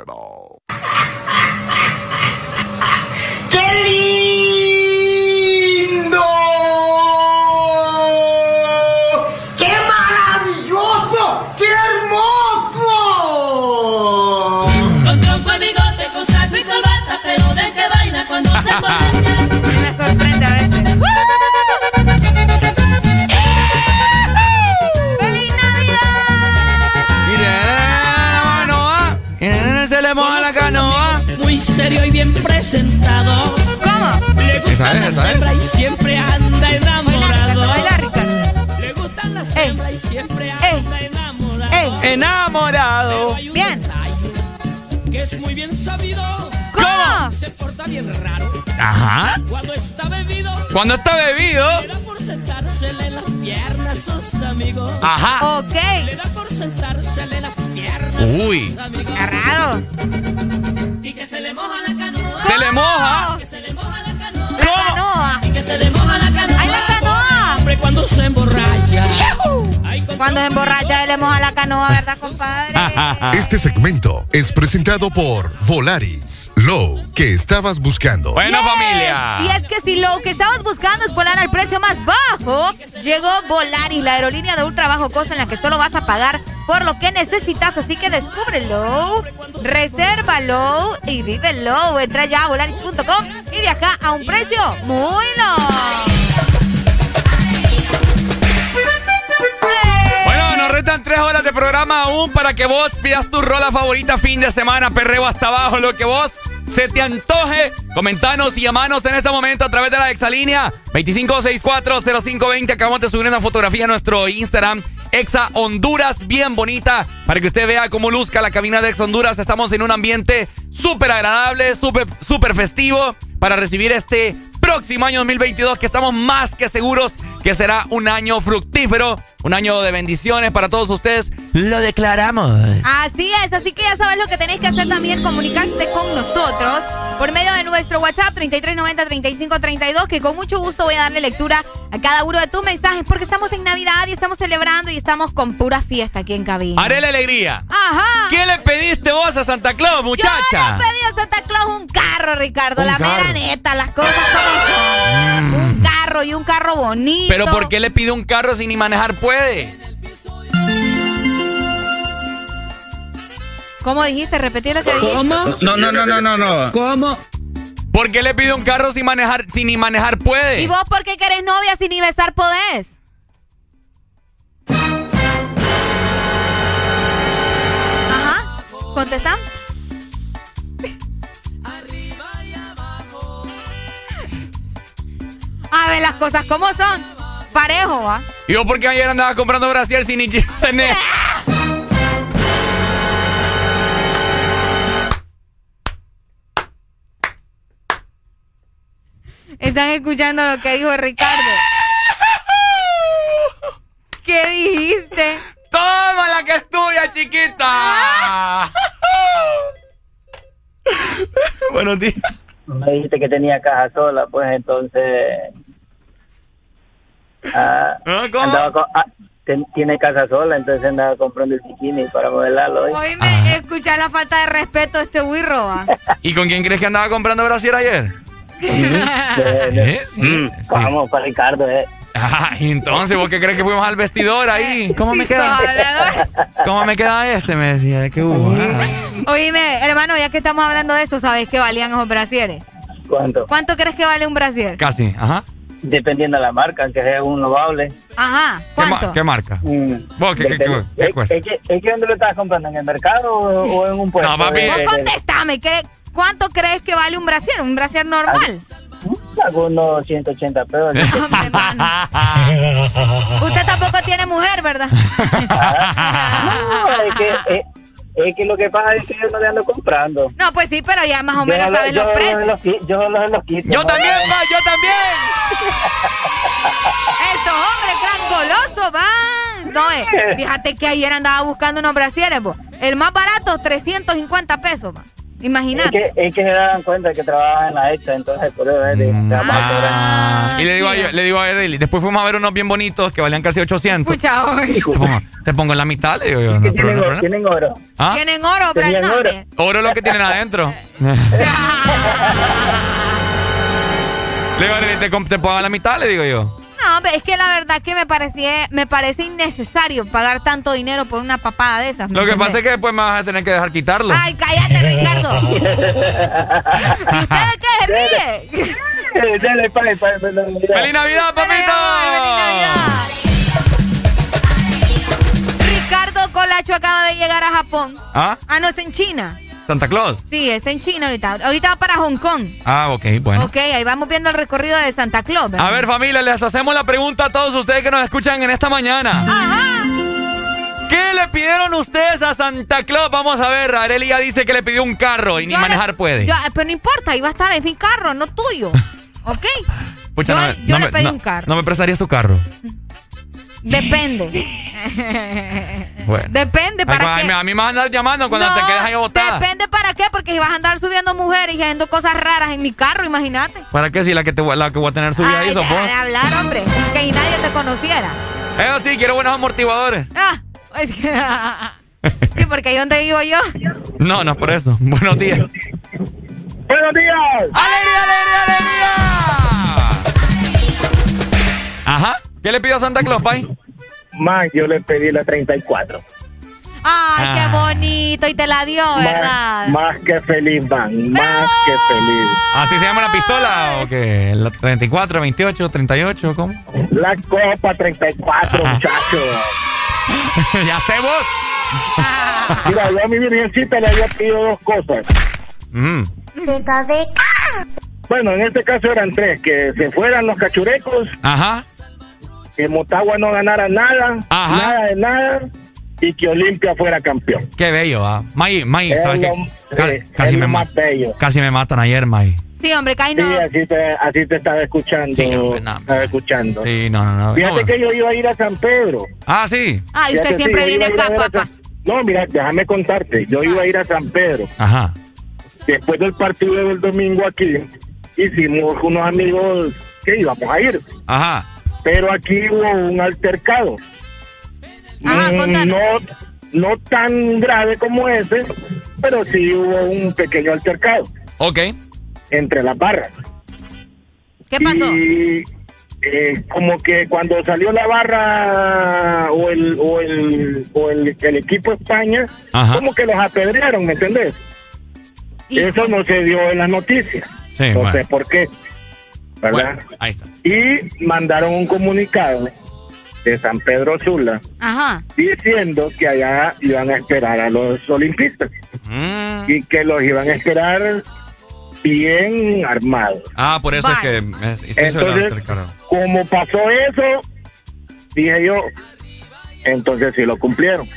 at all. Presentado.
¿Cómo?
Le gusta la hembra y siempre anda enamorado.
Baila, Ricardo.
Le gustan las hembras y siempre anda enamorado.
Enamorado.
Bien.
Que es muy bien sabido.
¿Cómo?
Se porta bien raro.
Ajá.
Cuando está bebido.
Cuando está bebido.
Le da por sentársele en las piernas a sus amigos.
Ajá.
Ok.
Le da por sentársele en las piernas
Uy.
a sus amigos.
Qué raro.
Y que se le moja la canoa.
Se le moja.
La canoa.
La canoa.
Y que se le moja la canoa.
¡Ay, la canoa!
Hombre, cuando se emborracha.
Cuando se emborracha, él le moja la canoa, ¿verdad, compadre? [LAUGHS]
Este segmento es presentado por Volaris. Low, que estabas buscando.
Bueno,
Yes.
familia.
Y es que si lo que estabas buscando es volar al precio más bajo, llegó Volaris, la aerolínea de ultra bajo costo en la que solo vas a pagar por lo que necesitas. Así que descúbrelo, resérvalo y vívelo. Entra ya a volaris.com y viaja a un precio muy low.
Bueno, nos restan tres horas de programa aún para que vos pidas tu rola favorita fin de semana, perreo hasta abajo, lo que vos se te antoje. Comentanos y llamanos en este momento a través de la exalínea 25640520. Acabamos de subir una fotografía a nuestro Instagram. Exa Honduras, bien bonita, para que usted vea cómo luzca la cabina de Exa Honduras. Estamos en un ambiente súper agradable, súper súper festivo para recibir este próximo año 2022 que estamos más que seguros que será un año fructífero, un año de bendiciones para todos ustedes. Lo declaramos.
Así es, así que ya sabes lo que tenéis que hacer también, comunicarte con nosotros por medio de nuestro WhatsApp 3390-3532, que con mucho gusto voy a darle lectura a cada uno de tus mensajes, porque estamos en Navidad y estamos celebrando y estamos con pura fiesta aquí en cabina.
Haré la alegría.
Ajá.
¿Qué le pediste vos a Santa Claus, muchacha?
Yo le pedí a Santa Claus un carro, Ricardo,
Un
la mera
carro.
neta, las cosas como son. Un carro y un carro bonito.
Pero ¿por qué le pide un carro si ni manejar puede?
¿Cómo dijiste? Repetí lo que dijiste.
No, no, no, no, no, no.
¿Cómo?
¿Por qué le pide un carro sin manejar, si ni manejar puede?
¿Y vos por qué querés novia si ni besar podés? Ajá. ¿Contestan? A ver las cosas como son. Parejo, ¿va?
¿Y vos por qué ayer andabas comprando brasier sin ni [LAUGHS] tener? [LAUGHS]
Están escuchando lo que dijo Ricardo. [LAUGHS] ¿Qué dijiste?
¡Toma la que estudia, chiquita! [LAUGHS] Buenos días.
Me dijiste que tenía caja sola, pues entonces. ah, andaba co- ah, ten- tiene casa sola, entonces andaba comprando el bikini para modelarlo hoy.
Oíme, escucha la falta de respeto de este wirro. [LAUGHS]
¿Y con quién crees que andaba comprando brasier ayer?
¿Eh? Vamos, para Ricardo, eh.
Ah, y entonces, ¿vos qué crees que fuimos al vestidor ahí? ¿Cómo me queda? ¿Cómo me queda este? Me decía, qué hubo. Ah.
Oíme, hermano, ya que estamos hablando de esto, ¿sabes qué valían esos brasieres?
¿Cuánto?
¿Cuánto crees que vale un brasier?
Casi, ajá.
Dependiendo de la marca, aunque sea un novable.
Ajá,
¿Qué, ma-
¿cuánto?
qué marca? ¿Vos qué, qué- qué-
Depende.
qué
Es,
cuesta?
es que, es que ¿dónde lo estás comprando? ¿En el mercado o, o en un puesto?
No, papi.
Vos contestame, ¿qué- ¿cuánto crees que vale un brasier? ¿Un brasier normal?
Algunos 180 pesos. [LAUGHS] [LAUGHS]
Usted tampoco tiene mujer, ¿verdad? [LAUGHS]
No, es que, es, es que lo que pasa es que yo no le ando comprando.
No, pues sí, pero ya más o
Yo
menos
yo
los precios.
los Yo solo los quito.
Yo
¿no?
también, va, yo también. [LAUGHS]
Estos hombres gran golosos van. No, eh, fíjate que ayer andaba buscando unos brasieres, vos. El más barato, 350 pesos, va.
Es
Imagínate.
que, es que se dan cuenta que trabajan en la hecha, entonces por eso es de- a cobrar.
Ah,
Y le digo, a, le digo a Edel, después fuimos a ver unos bien bonitos que valían casi 800.
Escucha.
Te pongo, te pongo en la mitad, le digo yo. No,
Tienen,
problema,
oro, tienen oro.
¿Ah?
Tienen oro, Brad.
oro.
Lo que tienen adentro. [LAUGHS] le digo, Edel, te, te pongo a la mitad, le digo yo.
No, es que la verdad que me parecía, me parece innecesario pagar tanto dinero por una papada de esas. ¿me
Lo que
entendés?
pasa es que después me vas a tener que dejar quitarlo.
Ay, cállate, Ricardo. ¿Y usted de qué se ríe?
Eh, Dale, pa, pa, pa, pa, mira.
¡Feliz Navidad, papito!
Ricardo Colacho acaba de llegar a Japón.
¿Ah?
Ah, no, está en China.
¿Santa Claus?
Sí, está en China ahorita. Ahorita va para Hong Kong.
Ah, ok, bueno.
Ok, ahí vamos viendo el recorrido de Santa Claus. ¿verdad?
A ver, familia, les hacemos la pregunta a todos ustedes que nos escuchan en esta mañana.
Ajá.
¿Qué le pidieron ustedes a Santa Claus? Vamos a ver, Areli ya dice que le pidió un carro y ni
le-
manejar puede.
yo- pero no importa, ahí va a estar, es mi carro, no tuyo. [LAUGHS] ¿Ok?
Pucha,
yo-
no, me-
yo
no
le
me-
pedí
no-
un carro.
¿No me prestarías tu carro?
Depende. [LAUGHS]
Bueno.
Depende, ¿para
ay,
qué?
a mí me vas a andar llamando cuando
No,
te quedes ahí botada.
Depende para qué, porque si vas a andar subiendo mujeres y haciendo cosas raras en mi carro, imagínate.
¿Para qué si la que, te, voy- la que voy a tener subida ahí
Ay,
sos
deja de hablar, hombre. Que ni nadie te conociera.
Eso sí, quiero buenos amortiguadores.
Ah, es que- [LAUGHS] sí, porque ahí donde vivo yo.
No, no es por eso. [LAUGHS] Buenos días.
¡Buenos días!
¡Alegría, alegría, alegría! Ajá. ¿Qué le pidió a Santa Claus, Pai?
Más, yo le pedí la 34.
Ay, qué
Ah.
bonito. Y te la dio, ¿verdad?
Más, más que feliz, man. Más que feliz.
¿Así se llama la pistola o qué? ¿La 34, 28, 38? ¿Cómo?
La copa 34, muchachos. [LAUGHS]
ya sé vos.
Mira, yo a mi virgencita le había pedido dos cosas.
Mm.
Bueno, en este caso eran tres, que se fueran los cachurecos,
Ajá.
Que Motagua no ganara nada,
Ajá.
nada de nada, y que Olimpia fuera campeón.
Qué bello, ¿ah? May, May,
Es
¿sabes
lo-
qué? Ca- casi,
es
me
más bello.
casi me matan ayer, May.
Sí, hombre, Kai
Sí,
no.
así te, así te estaba escuchando.
Sí, hombre, no,
estaba escuchando.
Sí, no, no, no.
Fíjate
No,
que yo iba a ir a San Pedro.
Ah, sí.
Ay, usted
Fíjate,
siempre
sí,
viene acá, papá.
San- No, mira, déjame contarte. Yo iba a ir a San Pedro.
Ajá.
Después del partido del domingo aquí, hicimos unos amigos que íbamos a ir.
Ajá.
Pero aquí hubo un altercado.
Ajá,
Mm, no, no tan grave como ese, pero sí hubo un pequeño altercado
Ok.
entre las barras.
¿Qué pasó?
Y eh, como que cuando salió la barra o el o el, o el, el equipo España,
Ajá.
como que los apedrearon, ¿me entendés? Eso no se dio en las noticias.
Sí,
no
bueno.
sé por qué. ¿Verdad?
Bueno, ahí está.
Y mandaron un comunicado de San Pedro Sula
Ajá.
diciendo que allá iban a esperar a los olimpistas
Mm.
y que los iban a esperar bien armados.
Ah, por eso
Bye.
es que
Entonces, como pasó eso, dije yo, entonces sí lo cumplieron.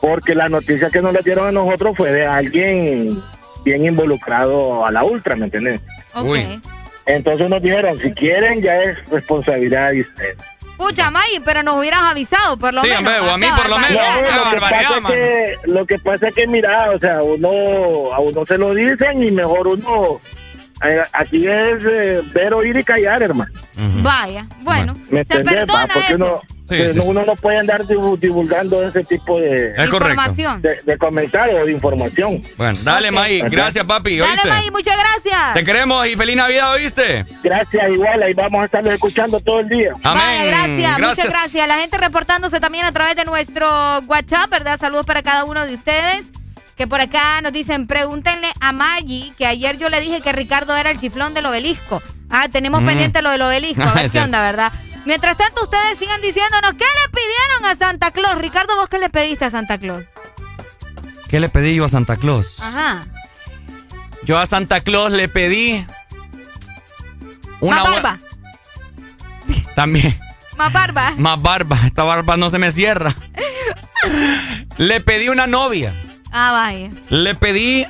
Porque la noticia que nos le dieron a nosotros fue de alguien bien involucrado a la ultra, ¿me entiendes?
Ok.
Uy.
Entonces nos dijeron, si quieren ya es responsabilidad de ustedes.
Pucha, May, pero nos hubieras avisado, por lo
Sí,
menos.
o a mí por lo menos.
lo, que pasa es que, lo que pasa es que, mira, o sea, uno, a uno se lo dicen y mejor uno, aquí es eh, ver, oír y callar, hermano.
Vaya, bueno,
¿Me
se
entendés?
perdona
va? Porque
eso.
uno,
Sí, sí, sí.
uno no puede andar divu- divulgando ese tipo de,
Es correcto.
Información.
de, de comentarios o de información.
Bueno, dale,
Ok.
May. Gracias, papi.
Dale. May, muchas gracias.
Te queremos y feliz Navidad, ¿oíste?
Gracias, igual, ahí vamos a estarlos escuchando todo el día.
Amén.
Vaya, gracias, muchas gracias. La gente reportándose también a través de nuestro WhatsApp, ¿verdad? Saludos para cada uno de ustedes. Que por acá nos dicen, pregúntenle a Maggie, que ayer yo le dije que Ricardo era el chiflón del obelisco. Ah, tenemos
Mm.
pendiente lo del obelisco, a [LAUGHS] ver qué onda, ¿verdad? Mientras tanto, ustedes sigan diciéndonos, ¿qué le pidieron a Santa Claus? Ricardo, ¿vos qué le pediste a Santa Claus?
¿Qué le pedí yo a Santa Claus?
Ajá.
Yo a Santa Claus le pedí. Una
Más barba. [LAUGHS]
También.
Más barba.
Más barba. Esta barba no se me cierra. [LAUGHS] Le pedí una novia.
Ah, vaya.
Le pedí.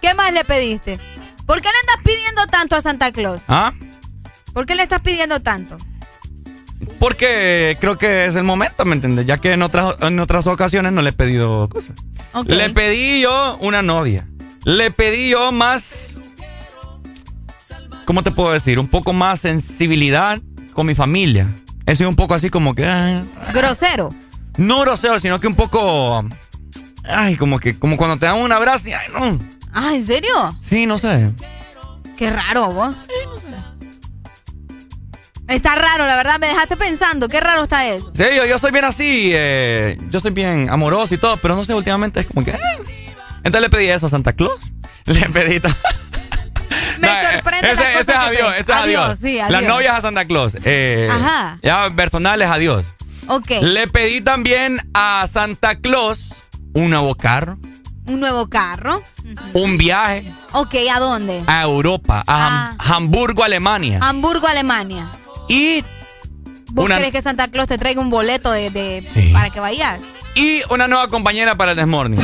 ¿Qué más le pediste? ¿Por qué le andas pidiendo tanto a Santa Claus?
¿Ah?
¿Por qué le estás pidiendo tanto?
Porque creo que es el momento, ¿me entiendes? Ya que en otras, en otras ocasiones no le he pedido cosas. Le pedí yo una novia. Le pedí yo más. ¿Cómo te puedo decir? Un poco más sensibilidad con mi familia. He sido un poco así como que. ah,
Grosero.
no grosero, sino que un poco. Ay, como que como cuando te dan un abrazo y. Ay, no.
Ah, ¿en serio?
Sí, no sé.
Qué raro, vos. Está raro, la verdad, me dejaste pensando. Qué raro está eso.
Sí, yo, yo soy bien así. eh, yo soy bien amoroso y todo, pero no sé, últimamente es como que. eh. Entonces le pedí eso a Santa Claus. [LAUGHS] Le pedí. [LAUGHS]
Me
No, eh,
sorprende
ese, ese es adiós, ese es adiós.
Adiós, sí,
Las
adiós.
novias a Santa Claus.
Ajá.
Ya personales, adiós.
Ok.
Le pedí también a Santa Claus un nuevo carro,
Un nuevo carro.
un viaje
Ok, ¿a dónde?
a Europa, a
Ah.
Ham- Hamburgo, Alemania.
Hamburgo, Alemania.
Y
¿Vos
una,
querés que Santa Claus te traiga un boleto de, de-
Sí.
para que vayas?
y una nueva compañera para el Desmorning.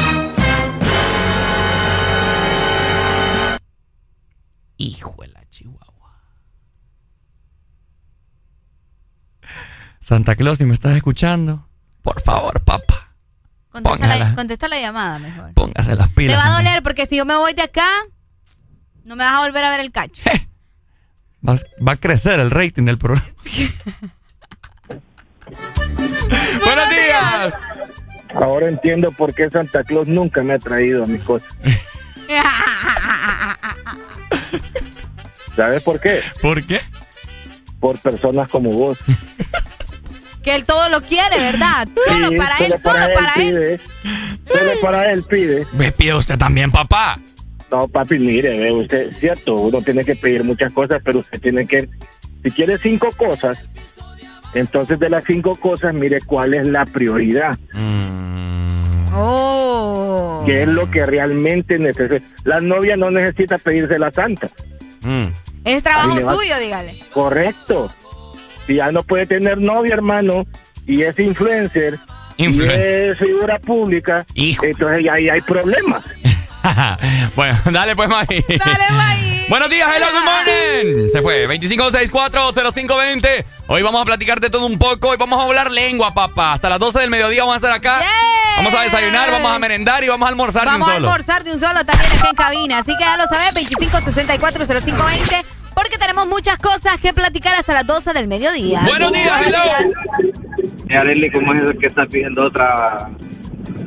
Hijo de la chihuahua. Santa Claus, si me estás escuchando, por favor, papá,
Contesta
Póngala.
la, contesta la llamada mejor.
póngase las
Te
pilas.
va a doler porque si yo me voy de acá, no me vas a volver a ver el cacho.
Va, va a crecer el rating del programa. [LAUGHS] [LAUGHS] Buenos días.
Ahora entiendo por qué Santa Claus nunca me ha traído a mis cosas. [LAUGHS] ¿Sabes por qué?
¿Por qué?
Por personas como vos.
Que él todo lo quiere, ¿verdad? Solo
Sí,
para él, solo para él.
pide. Solo para él pide.
Me pide usted también, papá.
No, papi, mire, ve usted, cierto, uno tiene que pedir muchas cosas, pero usted tiene que, si quiere cinco cosas, entonces de las cinco cosas, mire cuál es la prioridad,
Oh.
qué es lo que realmente necesita. La novia no necesita pedirse la santa,
Mm.
Es trabajo suyo, dígale.
correcto. Si ya no puede tener novia, hermano, y es influencer,
Influencer.
y es figura pública, entonces ya ahí hay problemas. [LAUGHS]
bueno, dale pues, Maggie.
Dale, Maggie. [LAUGHS]
Buenos días, hello, good morning. Se fue, 25640520. Hoy vamos a platicar de todo un poco. Hoy vamos a hablar lengua, papá. Hasta las 12 del mediodía vamos a estar acá. Vamos a desayunar, vamos a merendar y vamos a almorzar de un
Vamos a
solo.
almorzar de un solo también acá en cabina. Así que ya lo sabes, 25640520. Porque tenemos muchas cosas que platicar hasta las 12 del mediodía.
Buenos días, hello.
Eh, Arely, ¿cómo es eso que está pidiendo otra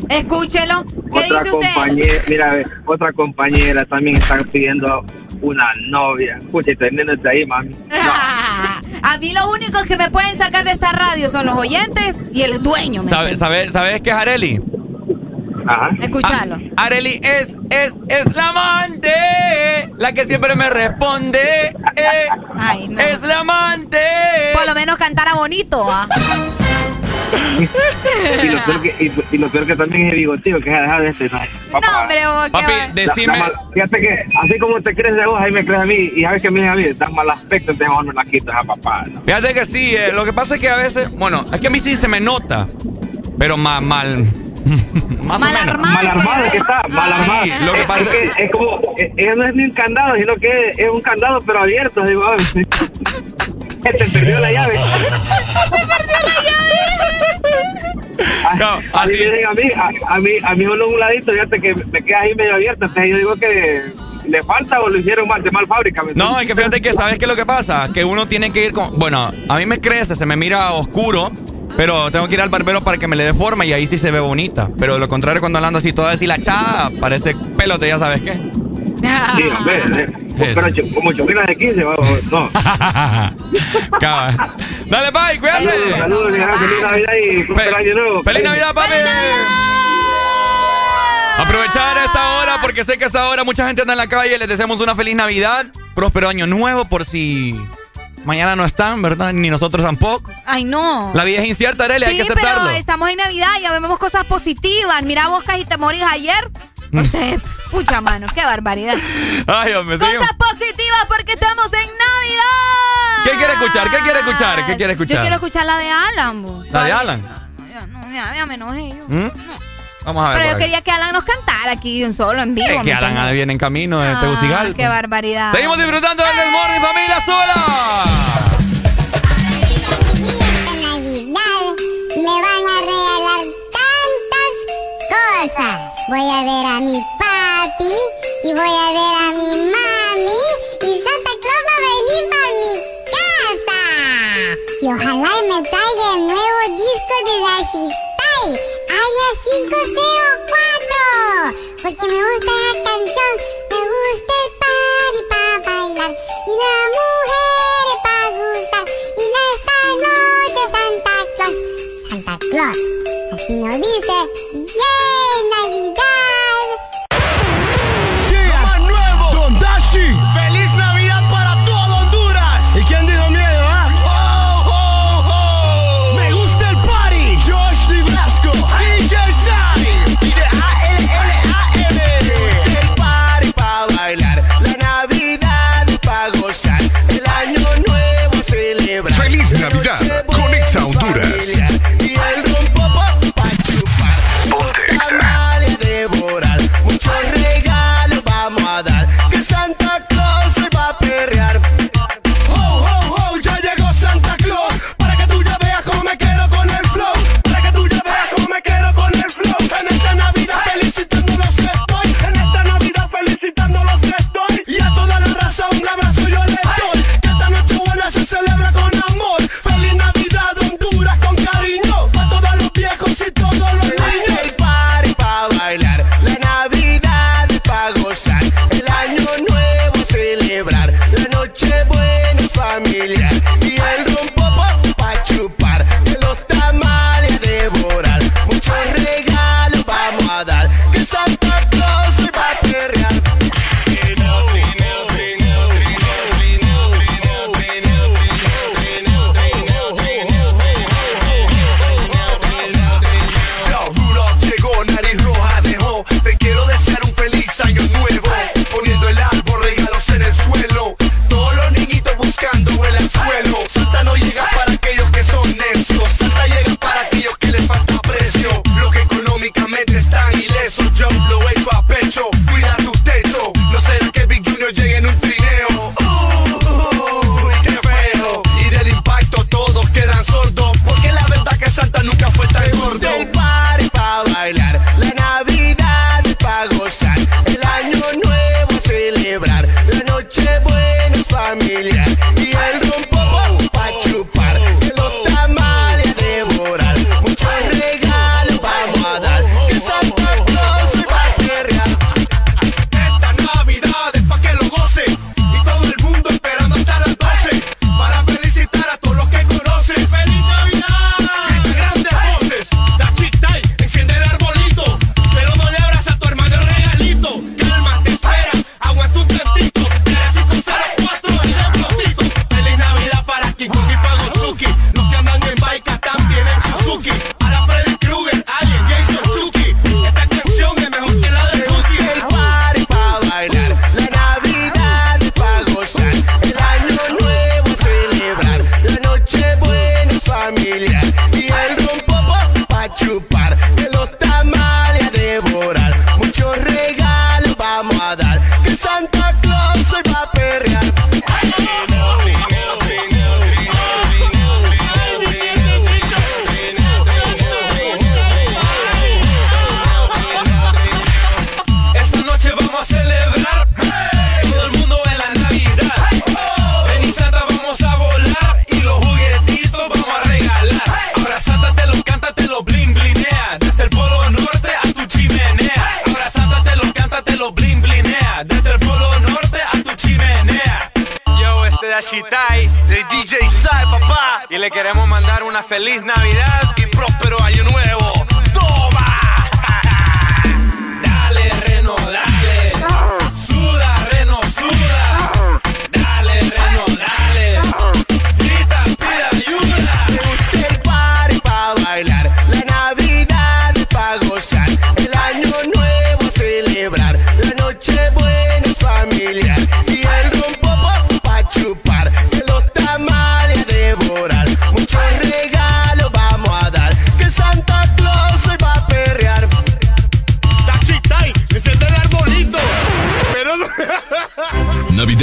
Escúchelo. ¿Qué
otra
dice usted?
compañera? Mira, ve, otra compañera también está pidiendo una novia. Escucha, teniéndote ahí, mami. [LAUGHS]
A mí los únicos que me pueden sacar de esta radio son los oyentes y el dueño. ¿me
¿Sabes sabes sabes qué es Areli?
Ajá.
Escuchalo.
Areli es, es, es la amante, la que siempre me responde. eh,
Ay, no.
Es la amante.
Por lo menos cantara bonito. ¿ah?
Y lo, peor que, y, y lo peor que también es el bigotillo, que es dejar de este. Papá,
No, hombre, vos,
Papi, decime.
Fíjate que así como te crees de vos, ahí me crees a mí. Y sabes que me a mí, da mal aspecto, entonces mejor no la quitas a papá. ¿no?
Fíjate que sí, eh, lo que pasa es que a veces, bueno, es que a mí sí se me nota, pero mal, mal, [LAUGHS] más
Mal
o menos.
armado,
Mal armado que está, mal
Sí,
armado.
lo que
Es-
pasa
es, que es como, eh, no es ni un candado, sino que es un candado pero abierto. Digo, ah, [LAUGHS] te perdió la llave. [LAUGHS]
No,
así a mí, a, a mí, a mí solo un ladito, fíjate que me queda ahí medio abierto. Entonces yo digo que le falta o lo hicieron mal, de mal fábrica. ¿me
No, es que fíjate que, ¿sabes qué es lo que pasa? Que uno tiene que ir con... Bueno, a mí me crece, se me mira oscuro, pero tengo que ir al barbero para que me le dé forma y ahí sí se ve bonita. Pero de lo contrario, cuando ando así toda deshilachada, parece pelote, ya sabes qué.
Sí, [LAUGHS] hombre, eh, pero como chorrinas de 15, vamos, no. [LAUGHS]
Dale, bye, cuídate.
Saludos, feliz Navidad y próspero año nuevo.
¡Feliz Navidad, papi! Aprovechar esta hora porque sé que a esta hora mucha gente anda en la calle. Les deseamos una feliz Navidad, próspero año nuevo por si Mañana no están, ¿verdad? Ni nosotros tampoco.
Ay, no.
La vida es incierta, Aurelia,
sí, hay
que aceptarlo.
pero estamos en Navidad y ya vemos cosas positivas. Mira vos, y te morís ayer.
Mm.
Usted, pucha mano, qué barbaridad.
Ay, hombre,
Cosas seguimos. positivas porque estamos en Navidad.
¿Qué quiere escuchar? ¿Qué quiere escuchar? ¿Qué quiere escuchar?
Yo quiero escuchar la de Alan. Bo.
¿La de Alan?
No, no, ya, ya me enojé yo.
¿Mm? No. Vamos a ver.
Pero yo quería que Alan nos cantara aquí un solo en vivo.
Es que Alan anda en camino en
ah,
Tegucigalpa.
Qué barbaridad.
Seguimos disfrutando del ¡Eh! Morning Familia Sola.
Esta Navidad me van a regalar tantas cosas. Voy a ver a mi papi y voy a ver a mi mami y Santa Claus va a venir para mi casa. Y ojalá me traiga el nuevo disco de la chica. 504. Porque me gusta la canción, me gusta el party para bailar. Y la mujer para gustar. Y esta noche Santa Claus. Santa Claus. Así nos dice. Yeah.
De
DJ Sai, papá. Y le queremos mandar una feliz Navidad y próspero año nuevo.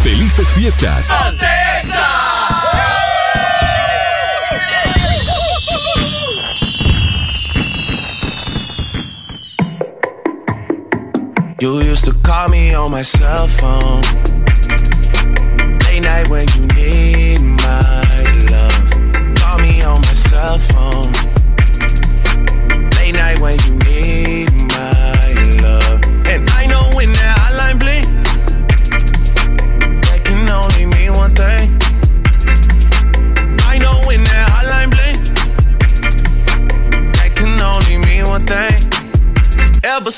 Felices fiestas.
You used to call me on my cell phone. Late night when you need my love. Call me on my cell phone. Late night when you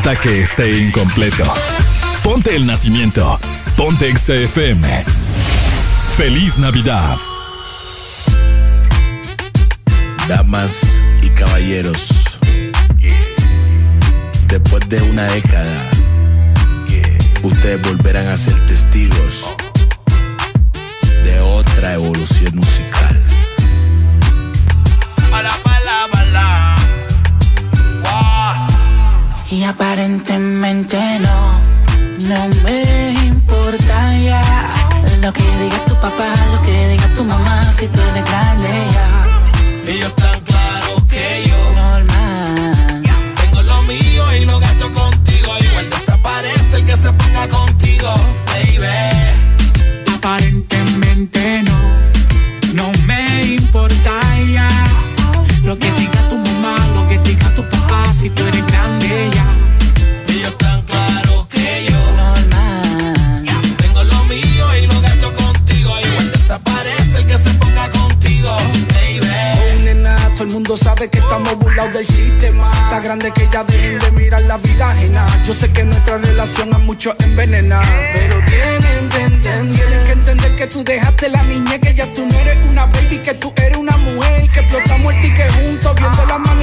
Importa que esté incompleto. Ponte el nacimiento. Ponte XFM. Feliz Navidad.
Damas y caballeros, después de una década, ustedes volverán a ser testigos de otra evolución musical.
Y aparentemente no, no me importa ya. Lo que diga tu papá, lo que diga tu mamá Si tú eres grande ya
que
estamos burlados del sistema. Está grande que ya dejen de mirar la vida ajena. Yo sé que nuestra relación a muchos envenena. Pero tienen que entender, tienen que entender que tú dejaste la niña, que ya tú no eres una baby, que tú eres una mujer. Que explotamos el ticket juntos,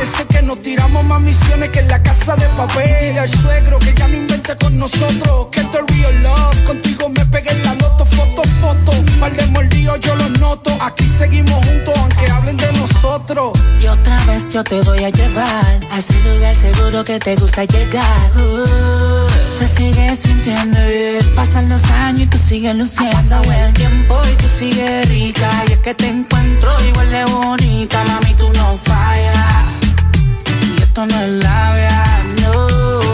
amanecer que no Nos tiramos más misiones que en la casa de papel. Y al suegro que ya no invente con nosotros. Que esto es real love. Contigo me pegué en la nota, foto, foto. Par de mordidos yo los noto. Aquí seguimos juntos, aunque hablen de nosotros.
Y otra vez yo te voy a llevar a ese lugar seguro que te gusta llegar. Uh, se sigue sintiendo bien. Pasan los años y tú sigues luciendo. Ha pasado el tiempo y tú sigues rica. Y es que te encuentro igual de bonita. Mami, tú no fallas. Esto no es labia, no.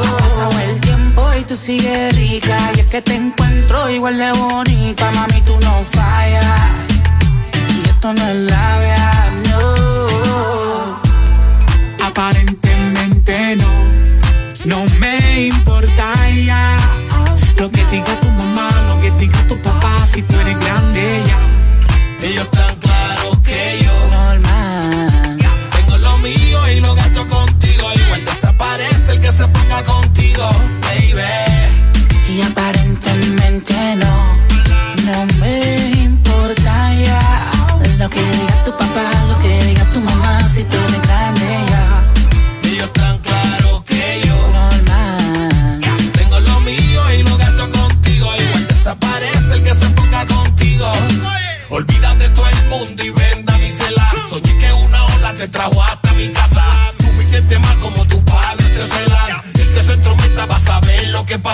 Ha pasado el tiempo y tú sigues rica. Y es que te encuentro igual de bonita. Mami, tú no fallas. Y esto no es labia, no.
Aparentemente no, no me importa ya. Lo que diga tu mamá, lo que diga tu papá, si tú eres grande ya.
Ellos están se ponga contigo, baby.
Y aparentemente no,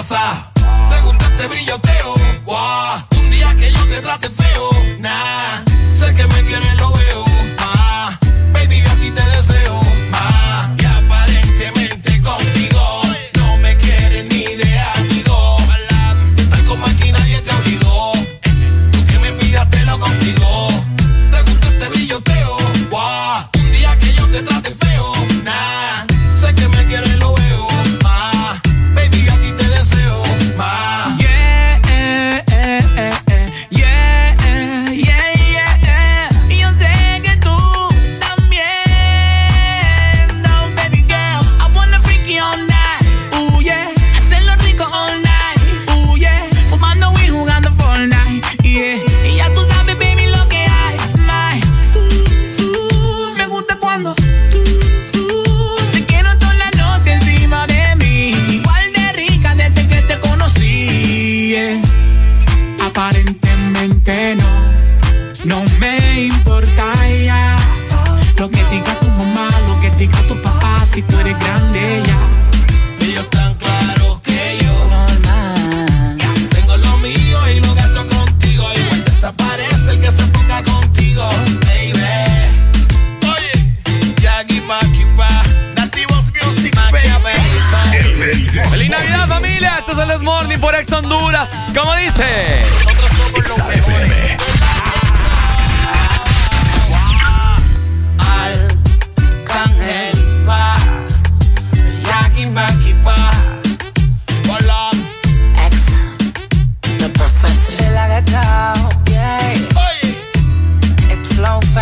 Te gusta este brilloteo,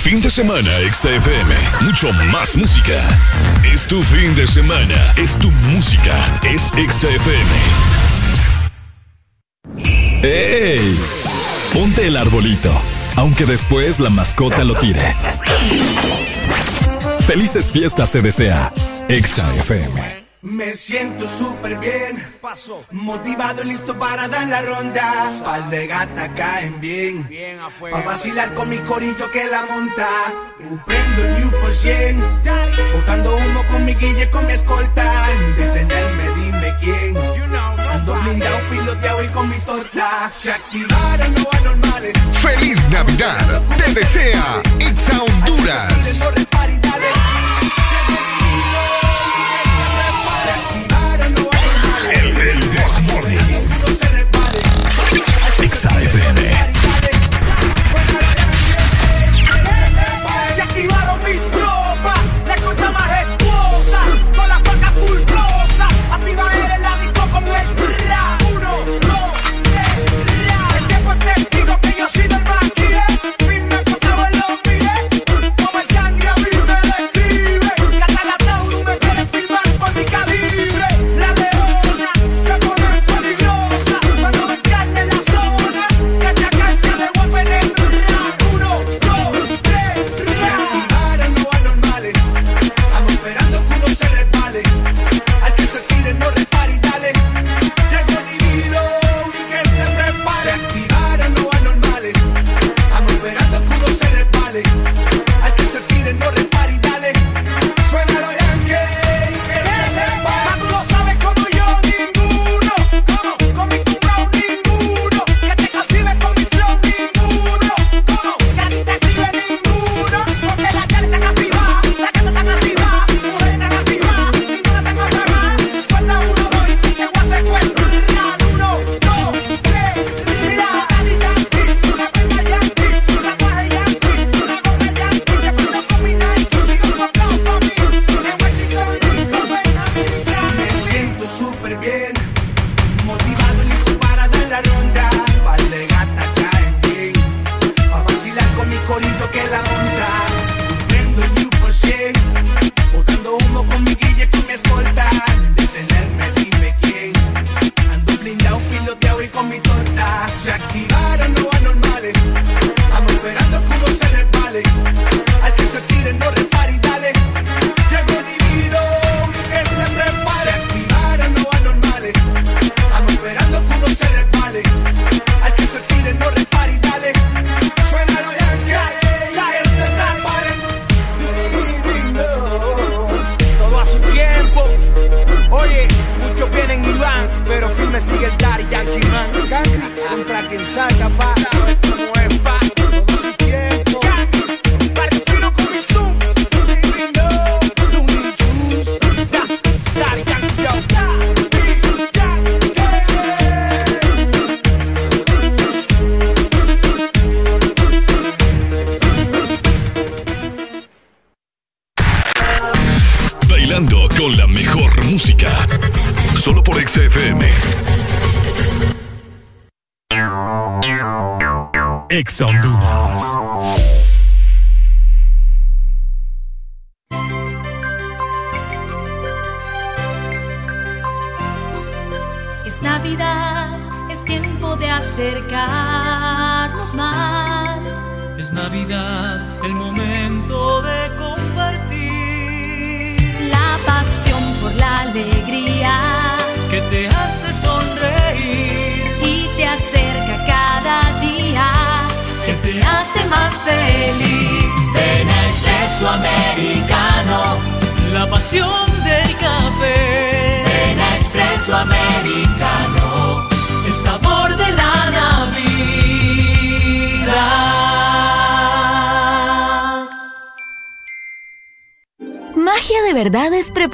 Fin de semana, XFM. Mucho más música. Es tu fin de semana. Es tu música. Es XFM. ¡Ey! Ponte el arbolito. Aunque después la mascota lo tire. Felices fiestas se desea. XFM.
Me siento súper bien, paso, motivado, listo para dar la ronda. Pal de gata caen bien, bien afuera. Pa' vacilar con mi corillo que la monta. Prendo el New por 100, botando humo con mi guille, con mi escolta. Detenerme, dime quién. Ando blindado, piloteado y con mi torta. Se activaron los anormales.
Feliz Navidad, te desea Exa Honduras.
Exa FM.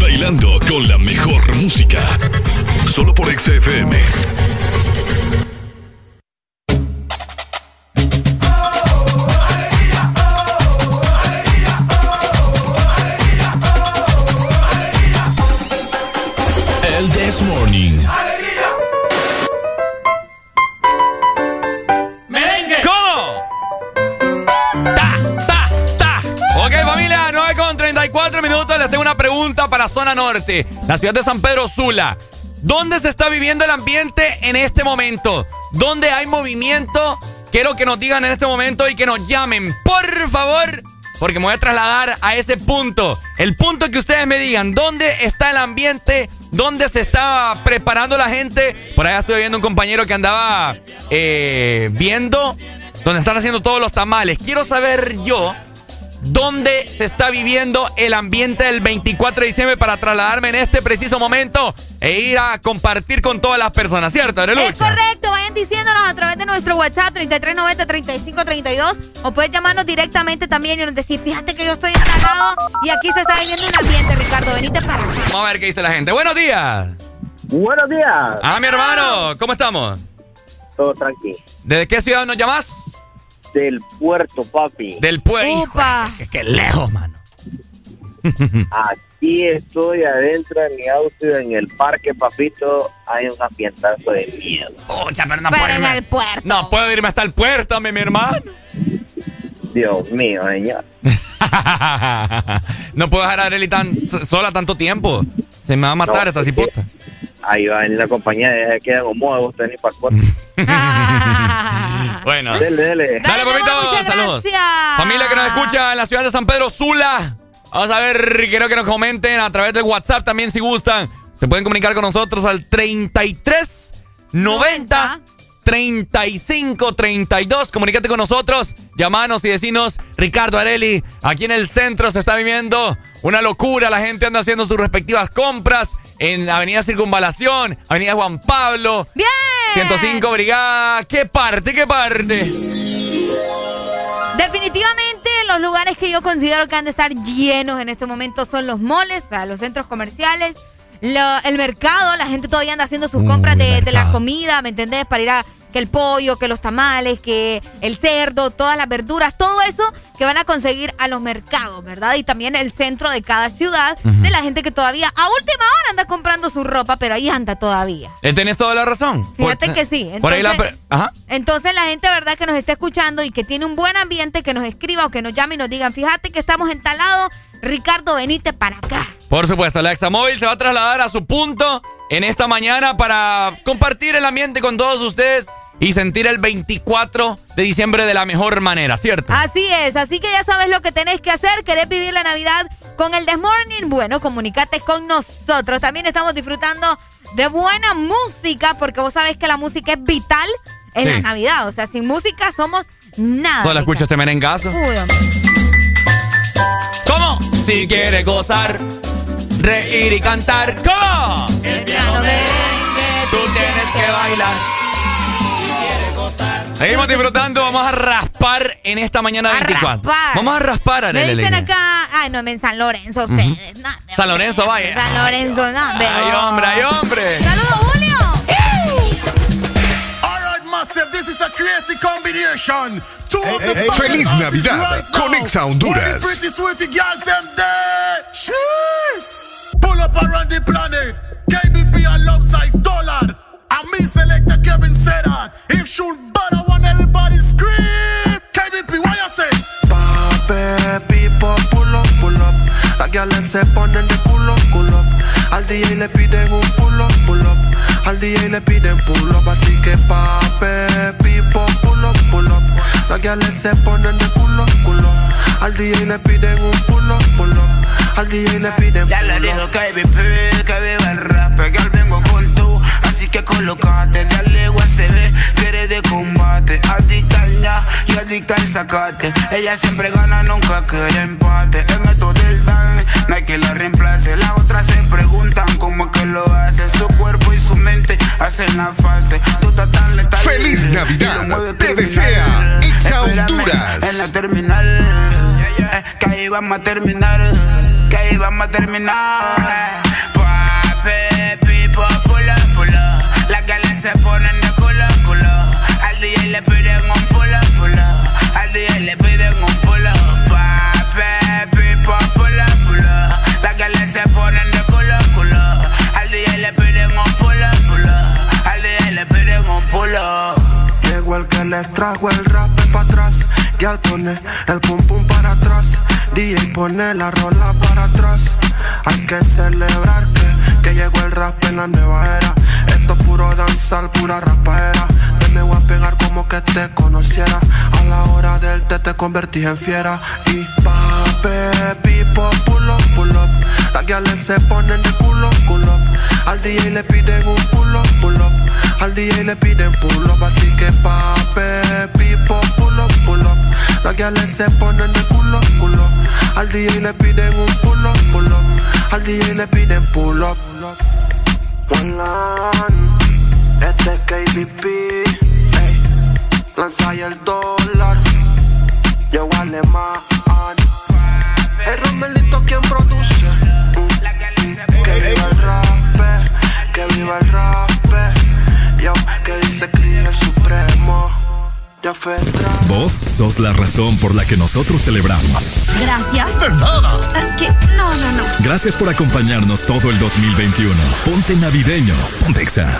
Bailando con la mejor música. Solo por XFM. El This Morning.
Tengo una pregunta para Zona Norte, la ciudad de San Pedro Sula. ¿Dónde se está viviendo el ambiente en este momento? ¿Dónde hay movimiento? Quiero que nos digan en este momento y que nos llamen, por favor. Porque me voy a trasladar a ese punto. El punto que ustedes me digan. ¿Dónde está el ambiente? ¿Dónde se está preparando la gente? Por allá estoy viendo un compañero que andaba eh, viendo donde están haciendo todos los tamales. Quiero saber yo dónde se está viviendo el ambiente del 24 de diciembre para trasladarme en este preciso momento e ir a compartir con todas las personas, ¿cierto, Arelucha?
Es correcto, vayan diciéndonos a través de nuestro WhatsApp 3390-3532 o puedes llamarnos directamente también y nos decir, fíjate que yo estoy instalado y aquí se está viviendo un ambiente, Ricardo, venite para acá.
Vamos a ver qué dice la gente. Buenos días.
Buenos días.
Ah, mi hermano, ¿cómo estamos?
Todo tranquilo.
¿Desde qué ciudad nos llamas?
Del puerto, papi.
Del puerto. Qué, qué lejos, mano. [LAUGHS]
Aquí estoy adentro de mi auto en el parque, papito. Hay un ambientazo de miedo.
Pucha, pero no
Pero
puedo
en
irme.
el puerto.
No puedo irme hasta el puerto, mi, mi hermano.
Dios mío, señor. [LAUGHS]
no puedo dejar a Arely tan sola tanto tiempo. Se me va a matar
No,
esta cipota.
Ahí va a venir la compañía, de que como vos tenés para. [LAUGHS]
Bueno.
Dele, dele.
Dale, papito, saludos.
gracias.
Familia que nos escucha en la ciudad de San Pedro Sula. Vamos a ver, quiero que nos comenten a través del WhatsApp también si gustan. Se pueden comunicar con nosotros al 33 90 35 32. Comunícate con nosotros, llamanos y decinos, Ricardo Areli, aquí en el centro se está viviendo una locura. La gente anda haciendo sus respectivas compras en Avenida Circunvalación, Avenida Juan Pablo.
¡Bien!
105 Brigada. ¿Qué parte? ¿Qué parte?
Definitivamente los lugares que yo considero que han de estar llenos en este momento son los moles, o sea, los centros comerciales, lo- el mercado, la gente todavía anda haciendo sus compras de, de la comida, ¿me entendés? Para ir a que el pollo, que los tamales, que el cerdo, todas las verduras, todo eso que van a conseguir a los mercados, ¿verdad? Y también el centro de cada ciudad, de la gente que todavía a última hora anda comprando su ropa, pero ahí anda todavía.
Eh, Tenés toda la razón.
Fíjate
Por-
que sí.
Por ahí la...
Entonces-
Ajá.
Entonces la gente, ¿verdad? Que nos esté escuchando y que tiene un buen ambiente, que nos escriba o que nos llame y nos digan, fíjate que estamos entalados, Ricardo, venite para acá.
Por supuesto, la Examóvil se va a trasladar a su punto en esta mañana para compartir el ambiente con todos ustedes y sentir el 24 de diciembre de la mejor manera, ¿cierto?
Así es, así que ya sabes lo que tenés que hacer. ¿Querés vivir la Navidad con el Desmorning? Bueno, comunícate con nosotros. También estamos disfrutando de buena música, porque vos sabés que la música es vital en
Sí.
la Navidad. O sea, sin música somos nada.
Solo escucho este merengazo. ¿Cómo? Si quieres gozar, reír y cantar. ¿Cómo?
El piano merengue,
Tú tienes que bailar. Seguimos disfrutando, vamos a raspar en esta mañana 24.
raspar.
Vamos a raspar,
Me
Arely.
dicen acá, ay, no, en San Lorenzo ustedes. No,
San Lorenzo, vaya.
San Lorenzo, no,
Ay, hombre, ay, hombre.
Saludos, Julio.
This is a crazy combination. Two of the best
Feliz Navidad
right
con
now.
Exa Honduras.
Pull up around the planet. KBP alongside Dollar. And me selector Kevin said that. If shoot better, want everybody scream. KBP, what you say?
Pape, pipo, pull up, pull up. Las gales se ponen de culo, culo. Al DJ le piden un pull up, pull up. Al DJ le piden pull up. Así que pape, pipo, pull up, pull up. Las gales se ponen de culo, culo. Al DJ le piden un pull up, pull up. Al DJ le piden
Ya le
pull
digo
up.
que vive, el rap, que al vengo que colocate, dale USB, que eres de combate, adicta ya y adicta al sacate, ella siempre gana, nunca quiere empate, en esto del dance, no hay que la reemplace, las otras se preguntan cómo es que lo hace, su cuerpo y su mente hacen la fase, tú estás tan letal.
Feliz Navidad, te desea Exa Honduras.
En la terminal, eh, que ahí vamos a terminar, que ahí vamos a terminar. Le piden un pulo, pulo. Al DJ le piden un pulo. Pape, pipo, pulo, pulo. Las galas se ponen de culo, culo. Al DJ le piden un pulo, pulo. Al DJ le piden un pulo.
Llegó el que les trajo el rap para atrás. Y al poner el pum pum para atrás. DJ pone la rola para atrás. Hay que celebrar que, que llegó el rap en la nueva era. Esto es puro danzar, pura rapaera. Me voy a pegar como que te conociera. A la hora del té te convertí en fiera. Y pape, pipo, pull up, pull up. Las guiales se ponen de culo, culo. Al DJ le piden un pull up, pull up. Al DJ le piden pull up, así que pape, pipo, pull up, pull up. Las guiales se ponen de culo, culo. Al DJ le piden un pull up, pull up. Al DJ le piden pull up. One line, este es KBP. Lanza ahí el dólar, yo alemán. El Romelito quien produce. Mm. Que viva el rap, que viva el rap. Yo, que dice Cris el supremo.
Vos sos la razón por la que nosotros celebramos.
Gracias.
De nada.
Eh, ¿Qué? No, no, no.
Gracias por acompañarnos todo el 2021. Ponte navideño.
Ponte Exa.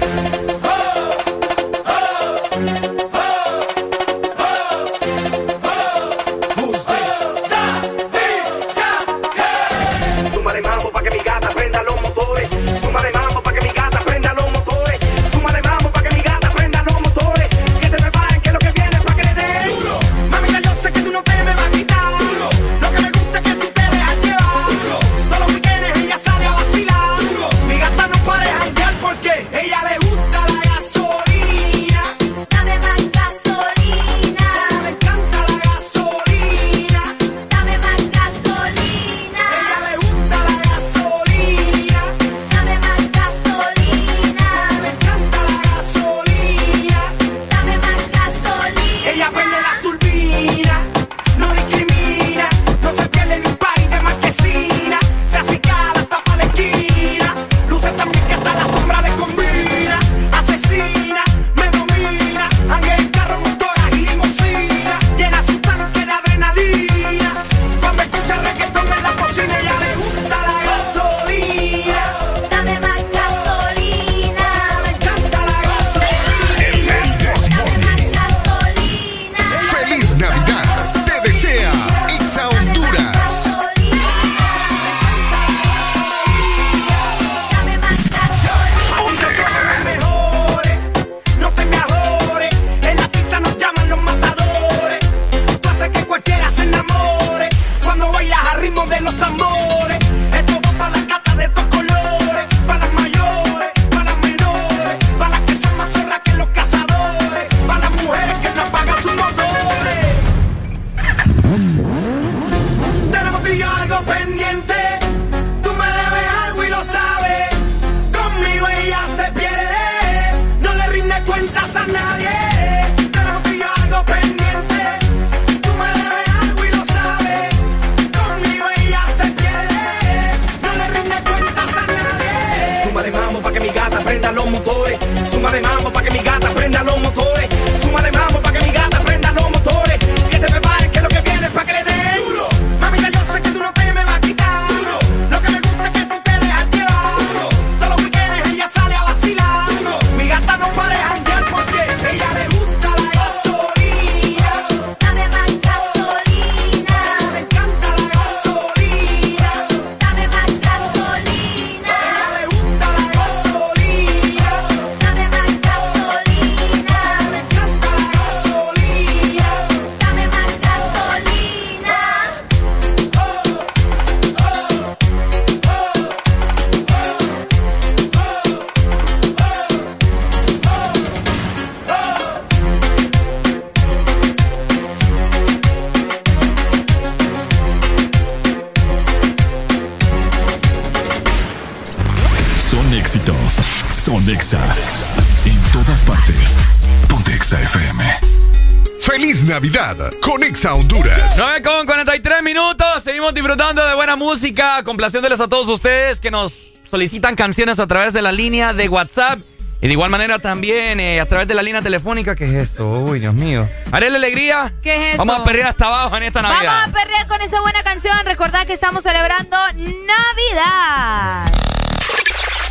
Navidad con Exa Honduras.
9 con 43 minutos. Seguimos disfrutando de buena música. Complaciéndoles a todos ustedes que nos solicitan canciones a través de la línea de WhatsApp. Y de igual manera también eh, a través de la línea telefónica, ¿qué es esto? Uy, Dios mío. Haré la alegría.
¿Qué es eso?
Vamos a perrear hasta abajo en esta Navidad.
Vamos a perrear con esta buena canción. Recordad que estamos celebrando Navidad.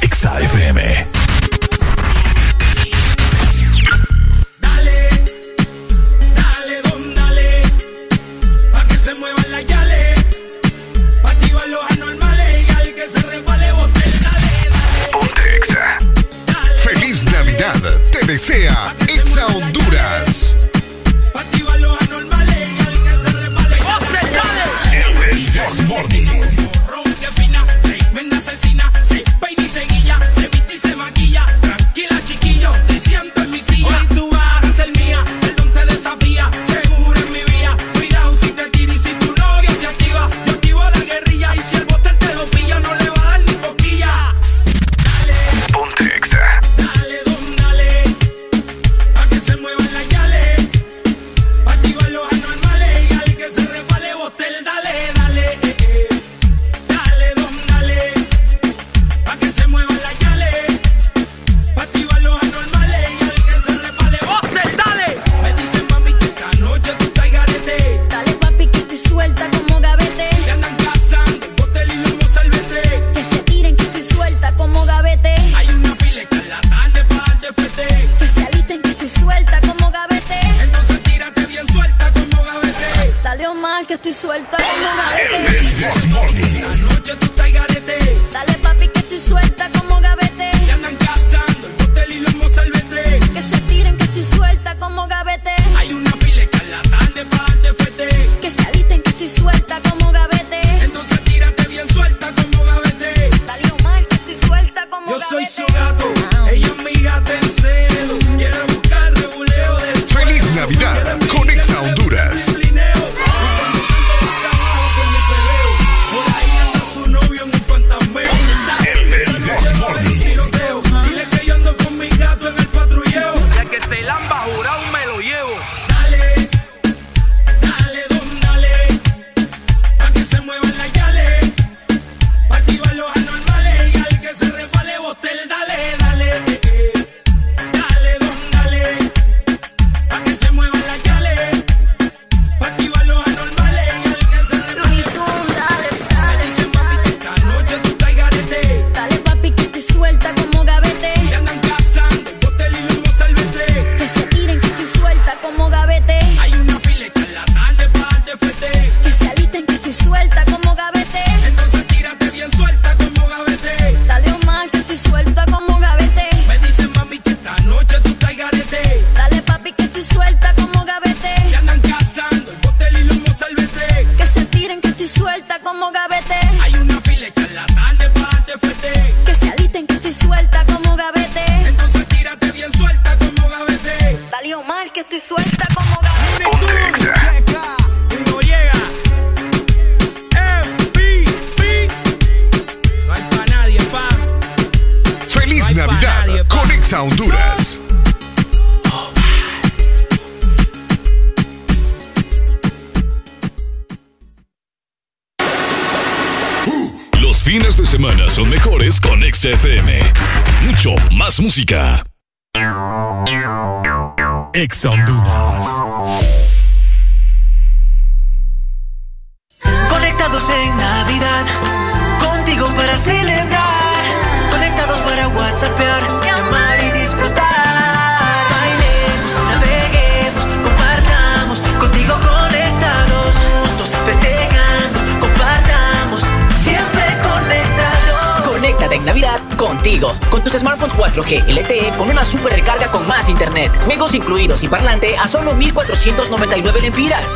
Exa FM.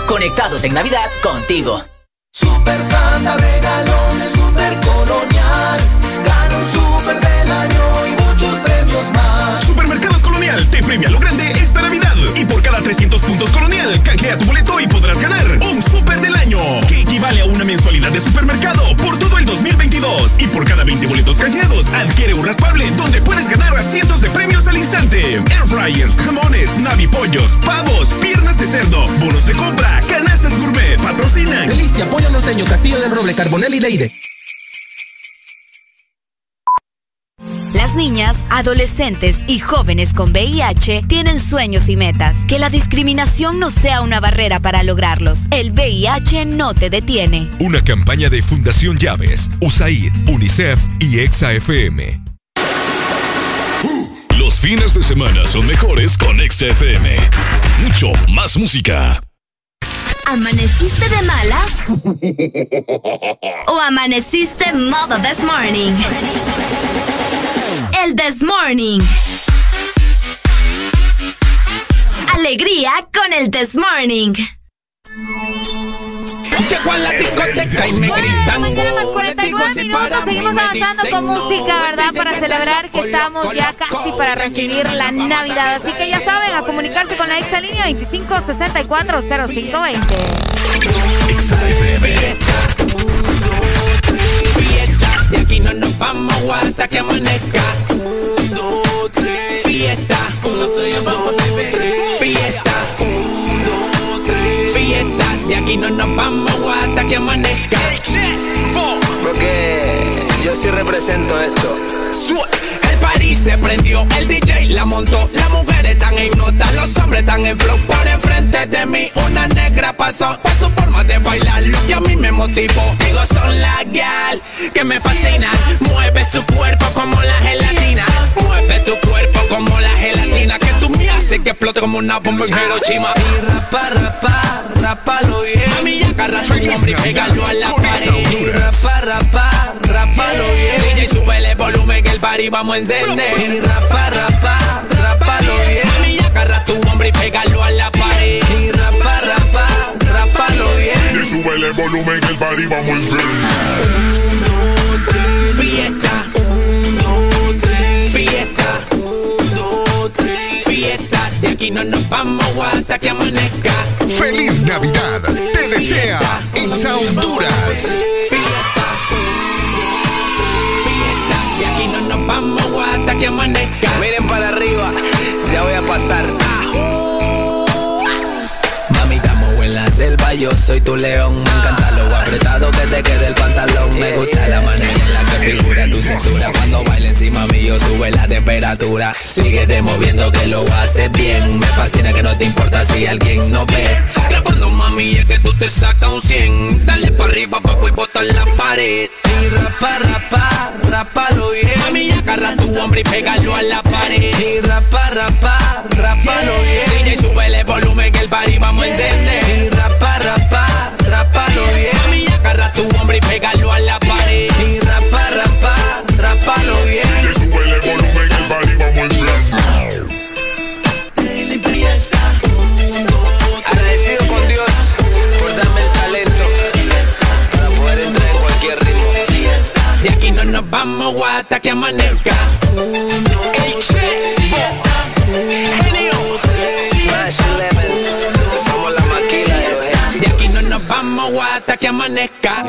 Conectados en Navidad contigo.
Adolescentes y jóvenes con VIH tienen sueños y metas. Que la discriminación no sea una barrera para lograrlos. El VIH no te detiene.
Una campaña de Fundación Llaves, USAID, UNICEF y EXA-FM. Los fines de semana son mejores con EXA-FM. Mucho más música.
¿Amaneciste de malas? [LAUGHS] ¿O amaneciste modo this morning? El This Morning. Alegría con el This Morning.
Llego a la discoteca y me gritan.
Más 49 minutos, seguimos avanzando con música, ¿verdad? Para celebrar que estamos ya casi para recibir la Navidad. Así que ya saben, a comunicarse con la exa línea 25640520.
De aquí no nos vamos hasta que amanezca. Aquí no nos vamos hasta que amanezca.
Porque yo sí represento esto.
El París se prendió, el DJ la montó, las mujeres están en nota, los hombres están en flow. Por enfrente de mí una negra pasó, por su forma de bailar, lo que a mí me motivó. Digo, son la gal que me fascina, mueve su cuerpo como la gelatina, mueve tu cuerpo como haces que explote como una bomba en Hiroshima. Y rapa, rapa, rapalo bien. Mami, ya agarra tu hombre y pégalo a la pared. Y rapa, rapa, rapalo bien. DJ, súbele el volumen que el party vamos a encender. Y rapa, rapa, rapalo bien. Mami, ya agarra tu hombre y pégalo a la pared. Y rapa, rapa, rapalo bien.
Y súbele el volumen que el party vamos a encender.
De aquí no nos vamos hasta que amanezca.
¡Feliz Navidad! Te desea Itza Honduras.
De aquí no nos vamos hasta que amanezca.
Miren para arriba, ya voy a pasar.
Mami, estamos en la selva, yo soy tu león. Me encanta apretado que te quede el pantalón. Me gusta la manera en la que figura tu cintura. Cuando baila encima mío sube la temperatura. Síguete moviendo que lo haces bien. Me fascina que no te importa si alguien no ve. Grabando mami es que tú te sacas un 100. Dale para arriba, papo y bota la pared. Y rapa, rapa, rapalo bien. Mami, agarra tu hombre y pégalo a la pared. Y rapa, rapa, rapalo bien. DJ, súbele el volumen que el party vamos a encender. Y pégalo a la pared. Y rapa, rapa, rapalo bien.
Y súbele el volumen que el party vamos a encender.
Agradecido con Dios por darme el talento para poder entrar en cualquier ritmo.
De aquí no nos vamos hasta que amanezca. Que amanezca.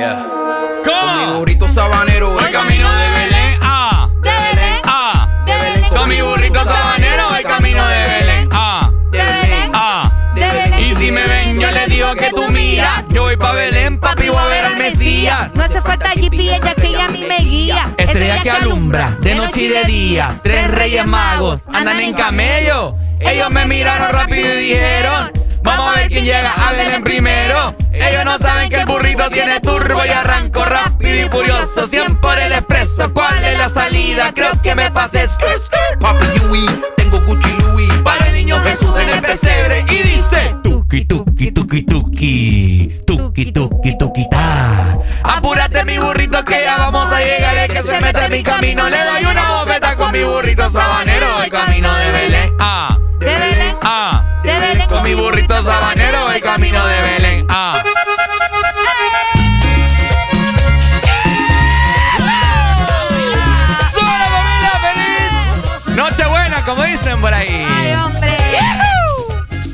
Con mi
burrito sabanero, voy camino de Belén. Ah,
de Belén,
ah,
de Belén.
Con mi burrito sabanero, voy camino de Belén. Ah,
de Belén,
ah.
de Belén.
Y si me ven, yo les digo que tú mira. Yo voy pa' Belén, papi, voy a ver al Mesías.
No hace falta GPS, ya que ella a mí me guía.
Estrella que alumbra de noche y de día. Tres reyes magos andan en camello. Ellos me miraron rápido y dijeron: Vamos a ver quién llega Belén primero. Ellos no saben que el burrito tiene turbo y arranco rápido y furioso. 100 por el expreso. ¿Cuál es la salida? Creo que me pasé.
Papi Yui, tengo Gucci Louis.
Para el niño Jesús en el pesebre. Y dice: Tuki, tuki, tuki, tuki. Tuki, tuki, tuki, ta. Apúrate, mi burrito, que ya vamos a llegar. El que se mete en mi camino, le doy una bofeta con mi burrito sabanero. El camino de Belén. Ah,
De Belén, Belén.
Con mi burrito sabanero, el camino de Belén. Ah. ¡Suena, familia feliz! Nochebuena, como dicen por ahí.
Ay, hombre.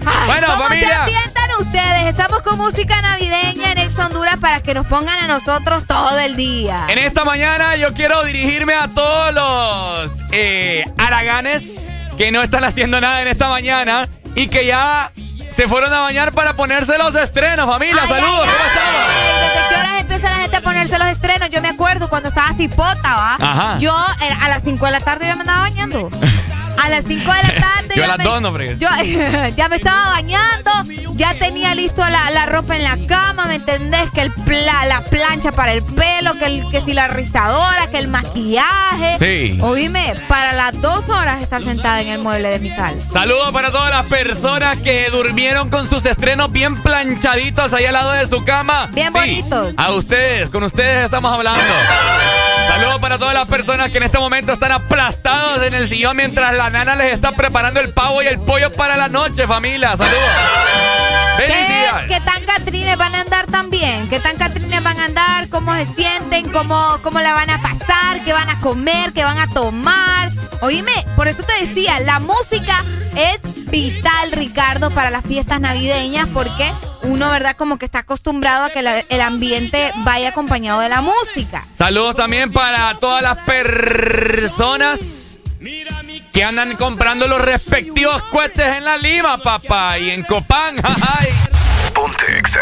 Ay,
Bueno,
¿cómo
familia.
se sientan ustedes. Estamos con música navideña en Ex Honduras para que nos pongan a nosotros todo el día.
En esta mañana yo quiero dirigirme a todos los eh, araganes que no están haciendo nada en esta mañana y que ya se fueron a bañar para ponerse los estrenos, familia. Saludos, ¿cómo estamos?
¿Desde qué horas empieza la gente a ponerse los estrenos? Yo me acuerdo cuando estaba cipota, ¿va?
Ajá.
Yo a las 5 de la tarde ya me andaba bañando. A las 5 de la [LAUGHS] tarde.
Yo a las
me-
dos, no.
Yo [LAUGHS] ya me estaba bañando, ya tenía listo la, la ropa en la cama, ¿me entendés? Que el pla- la plancha para el pelo, que, el, que si la rizadora, que el maquillaje.
Sí.
Oíme, para las dos horas estar sentada en el mueble de mi sala.
Saludos para todas las personas que durmieron con sus estrenos bien planchaditos ahí al lado de su cama.
Bien
Sí,
bonitos.
A ustedes, con ustedes estamos hablando. Saludos para todas las personas que en este momento están aplastados en el sillón mientras la nana les está preparando el pavo y el pollo para la noche, familia. Saludos.
¿Qué, qué tan Catrines van a andar también? ¿Qué tan Catrines van a andar? ¿Cómo se sienten? ¿Cómo, ¿Cómo la van a pasar? ¿Qué van a comer? ¿Qué van a tomar? Oíme, por eso te decía, la música es vital, Ricardo, para las fiestas navideñas porque uno, ¿verdad? Como que está acostumbrado a que la- el ambiente vaya acompañado de la música.
Saludos también para todas las personas que andan comprando los respectivos cohetes en la Lima, papá, y en Copán. [LAUGHS] ay.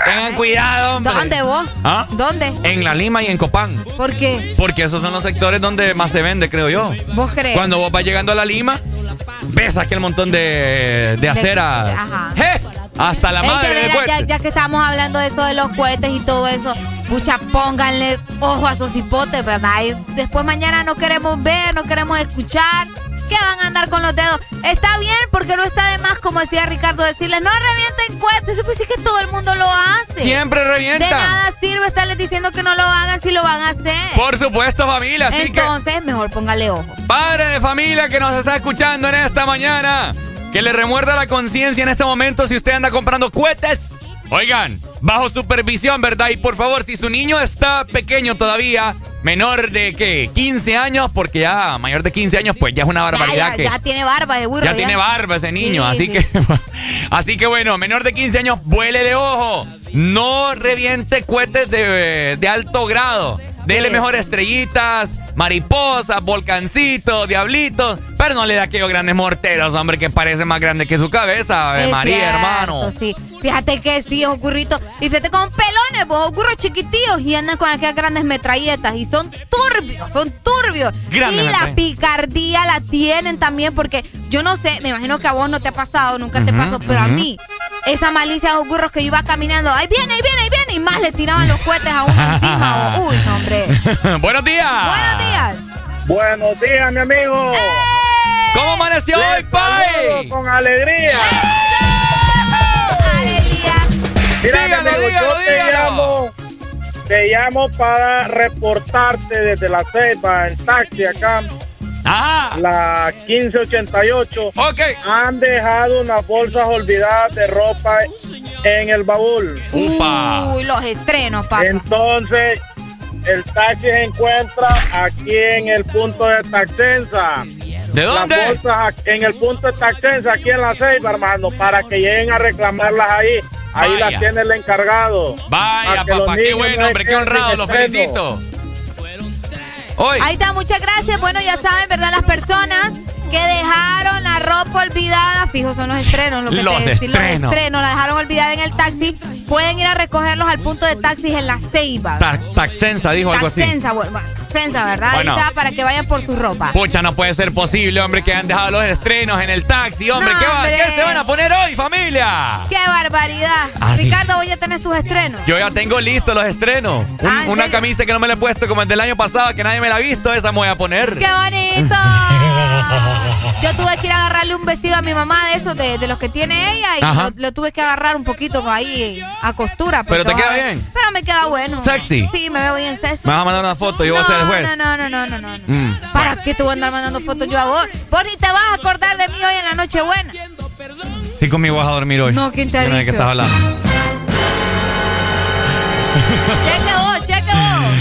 Tengan cuidado, hombre.
¿Dónde vos?
¿Ah?
¿Dónde?
En la Lima y en Copán.
¿Por qué?
Porque esos son los sectores donde más se vende, creo yo.
¿Vos crees?
Cuando vos vas llegando a la Lima, ves aquel montón de, de aceras.
Ajá.
¡Je! Hasta la
Ey, de
madre de
veras, ya, ya que estamos hablando de eso de los cohetes y todo eso, pucha, pónganle ojo a esos hipotes, ¿verdad? Y después mañana no queremos ver, no queremos escuchar. ¿Qué van a andar con los dedos? Está bien, porque no está de más, como decía Ricardo, decirles, no revienten cohetes. Eso pues sí que todo el mundo lo hace.
Siempre revienta.
De nada sirve estarles diciendo que no lo hagan si lo van a hacer.
Por supuesto, familia. Así que,
Entonces, mejor póngale ojo.
padre de familia que nos está escuchando en esta mañana, que le remuerda la conciencia en este momento si usted anda comprando cohetes. Oigan, bajo supervisión, ¿verdad? Y por favor, si su niño está pequeño todavía, menor de ¿qué? 15 años, porque ya mayor de 15 años, pues ya es una
Ya,
barbaridad
ya,
que.
ya tiene barba de burro.
Ya tiene barba ese niño,
Sí,
así
sí.
que [LAUGHS] así que bueno, menor de 15 años, vuele de ojo. No reviente cohetes de, de alto grado. Dele
Sí.
mejor estrellitas, mariposas, volcancitos, diablitos, pero no le da aquellos grandes morteros, hombre, que parece más grande que su cabeza, Ave María,
cierto,
hermano.
Sí. Fíjate que sí, esos curritos. Y fíjate con pelones, pues ocurros chiquitillos y andan con aquellas grandes metralletas. Y son turbios, son turbios. Y la picardía la tienen también, porque yo no sé, me imagino que a vos no te ha pasado, nunca te pasó, pero a mí, esa malicia de los burros que yo iba caminando, ahí viene, ahí viene, ahí viene, y más le tiraban los cohetes a uno encima. Uy, no, hombre. [LAUGHS]
Buenos días.
Buenos días.
Buenos días, mi amigo.
¿Cómo amaneció hoy, Pai?
Con alegría.
Alegría.
Mira, mi
Dígalo,
amigo,
dígalo,
yo te llamo, te llamo para reportarte desde la ceiba en taxi acá.
Ajá.
La 1588.
Ok.
Han dejado unas bolsas olvidadas de ropa en el baúl.
Upa.
Uy, los estrenos, papá.
Entonces, el taxi se encuentra aquí en el punto de Taxensa.
¿De dónde?
Las bolsas aquí- en el punto de Taxensa, aquí en la Ceiba, hermano, para que lleguen a reclamarlas ahí. Ahí
Vaya.
las tiene el encargado.
Vaya,
Para que los
papá, qué bueno,
no
hombre, qué honrado, lo
estreno.
felicito. Hoy.
Ahí está, muchas gracias. Bueno, ya saben, ¿verdad? Las personas que dejaron la ropa olvidada, fijo, son los estrenos, lo que
Los
te
estrenos.
los estrenos, la dejaron olvidada en el taxi, pueden ir a recogerlos al punto de taxis en la Ceiba.
Ta- Taxensa dijo algo así.
Taxensa, bueno, Taxensa, ¿verdad?
Bueno.
Para que vayan por su ropa.
Pucha, no puede ser posible, hombre, que han dejado los estrenos en el taxi, hombre.
No,
¿Qué, va-
hombre.
¿Qué se van a poner hoy, familia?
¡Qué barbaridad!
Ah.
Ricardo, voy a tener sus estrenos.
Yo ya tengo listos los estrenos. Un-
Ah, ¿en
una camisa que no me la he puesto como el del año pasado, que nadie me la ha visto, esa me voy a poner.
¡Qué bonito! [LAUGHS] Yo tuve que ir a agarrarle un vestido a mi mamá de esos, de, de los que tiene ella, y lo, lo tuve que agarrar un poquito ahí a costura.
Pero
porque
te queda bien.
Pero me queda bueno.
Sexy.
Sí, me veo bien sexy.
Me vas a mandar una foto yo voy a ser el juez.
No, no, no, no, no, no.
Mm.
¿Para qué te voy a andar mandando fotos yo a vos? Vos ni te vas a acordar de mí hoy en la Nochebuena.
Sí, conmigo vas a dormir hoy.
No, ¿quién te ha
de qué estás hablando.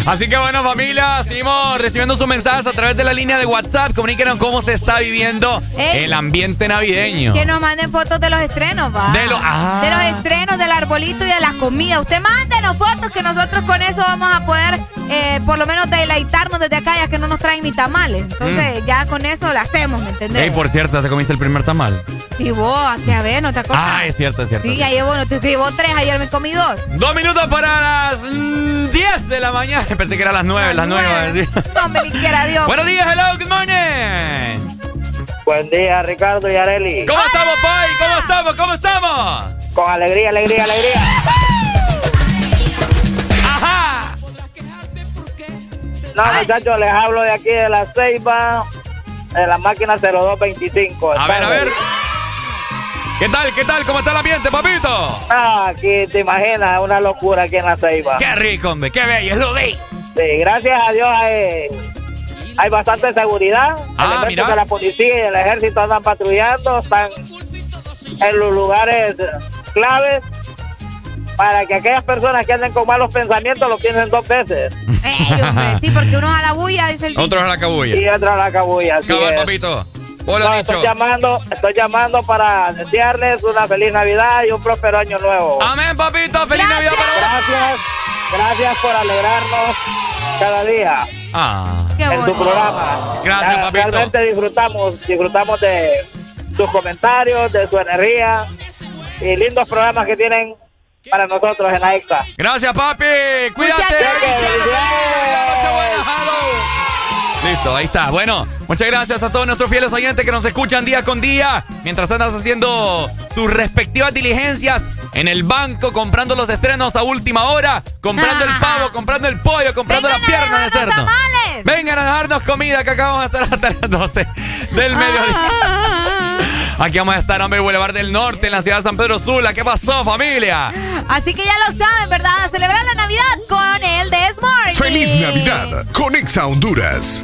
Así que bueno, familia, seguimos recibiendo sus mensajes a través de la línea de WhatsApp. Comuníquenos cómo se está viviendo
Ey.
el ambiente navideño.
Que nos manden fotos de los estrenos, va.
De lo- ah.
De los estrenos, del arbolito y de las comidas. Usted mándenos fotos que nosotros con eso vamos a poder, eh, por lo menos, deleitarnos desde acá, ya que no nos traen ni tamales. Entonces, ya con eso lo hacemos, ¿me entendés?
Mm. Ey, por cierto, ¿te comiste el primer tamal?
Sí, vos, aquí a ver, ¿no te acuerdas?
Ah, es cierto, es cierto.
Sí, ya llevo, no te que llevo tres, ayer me comí dos.
Dos minutos para las mm, 10 de la mañana. Pensé que eran las 9, las 9. iba a decir.
No me ni quiera Dios.
Buenos días, hello, good morning.
Buen día, Ricardo y Areli.
¿Cómo estamos, Pai? ¿Cómo estamos? ¿Cómo estamos?
Con alegría, alegría, alegría.
¡Ajá!
No, muchachos, les hablo de aquí de la Ceiba, de la máquina 0225.
A ver, a ver. ¿Qué tal? ¿Qué tal? ¿Cómo está el ambiente, papito?
Ah, aquí te imaginas, una locura aquí en la Ceiba.
Qué rico, hombre. Qué bello, es lo de.
Sí, gracias a Dios hay, hay bastante seguridad.
Ah,
Elementos
mira.
de la policía y el ejército andan patrullando, están en los lugares claves para que aquellas personas que anden con malos pensamientos lo piensen dos veces.
Ey, hombre, sí, porque uno a la bulla, dice el dicho.
Otros a la cabulla.
Y otros a la cabulla.
Cabal,
es.
papito. Hola,
No,
dicho.
estoy llamando, estoy llamando para desearles una feliz Navidad y un próspero año nuevo.
Amén, papito. Feliz Navidad para vos.
Gracias, gracias por alegrarnos cada día
Ah.
Qué
en su
bonito.
programa.
Gracias,
Ra-
papito.
Realmente disfrutamos, disfrutamos de sus comentarios, de su energía y lindos programas que tienen para nosotros en la.
Gracias, papi. Cuídate.
Muchas gracias.
Listo, ahí está. Bueno, muchas gracias a todos nuestros fieles oyentes que nos escuchan día con día mientras andas haciendo sus respectivas diligencias en el banco, comprando los estrenos a última hora, comprando el pavo, comprando el pollo, comprando
Vengan
la
a
pierna de cerdo. Vengan a dejarnos comida que acá vamos a estar hasta las 12 del mediodía. Aquí vamos a estar, hombre, Boulevard del Norte, en la ciudad de San Pedro Sula. ¿Qué pasó, familia?
Así que ya lo saben, ¿verdad? A celebrar la Navidad con el de Smart.
¡Feliz Navidad! Con Exa Honduras.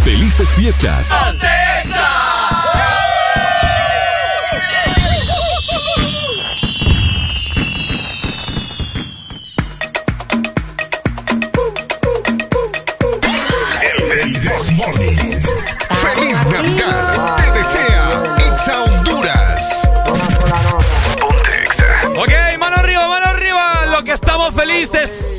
Felices fiestas.
¡Feliz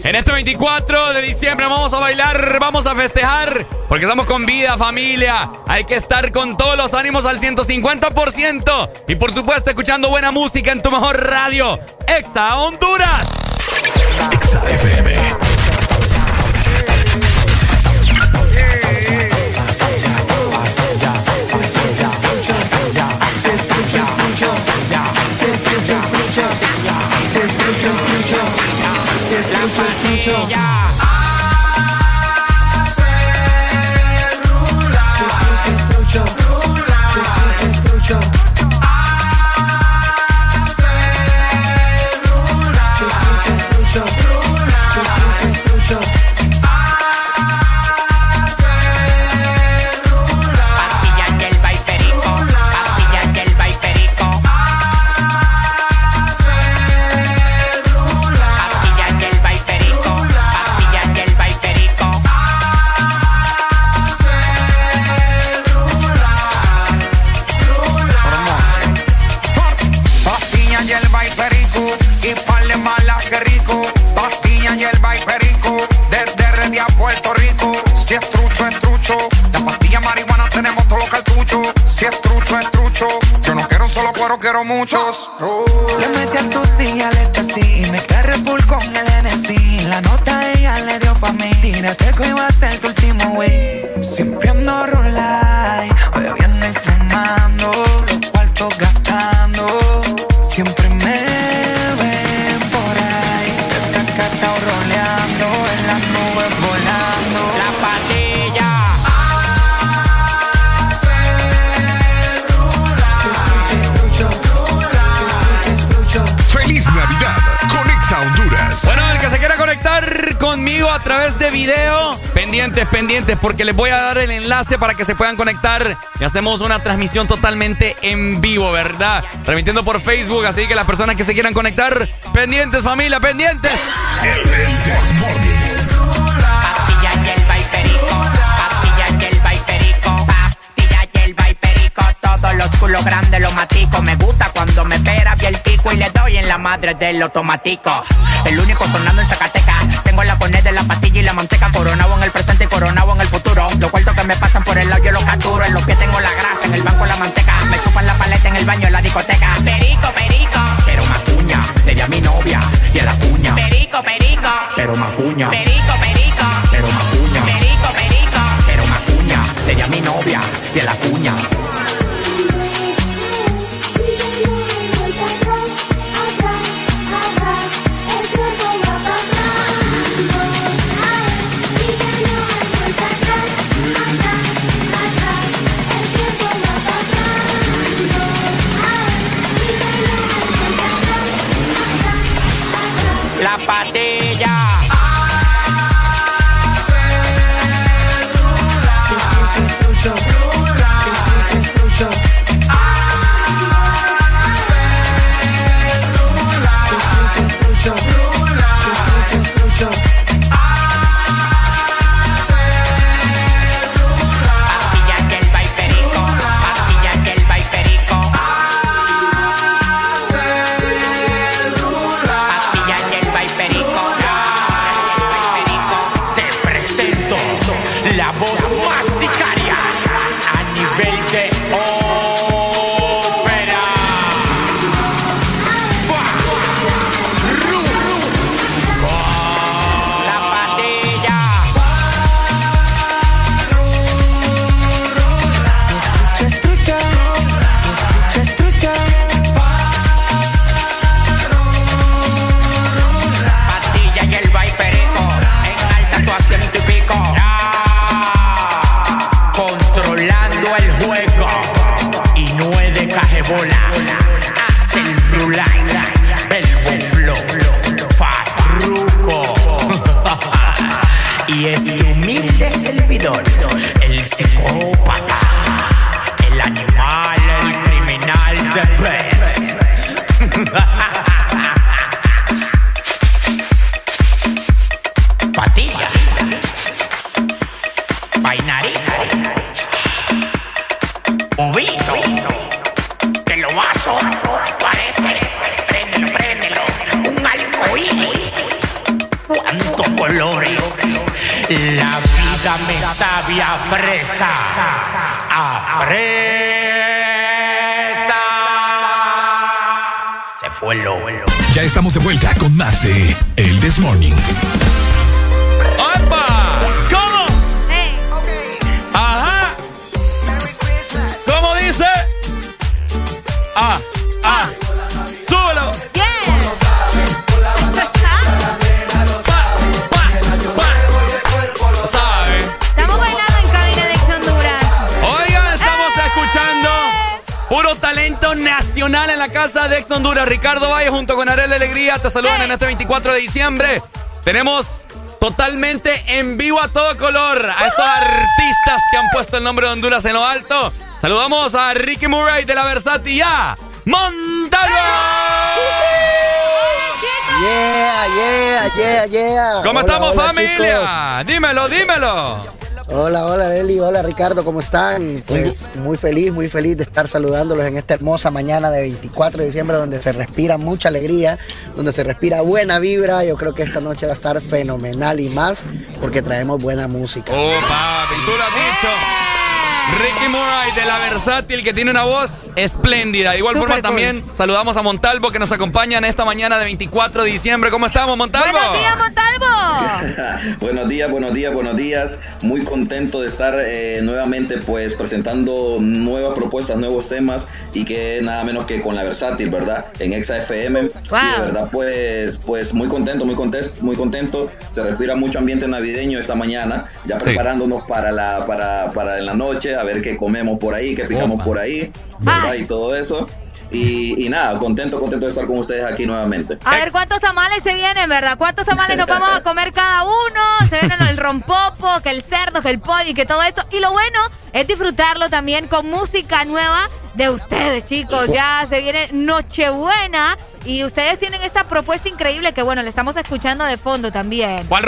En este 24 de diciembre vamos a bailar, vamos a festejar. Porque estamos con vida, familia. Hay que estar con todos los ánimos al 150%. Y por supuesto, escuchando buena música en tu mejor radio. Exa Honduras.
Exa FM.
Pastilla
quiero muchos.
Le metí a tu silla, le y me Red Bull con el NSI. La nota ella le dio pa' mí. Tírate que iba a ser
a través de video, pendientes, pendientes, porque les voy a dar el enlace para que se puedan conectar y hacemos una transmisión totalmente en vivo, ¿verdad? Transmitiendo por Facebook, así que las personas que se quieran conectar, pendientes, familia, pendientes.
Pastilla y el vaiperico, pastilla y el vaiperico, pastilla y el vaiperico, todos los culos grandes los matico. Me gusta cuando me pera bien el pico y le doy en la madre del automático. El único sonando en Zacatecas. Tengo la poned de la pastilla y la manteca, coronado en el presente y coronado en el futuro. Los cuartos que me pasan por el lado yo los capturo. En los pies tengo la grasa, en el banco la manteca. Me chupan la paleta en el baño en la discoteca. Perico, perico, pero macuña. Le di a mi novia y a la cuña. Perico, perico,
Pero macuña.
perico, perico.
De
vuelta con más de El This Morning.
Ricardo Valle junto con Arel de Alegría te saludan en este 24 de diciembre. Tenemos totalmente en vivo a todo color a estos artistas que han puesto el nombre de Honduras en lo alto. Saludamos a Ricky Murray de la Versatilidad. Montalvo.
Yeah, yeah, yeah, yeah.
¿Cómo
Hola,
estamos
hola,
familia? Dímelo, dímelo.
Hola, hola, Eli. Hola, Ricardo. ¿Cómo están? Pues muy feliz, muy feliz de estar saludándolos en esta hermosa mañana de 24 de diciembre donde se respira mucha alegría, donde se respira buena vibra. Yo creo que esta noche va a estar fenomenal y más porque traemos buena música.
Lo has dicho. Ricky Murray de la Versátil que tiene una voz espléndida. De igual forma
cool.
también saludamos a Montalvo que nos acompaña en esta mañana de 24 de diciembre. ¿Cómo estamos, Montalvo?
Buenos días, Montalvo. [LAUGHS]
buenos días, buenos días, buenos días. Muy contento de estar eh, nuevamente pues presentando nuevas propuestas, nuevos temas y que nada menos que con la versátil, ¿verdad? En Exa FM. Y de verdad pues pues muy contento, muy contento, muy contento. Se respira mucho ambiente navideño esta mañana, ya preparándonos para la para para en la noche a ver qué comemos por ahí, qué picamos por ahí, ¿verdad? Y todo eso. Y, y nada, contento, contento de estar con ustedes aquí nuevamente.
A ver, ¿cuántos tamales se vienen, verdad? ¿Cuántos tamales nos vamos a comer cada uno? Se vienen el rompopo, que el cerdo, que el pollo y que todo esto. Y lo bueno es disfrutarlo también con música nueva de ustedes, chicos. Ya se viene Nochebuena y ustedes tienen esta propuesta increíble que, bueno, le estamos escuchando de fondo también.
¿Cuál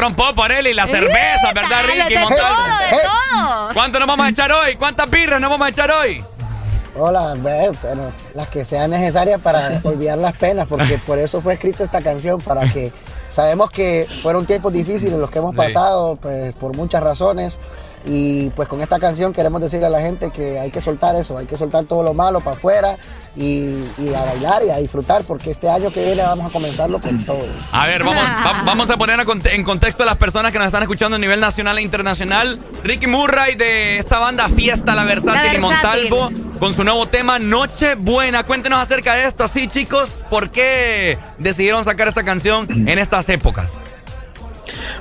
él y la cerveza, verdad, Ricky?
de todo, de todo.
¿Cuánto nos vamos a echar hoy? ¿Cuántas birras nos vamos a echar hoy?
Hola, pero las que sean necesarias para [LAUGHS] olvidar las penas, porque por eso fue escrita esta canción, para que sabemos que fueron tiempos difíciles los que hemos pasado, pues por muchas razones, y pues con esta canción queremos decirle a la gente que hay que soltar eso, hay que soltar todo lo malo para afuera y, y a bailar y a disfrutar, porque este año que viene vamos a comenzarlo con todo.
A ver, vamos, [LAUGHS] va- vamos a poner en contexto a las personas que nos están escuchando a nivel nacional e internacional. Ricky Murray de esta banda Fiesta La Versátil
La
y. Montalvo con su nuevo tema Noche Buena. Cuéntenos acerca de esto, así chicos, ¿por qué decidieron sacar esta canción en estas épocas?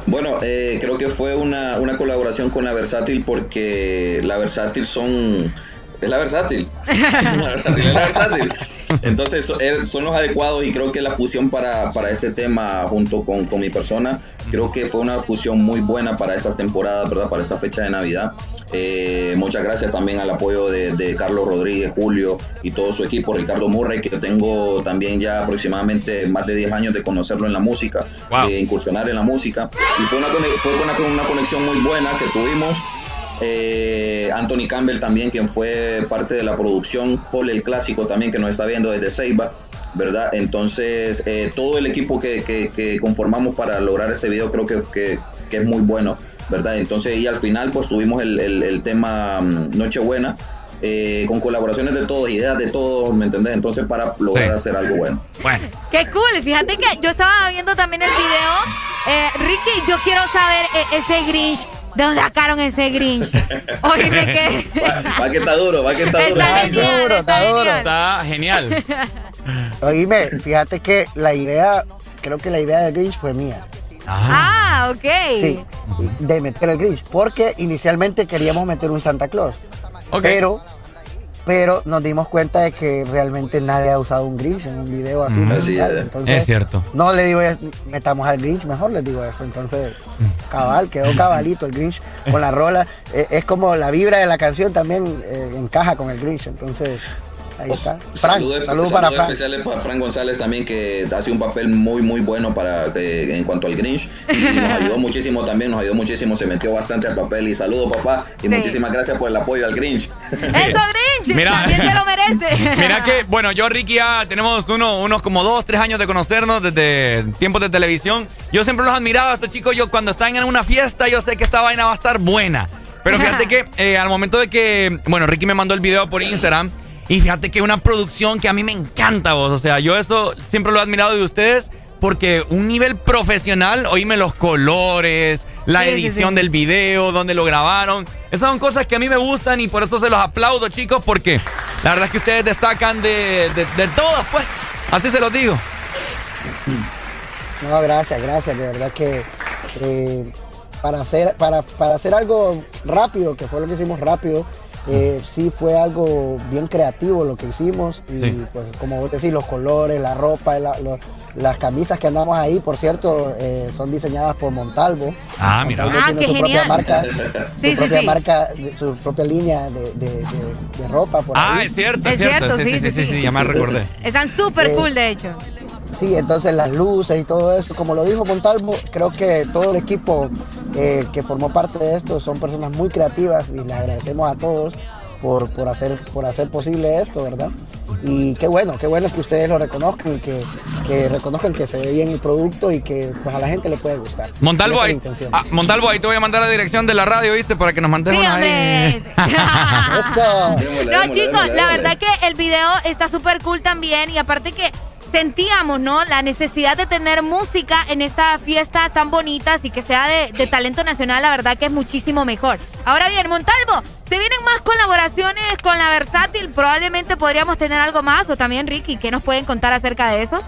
Bueno, eh, creo que fue una, una colaboración con la Versátil porque la Versátil son... Es la Versátil. [LAUGHS] La Versátil es la Versátil. Entonces eh, son los adecuados y creo que la fusión para, para este tema junto con, con mi persona, creo que fue una fusión muy buena para estas temporadas, ¿verdad? Para esta fecha de Navidad. Eh, muchas gracias también al apoyo de, de Carlos Rodríguez, Julio y todo su equipo, Ricardo Murray, que yo tengo también ya aproximadamente más de 10 años de conocerlo en la música, de incursionar en la música. Y fue una, fue una, una conexión muy buena que tuvimos. Eh, Anthony Campbell también, quien fue parte de la producción, Paul el Clásico también, que nos está viendo desde Ceiba, ¿verdad? Entonces, eh, todo el equipo que, que- que conformamos para lograr este video creo que, que- que es muy bueno, ¿verdad? Entonces, y al final, pues tuvimos el, el- el tema mm, Nochebuena. eh, con colaboraciones de todos, ideas de todos, ¿me entendés? Entonces, para lograr hacer algo bueno.
Bueno.
Qué cool. Fíjate que yo estaba viendo también el video. Eh, Ricky, yo quiero saber eh, ese Grinch. ¿De dónde sacaron ese Grinch? [LAUGHS] Oíme que.
Va que está duro, va que está duro.
Está genial,
duro,
está
está duro.
Está genial. [LAUGHS]
Oíme, fíjate que la idea, creo que la idea de Grinch fue mía.
Ah, ok.
Sí, de meter el Grinch. Porque inicialmente queríamos meter un Santa Claus. Pero pero nos dimos cuenta de que realmente nadie ha usado un Grinch en un video así.
Mm. Así es.
Entonces,
Es cierto.
No le digo, metamos al Grinch, mejor les digo eso. Entonces, cabal, quedó cabalito el Grinch con la rola. Eh, es como la vibra de la canción también eh, encaja con el Grinch. Entonces, ahí está. Frank,
Saludos
saludos para Frank.
especiales para Frank González también, que hace un papel muy, muy bueno para eh, en cuanto al Grinch. Y nos ayudó [LAUGHS] muchísimo también, nos ayudó muchísimo, se metió bastante al papel. Y saludos, papá, y
Sí.
muchísimas gracias por el apoyo al Grinch.
Eso, Grinch,
Mira.
también se lo merece. [LAUGHS]
Mira que, bueno, yo, Ricky, ya tenemos uno, unos como dos, tres años de conocernos desde tiempos de televisión. Yo siempre los admiraba a estos chicos. Yo, cuando están en una fiesta, yo sé que esta vaina va a estar buena. Pero fíjate [LAUGHS] que eh, al momento de que, bueno, Ricky me mandó el video por Instagram. Y fíjate que una producción que a mí me encanta, vos. O sea, yo esto siempre lo he admirado de ustedes. Porque un nivel profesional, oíme los colores, la
Sí, sí,
edición
sí.
del video, donde lo grabaron. Esas son cosas que a mí me gustan y por eso se los aplaudo, chicos, porque la verdad es que ustedes destacan de, de, de todas, pues. Así se los digo.
No, gracias, gracias. De verdad que eh, para, hacer, para, para hacer algo rápido, que fue lo que hicimos rápido, eh, sí fue algo bien creativo lo que hicimos. Y
Sí.
pues como vos decís, los colores, la ropa, la- lo- las camisas que andamos ahí, por cierto, eh, son diseñadas por Montalvo.
Ah, mira.
Montalvo
Ah,
tiene
qué
su propia marca,
Sí,
su
sí,
propia
sí.
marca, su propia línea de, de- de- de ropa. Por
Ah,
ahí.
es cierto,
Es
cierto. sí,
sí,
sí, sí,
sí,
sí,
sí.
ya me recordé.
Están súper
Eh,
cool, de hecho.
Sí, entonces las luces y todo eso, como lo dijo Montalvo, creo que todo el equipo eh, que formó parte de esto son personas muy creativas y les agradecemos a todos por, por, hacer, por hacer posible esto, ¿verdad? Y qué bueno, qué bueno que ustedes lo reconozcan y que, que reconozcan que se ve bien el producto y que pues, a la gente le puede gustar.
Montalvo, ahí, ah, Montalvo, ahí te voy a mandar la dirección de la radio, ¿viste? Para que nos una ahí. [LAUGHS]
Eso.
No, chicos, la verdad que el video está súper cool también y aparte que sentíamos, ¿no? La necesidad de tener música en estas fiestas tan bonitas y que sea de, de talento nacional, la verdad que es muchísimo mejor. Ahora bien, Montalvo, se vienen más colaboraciones con la Versátil, probablemente podríamos tener algo más o también Ricky, ¿qué nos pueden contar acerca de eso?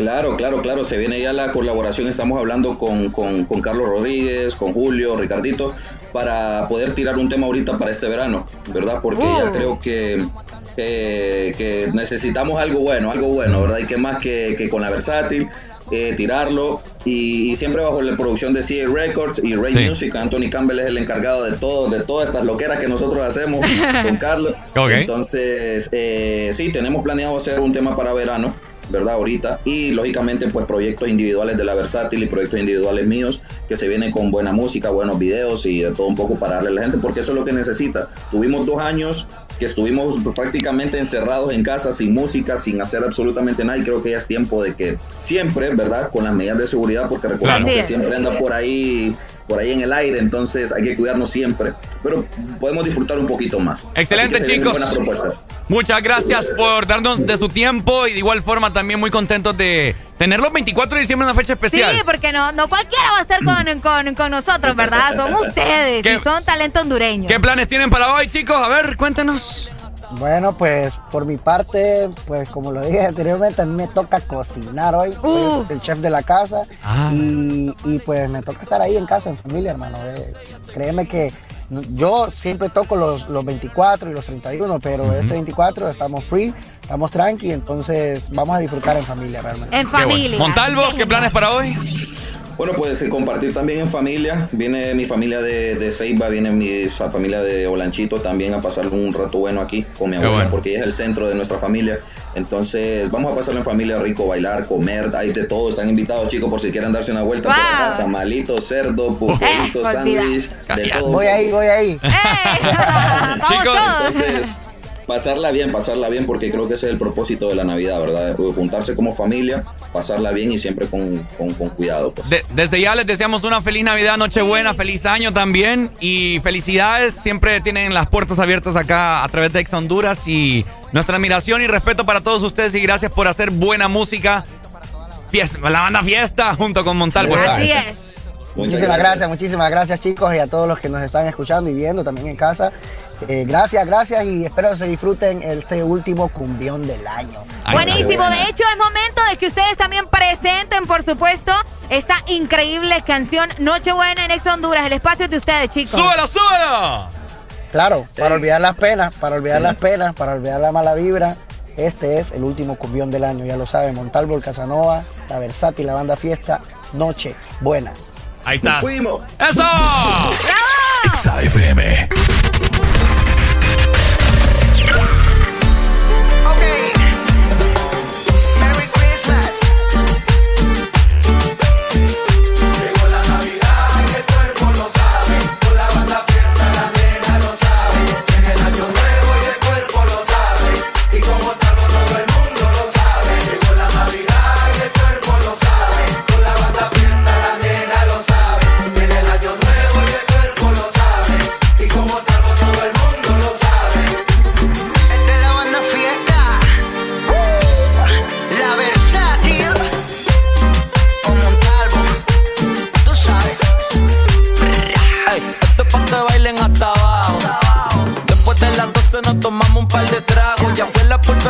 Claro, claro, claro. Se viene ya la colaboración. Estamos hablando con, con- con Carlos Rodríguez, con Julio, Ricardito, para poder tirar un tema ahorita para este verano, ¿verdad? Porque ya creo que, que, que necesitamos algo bueno, algo bueno, ¿verdad? Y que más que, que con la versátil. eh, tirarlo y, y siempre bajo la producción de CA Records y Ray
Sí.
Music. Anthony Campbell es el encargado de todo, de todas estas loqueras que nosotros hacemos [LAUGHS] con Carlos. Entonces, eh, sí, tenemos planeado hacer un tema para verano, ¿verdad? Ahorita. Y lógicamente, pues proyectos individuales de la Versátil y proyectos individuales míos que se vienen con buena música, buenos videos y de todo un poco para darle a la gente, porque eso es lo que necesita. Tuvimos dos años que estuvimos prácticamente encerrados en casa, sin música, sin hacer absolutamente nada, y creo que ya es tiempo de que siempre, ¿verdad? Con las medidas de seguridad, porque recordemos que siempre anda por ahí por ahí en el aire, entonces hay que cuidarnos siempre, pero podemos disfrutar un poquito más.
Excelente, chicos. Muchas gracias por darnos de su tiempo y de igual forma también muy contentos de tenerlo el 24 de diciembre, una fecha especial.
Sí, porque no, no cualquiera va a estar con, con, con nosotros, ¿verdad? Son [LAUGHS] ustedes
¿Qué-
y son talento hondureño.
¿Qué planes tienen para hoy, chicos? A ver, cuéntenos.
Bueno, pues por mi parte, pues como lo dije anteriormente, a mí me toca cocinar hoy. Soy el chef de la casa
Ah.
y, y, pues me toca estar ahí en casa, en familia, hermano. Eh, créeme que yo siempre toco los, los 24 y los 31, pero este 24 estamos free, estamos tranqui, entonces vamos a disfrutar en familia realmente.
En familia.
Montalvo, ¿qué planes para hoy?
Bueno, pues eh, compartir también en familia. Viene mi familia de, de Ceiba, viene mi familia de Olanchito también a pasar un rato bueno aquí con mi abuela,
bueno.
porque ella es el centro de nuestra familia. Entonces, vamos a pasarlo en familia rico, bailar, comer, hay de todo. Están invitados, chicos, por si quieren darse una vuelta. por acá,
Wow.
Tamalito, cerdo, pupelito,
Eh,
sándwich, de todo.
Voy ahí, voy ahí. [LAUGHS]
Vamos
Chicos,
todos.
Entonces, pasarla bien, pasarla bien, porque creo que ese es el propósito de la Navidad, ¿verdad? Juntarse como familia, pasarla bien y siempre con, con- con cuidado. pues.
De- desde ya les deseamos una feliz Navidad, Nochebuena, feliz año también. Y felicidades, siempre tienen las puertas abiertas acá a través de Ex Honduras. Y nuestra admiración y respeto para todos ustedes. Y gracias por hacer buena música. Fiesta, la banda Fiesta junto con Montalvo.
Así es.
Muchísimas gracias. muchísimas gracias chicos y a todos los que nos están escuchando y viendo también en casa. Eh, gracias, gracias y espero que se disfruten este último cumbión del año.
Buenísimo, de hecho es momento de que ustedes también presenten, por supuesto, esta increíble canción Nochebuena en Ex Honduras. El espacio es de ustedes, chicos.
¡Súbelo, súbelo!
Claro, para olvidar las penas, para olvidar las penas, para olvidar la mala vibra. Este es el último cumbión del año, ya lo saben. Montalvo, el Casanova, la Versátil, la banda fiesta, Noche Buena.
Ahí está.
Nos fuimos.
¡Eso!
Exa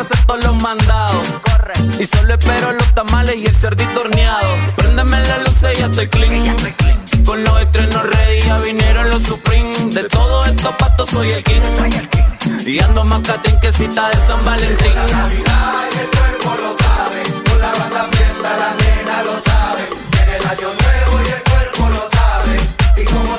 hacer todos los mandados. Y solo espero los tamales y el cerdito horneado. Préndeme la luz y ya estoy clean. Con los estrenos ready ya vinieron los Supreme. De todos estos patos soy el king. Y ando más catín que cita de San Valentín. Navidad y el cuerpo lo sabe. Con la banda fiesta la nena lo sabe. Viene el año nuevo y el cuerpo lo sabe. Y como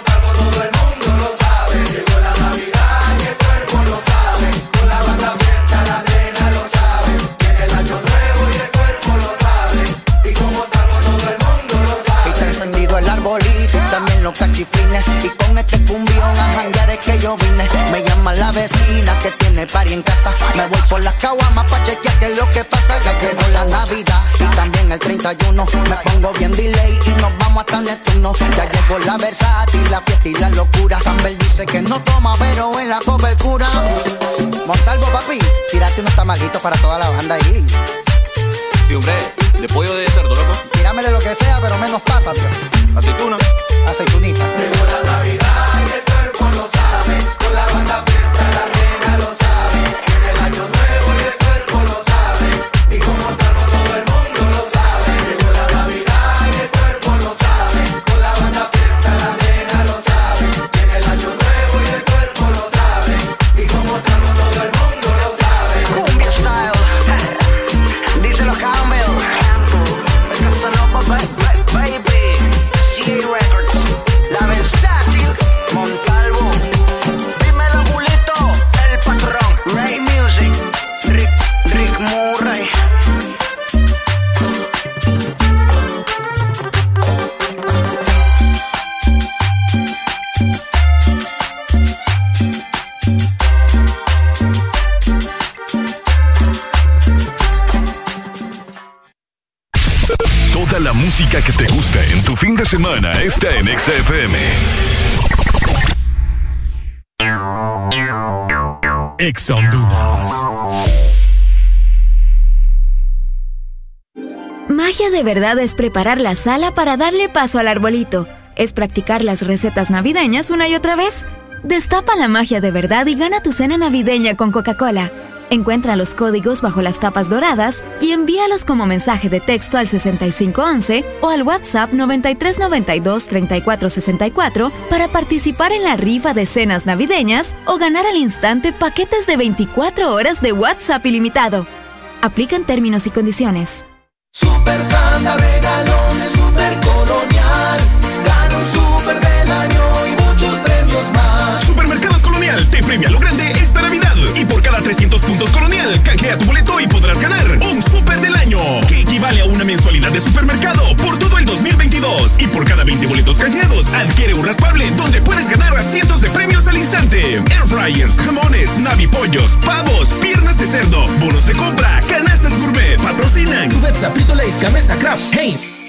los cachiflines. Y con este cumbión a janguear es que yo vine. Me llama la vecina que tiene pari en casa. Me voy por las caguamas pa' chequear qué es lo que pasa. Ya llegó la Navidad y también el 31. Me pongo bien delay y nos vamos hasta Neptuno. Ya llegó la versátil, la fiesta y la locura. Campbell dice que no toma, pero en la cobertura. Montalvo, papi, tírate unos tamalitos para toda la banda ahí.
Sí, hombre, de pollo de cerdo, loco.
Tíramele lo que sea, pero menos pásate.
Aceituna.
Aceitunita.
Llegó la Navidad y el cuerpo lo sabe. Con la banda fiesta la nena lo sabe. Viene el año nuevo
música que te gusta en tu fin de semana está en Exa FM. Exa Honduras.
Magia de verdad es preparar la sala para darle paso al arbolito. Es practicar las recetas navideñas una y otra vez. Destapa la magia de verdad y gana tu cena navideña con Coca-Cola. Encuentra los códigos bajo las tapas doradas y envíalos como mensaje de texto al 6511 o al WhatsApp 9392-3464 para participar en la rifa de cenas navideñas o ganar al instante paquetes de 24 horas de WhatsApp ilimitado. Aplican términos y condiciones.
Super
300 puntos Colonial, canjea tu boleto y podrás ganar un super del año. Que equivale a una mensualidad de supermercado por todo el 2022. Y por cada 20 boletos canjeados, adquiere un raspable donde puedes ganar a cientos de premios al instante. Air fryers, jamones, navipollos, pavos, piernas de cerdo, bonos de compra, canastas gourmet, patrocinan.
Cubeta, Frito Lays, Gamesa, Kraft, Heinz.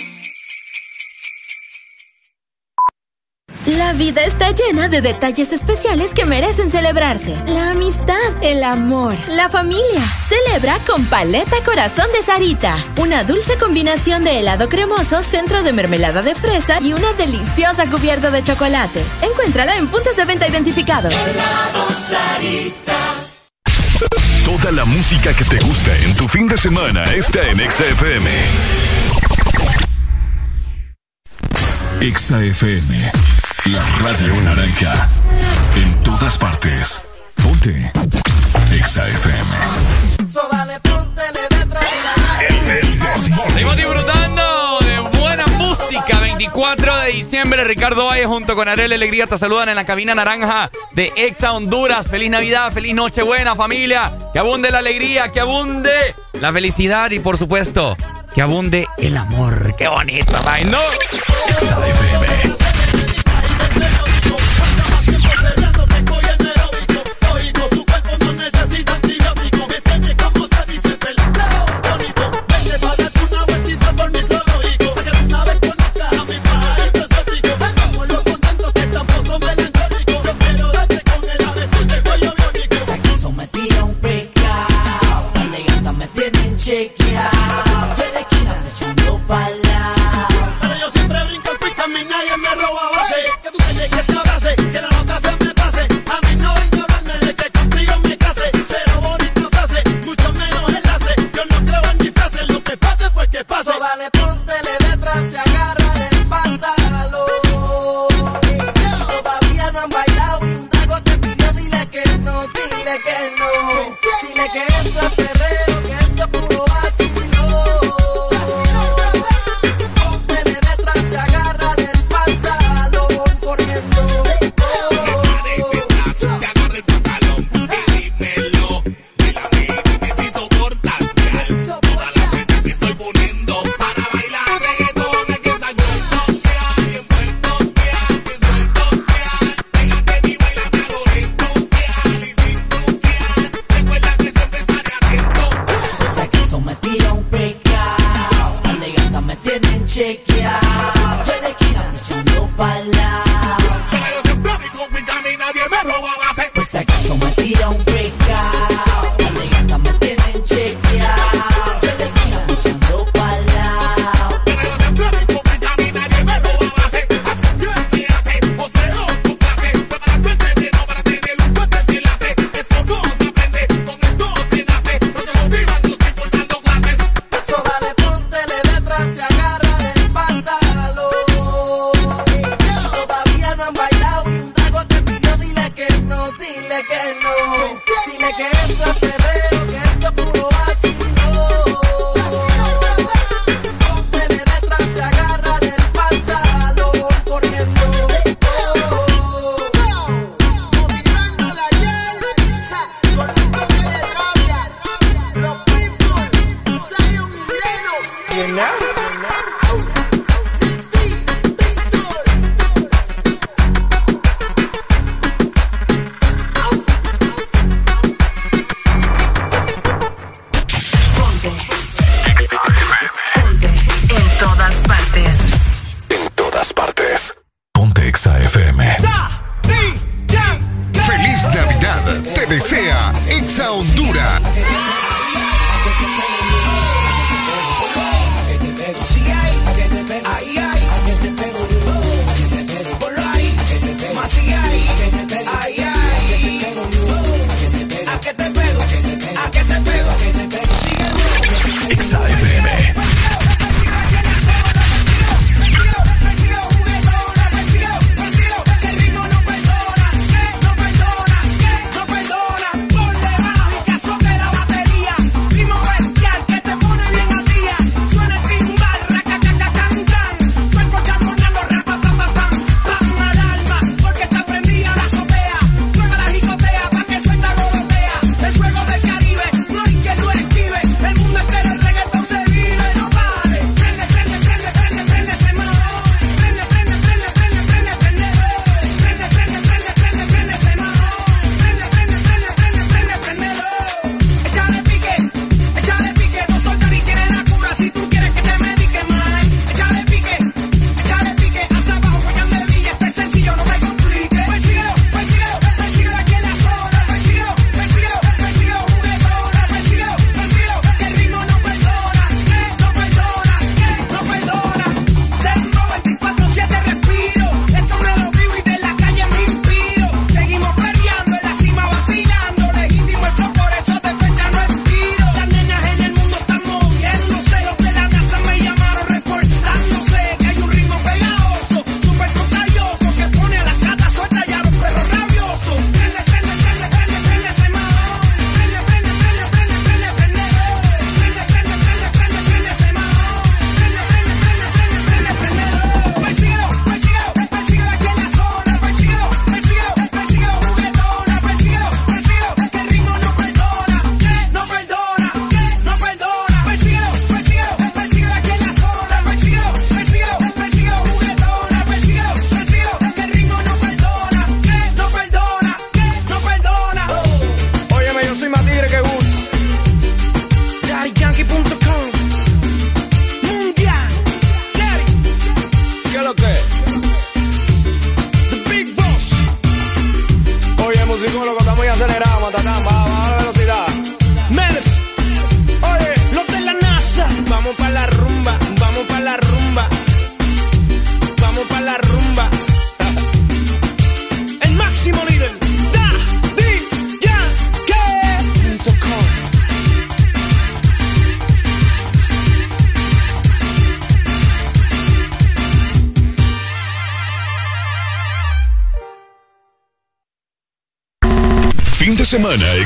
La vida está llena de detalles especiales que merecen celebrarse. La amistad, el amor, la familia. Celebra con Paleta Corazón de Sarita. Una dulce combinación de helado cremoso, centro de mermelada de fresa y una deliciosa cubierta de chocolate. Encuéntrala en puntos de venta identificados.
Toda la música que te gusta en tu fin de semana está en la radio naranja. En
todas partes. Ponte. Exa FM.
Seguimos disfrutando de buena música. 24 de diciembre, Ricardo Valle junto con Arel Alegría te saludan en la cabina naranja de Exa Honduras. Feliz Navidad, feliz Nochebuena, familia. Que abunde la alegría, que abunde la felicidad y por supuesto, que abunde el amor. Qué bonito, ¿no?
Exa FM.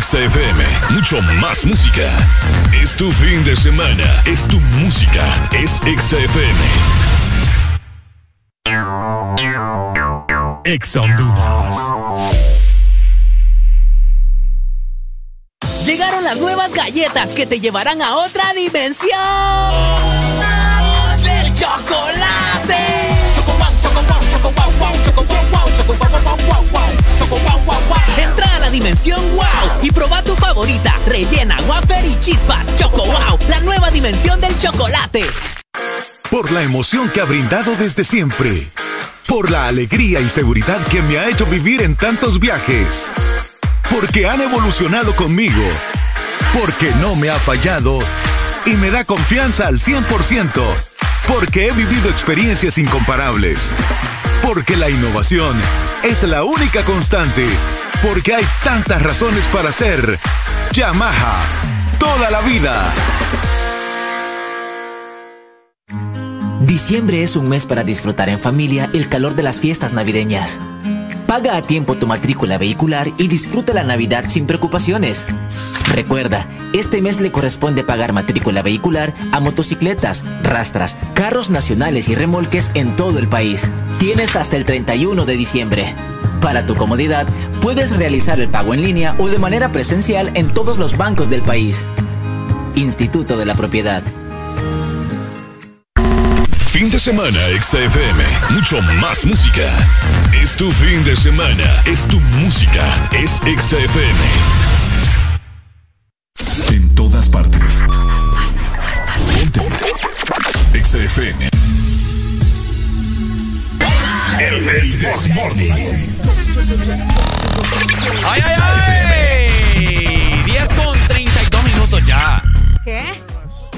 Semana, XFM. Mucho más música. Es tu fin de semana. Es tu música. Es XFM. Ex Honduras.
Llegaron las nuevas galletas que te llevarán a otra dimensión del chocolate. Choco wow, choco wow, choco wow, wow, choco wow, wow, choco wow, wow, dimensión wow y proba tu favorita, rellena, wafer y chispas. Choco wow, la nueva dimensión del chocolate.
Por la emoción que ha brindado desde siempre. Por la alegría y seguridad que me ha hecho vivir en tantos viajes. Porque han evolucionado conmigo. Porque no me ha fallado y me da confianza al 100%. Porque he vivido experiencias incomparables. Porque la innovación es la única constante. Porque hay tantas razones para ser Yamaha. Toda la vida.
Diciembre es un mes para disfrutar en familia el calor de las fiestas navideñas. Paga a tiempo tu matrícula vehicular y disfruta la Navidad sin preocupaciones. Recuerda, este mes le corresponde pagar matrícula vehicular a motocicletas, rastras, carros nacionales y remolques en todo el país. Tienes hasta el 31 de diciembre. Para tu comodidad, puedes realizar el pago en línea o de manera presencial en todos los bancos del país. Instituto de la Propiedad.
Fin de semana, XFM. Mucho más música. Es tu fin de semana. Es tu música. Es XFM. En todas partes. Ponte. XFM. El, el This Morning.
¡Ay, ay, ay! 10 con 32 minutos ya.
¿Qué?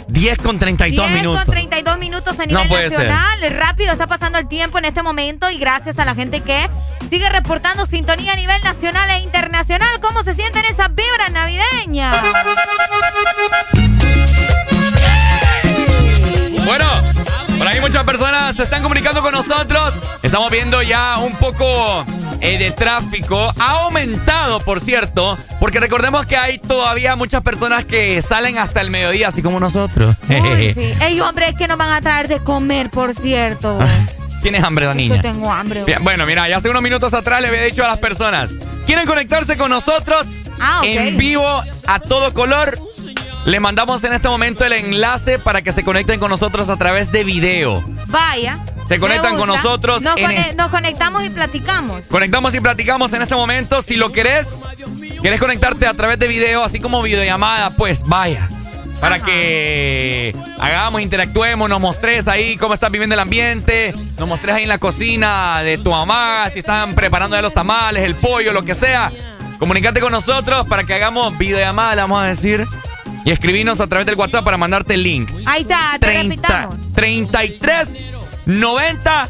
10 con 32
10
minutos.
con 32 minutos a
No
nivel
ser.
nacional. Rápido está pasando el tiempo en este momento y gracias a la gente que sigue reportando sintonía a nivel nacional e internacional. ¿Cómo se sienten esas vibras navideñas?
Bueno, por ahí muchas personas se están comunicando con nosotros. Estamos viendo ya un poco eh, de tráfico. Ha aumentado, por cierto, porque recordemos que hay todavía muchas personas que salen hasta el mediodía, así como nosotros.
Uy, sí. [LAUGHS] Ey, hombre, es que nos van a traer de comer, por cierto. [LAUGHS]
¿Tienes hambre, la
Yo tengo hambre.
Bien, bueno, mira, ya hace unos minutos atrás le había dicho a las personas, ¿quieren conectarse con nosotros
Ah, ok.
en vivo a todo color? Le mandamos en este momento el enlace para que se conecten con nosotros a través de video.
Vaya.
Se conectan con nosotros
Nos,
el-
conectamos y platicamos.
Conectamos y platicamos en este momento. Si lo querés, querés conectarte a través de video, así como videollamada, pues vaya. Para que hagamos, interactuemos, nos mostres ahí cómo estás viviendo el ambiente, nos mostres ahí en la cocina de tu mamá, si están preparando ya los tamales, el pollo, lo que sea. Comunicate con nosotros para que hagamos videollamada, le vamos a decir. Y escribirnos a través del WhatsApp para mandarte el link.
Ahí está, te
30,
repitamos.
33 90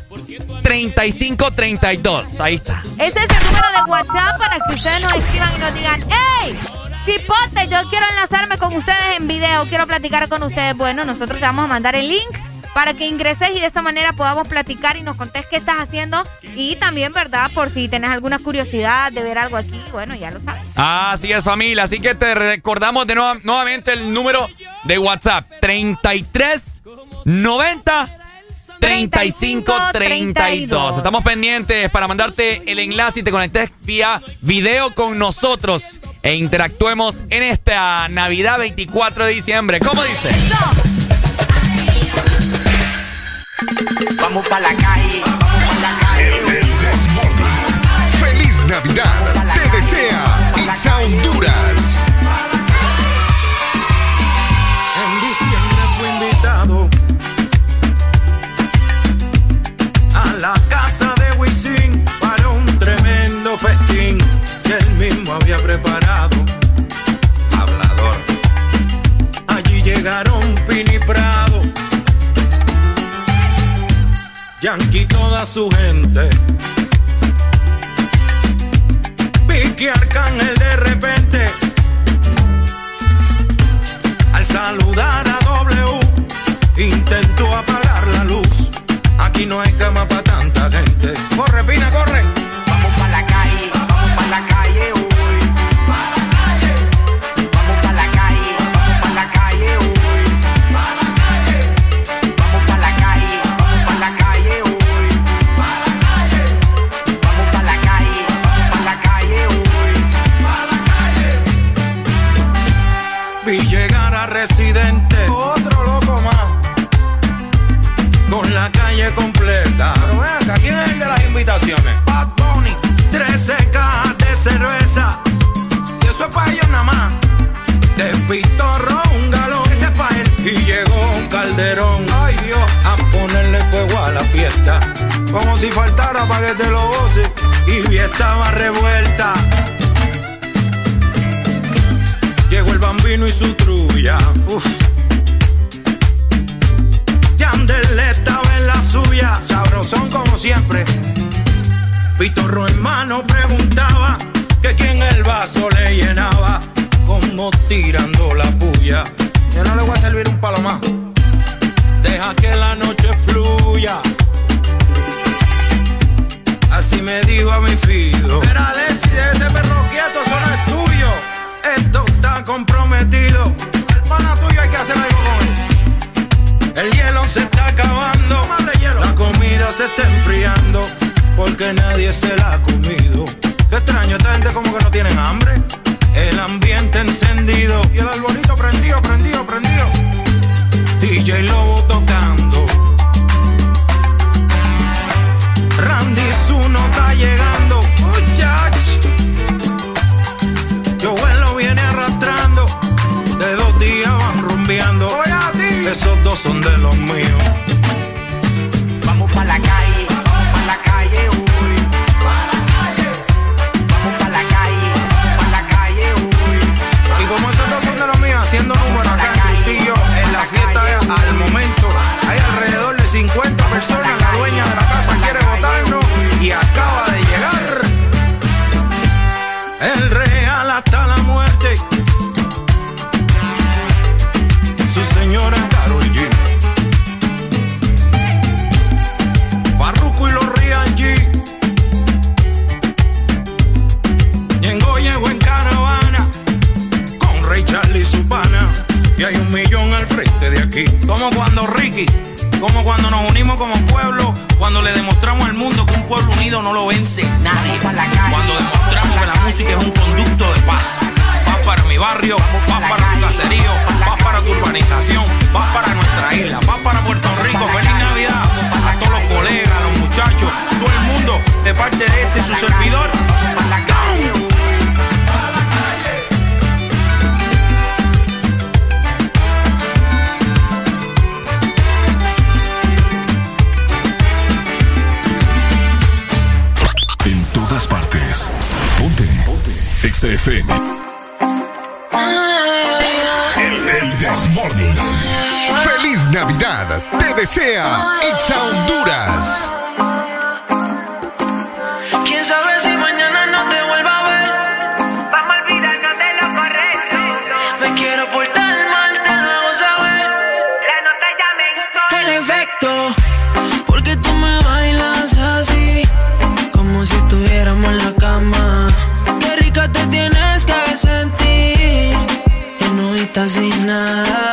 35 32. Ahí está.
Ese es el número de WhatsApp para que ustedes nos escriban y nos digan, ¡Ey! Cipote, yo quiero enlazarme con ustedes en video, quiero platicar con ustedes. Bueno, nosotros te vamos a mandar el link para que ingreses y de esta manera podamos platicar y nos contés qué estás haciendo. Y también, ¿verdad? Por si tenés alguna curiosidad de ver algo aquí, bueno, ya lo sabes.
Así es, familia. Así que te recordamos de nueva- nuevamente el número de WhatsApp: 33 90 35 32. Estamos pendientes para mandarte el enlace y te conectes vía video con nosotros e interactuemos en esta Navidad 24 de diciembre. ¿Cómo dice?
Vamos pa' la calle, vamos pa' la calle.
¡Feliz Navidad! Te desea Itza Honduras.
Había preparado. Hablador. Allí llegaron Pini Prado, Yankee toda su gente. Vicky Arcángel de repente al saludar a W, intentó apagar la luz. Aquí no hay cama para tanta gente. Corre, Pina, corre.
Vamos pa' la calle, vamos pa' la calle
las invitaciones? Bad Bunny. 13 cajas de cerveza. Y eso es para ellos nada más. De pitorro un galón. Ese es para él. Y llegó Calderón. Ay Dios. A ponerle fuego a la fiesta. Como si faltara para que te lo goce. Y estaba revuelta. Llegó el bambino y su trulla. Uf. Yandel estaba en la suya. Sabrosón como siempre. Pitorro en mano preguntaba que quién el vaso le llenaba. Como tirando la puya. Yo no le voy a servir un palo más. Deja que la noche fluya. Así me dijo a mi fido. Era Alessi de ese perro quieto, eso no es tuyo. Esto está comprometido. El pana tuyo hay que hacer algo con él. El hielo se está acabando. La comida se está enfriando. Porque nadie se la ha comido. Qué extraño, esta gente como que no tienen hambre. El ambiente encendido. Y el arbolito prendido, prendido, prendido. DJ Lobo tocando. Randy Zuno está llegando. Muchach. Joel lo viene arrastrando. De dos días van rumbeando. Esos dos son de los míos. Hay un millón al frente de aquí. Como cuando Ricky, como cuando nos unimos como pueblo, cuando le demostramos al mundo que un pueblo unido no lo vence nadie. Cuando demostramos que la música es un conducto de paz. Paz para mi barrio, paz para tu caserío, paz para tu urbanización, paz para nuestra isla, paz para Puerto Rico. Feliz Navidad a todos los colegas, a los muchachos, todo el mundo, de parte de este y su servidor.
Todas partes. Ponte. Ponte. Exa FM.
El, el Desmorning. Feliz Navidad. Te desea Exa Honduras.
Quién sabe si sin nada.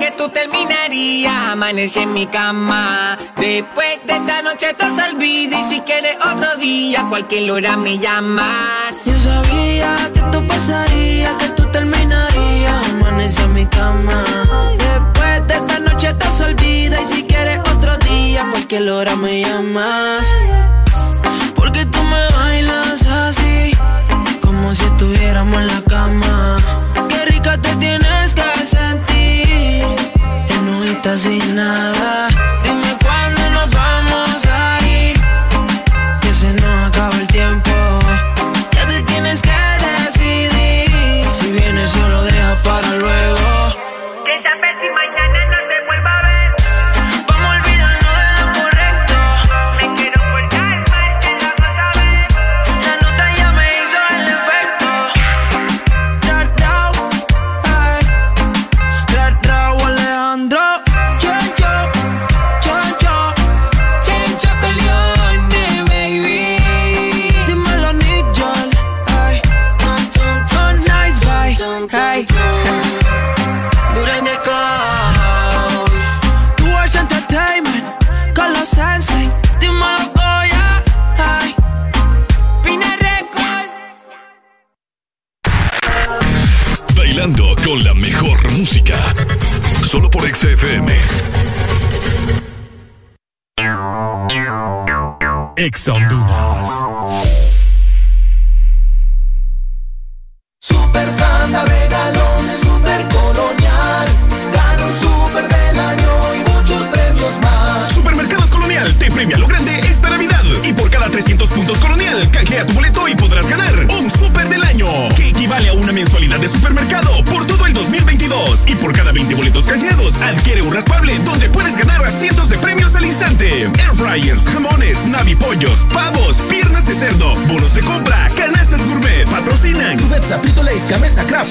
Que
tú
terminarías. Amanecí en mi cama. Después de esta noche te olvida. Y si quieres otro día, cualquier hora me llamas.
Yo sabía que esto pasaría, que tú terminarías. Amanece en mi cama. Después de esta noche estás olvida. Y si quieres otro día, cualquier hora me llamas. Porque tú me bailas así, como si estuviéramos en la cama. Qué rica te tienes que sentir. Enojita sin nada.
XFM. Ex.
2022. Y por cada 20 boletos canjeados, adquiere un raspable donde puedes ganar a cientos de premios al instante. Air fryers, jamones, navipollos, pavos, piernas de cerdo, bonos de compra, canastas gourmet, patrocinan.
Cubeta, Frito Lays, Gamesa, Kraft,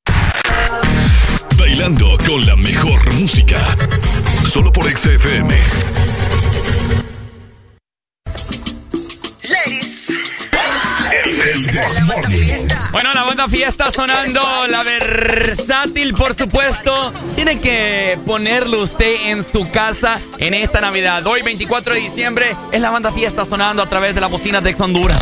Bailando con la mejor música. Solo por XFM.
Bueno, la banda fiesta sonando, la versátil, por supuesto. Tiene que ponerlo usted en su casa en esta Navidad. Hoy, 24 de diciembre, es la banda fiesta sonando a través de la bocina de Ex Honduras.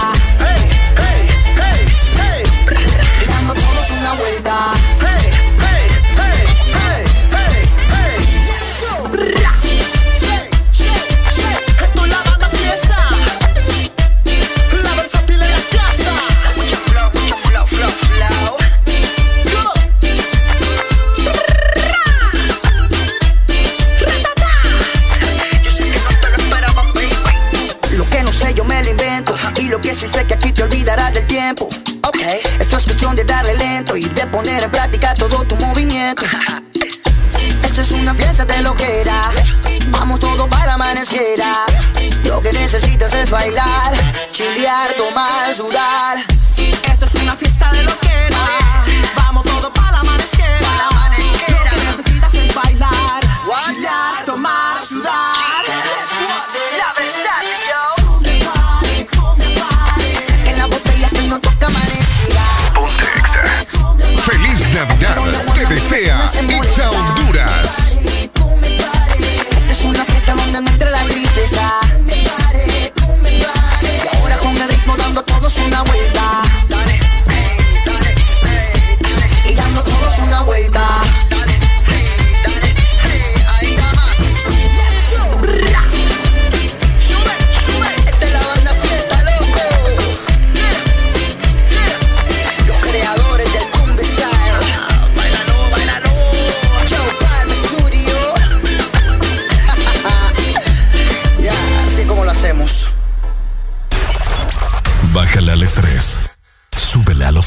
Y de poner en práctica todo tu movimiento. [LAUGHS] Esto es una fiesta de lo que era. Vamos todos para amanecer Lo que necesitas es bailar Chilear, tomar, sudar. Esto es una fiesta de lo que era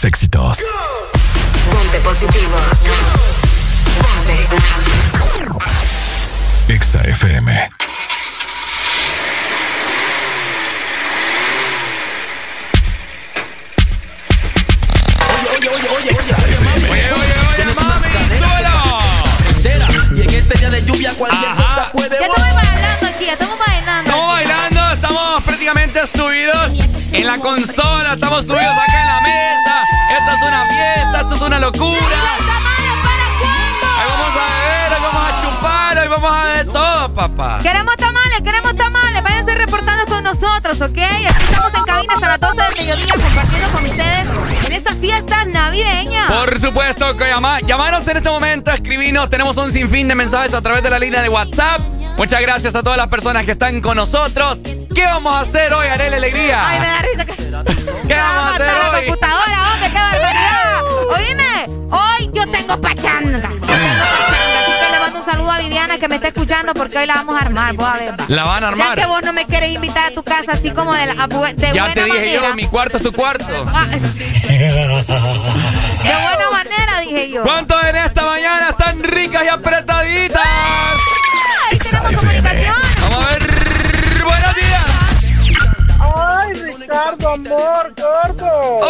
los
éxitos.
Ponte positivo. Ponte.
Exa FM.
Oye, oye, oye, Exa FM. Oye, oye, oye, mami, suelo. Y en este día de lluvia cualquier cosa puede
Ya estamos bailando aquí, ya estamos bailando.
Estamos prácticamente subidos en la consola, estamos subidos acá en la mesa. Esto es una fiesta, esto es una locura. Ahí vamos a beber, ahí vamos a chupar, ahí vamos a de todo, papá.
Queremos tamales, queremos tamales. Váyanse reportando con nosotros, ¿ok? Aquí estamos en cabina hasta las 12 del mediodía compartiendo con ustedes fiestas navideñas.
Por supuesto que llama, llamanos en este momento, escribinos. Tenemos un sinfín de mensajes a través de la línea de WhatsApp. Muchas gracias a todas las personas que están con nosotros. ¿Qué vamos a hacer hoy, Arely Alegría?
Ay, me da risa que...
¿Qué vamos a hacer
la
hoy?
computadora, hombre, qué barbaridad. Oíme, hoy yo tengo pachanga. Yo tengo pachanga, que me está escuchando porque hoy la vamos a armar. Vos a ver. va.
La van a
Ya
armar.
que vos no me quieres invitar a tu casa así como de, la, de
Ya
buena
te dije
manera.
yo, mi cuarto es tu cuarto.
Ah, [LAUGHS] de buena manera, dije yo.
¿Cuántos en esta mañana están ricas y apretaditas?
Ahí tenemos comunicación.
Vamos a ver. Buenos días.
Ay, Ricardo, amor, gordo.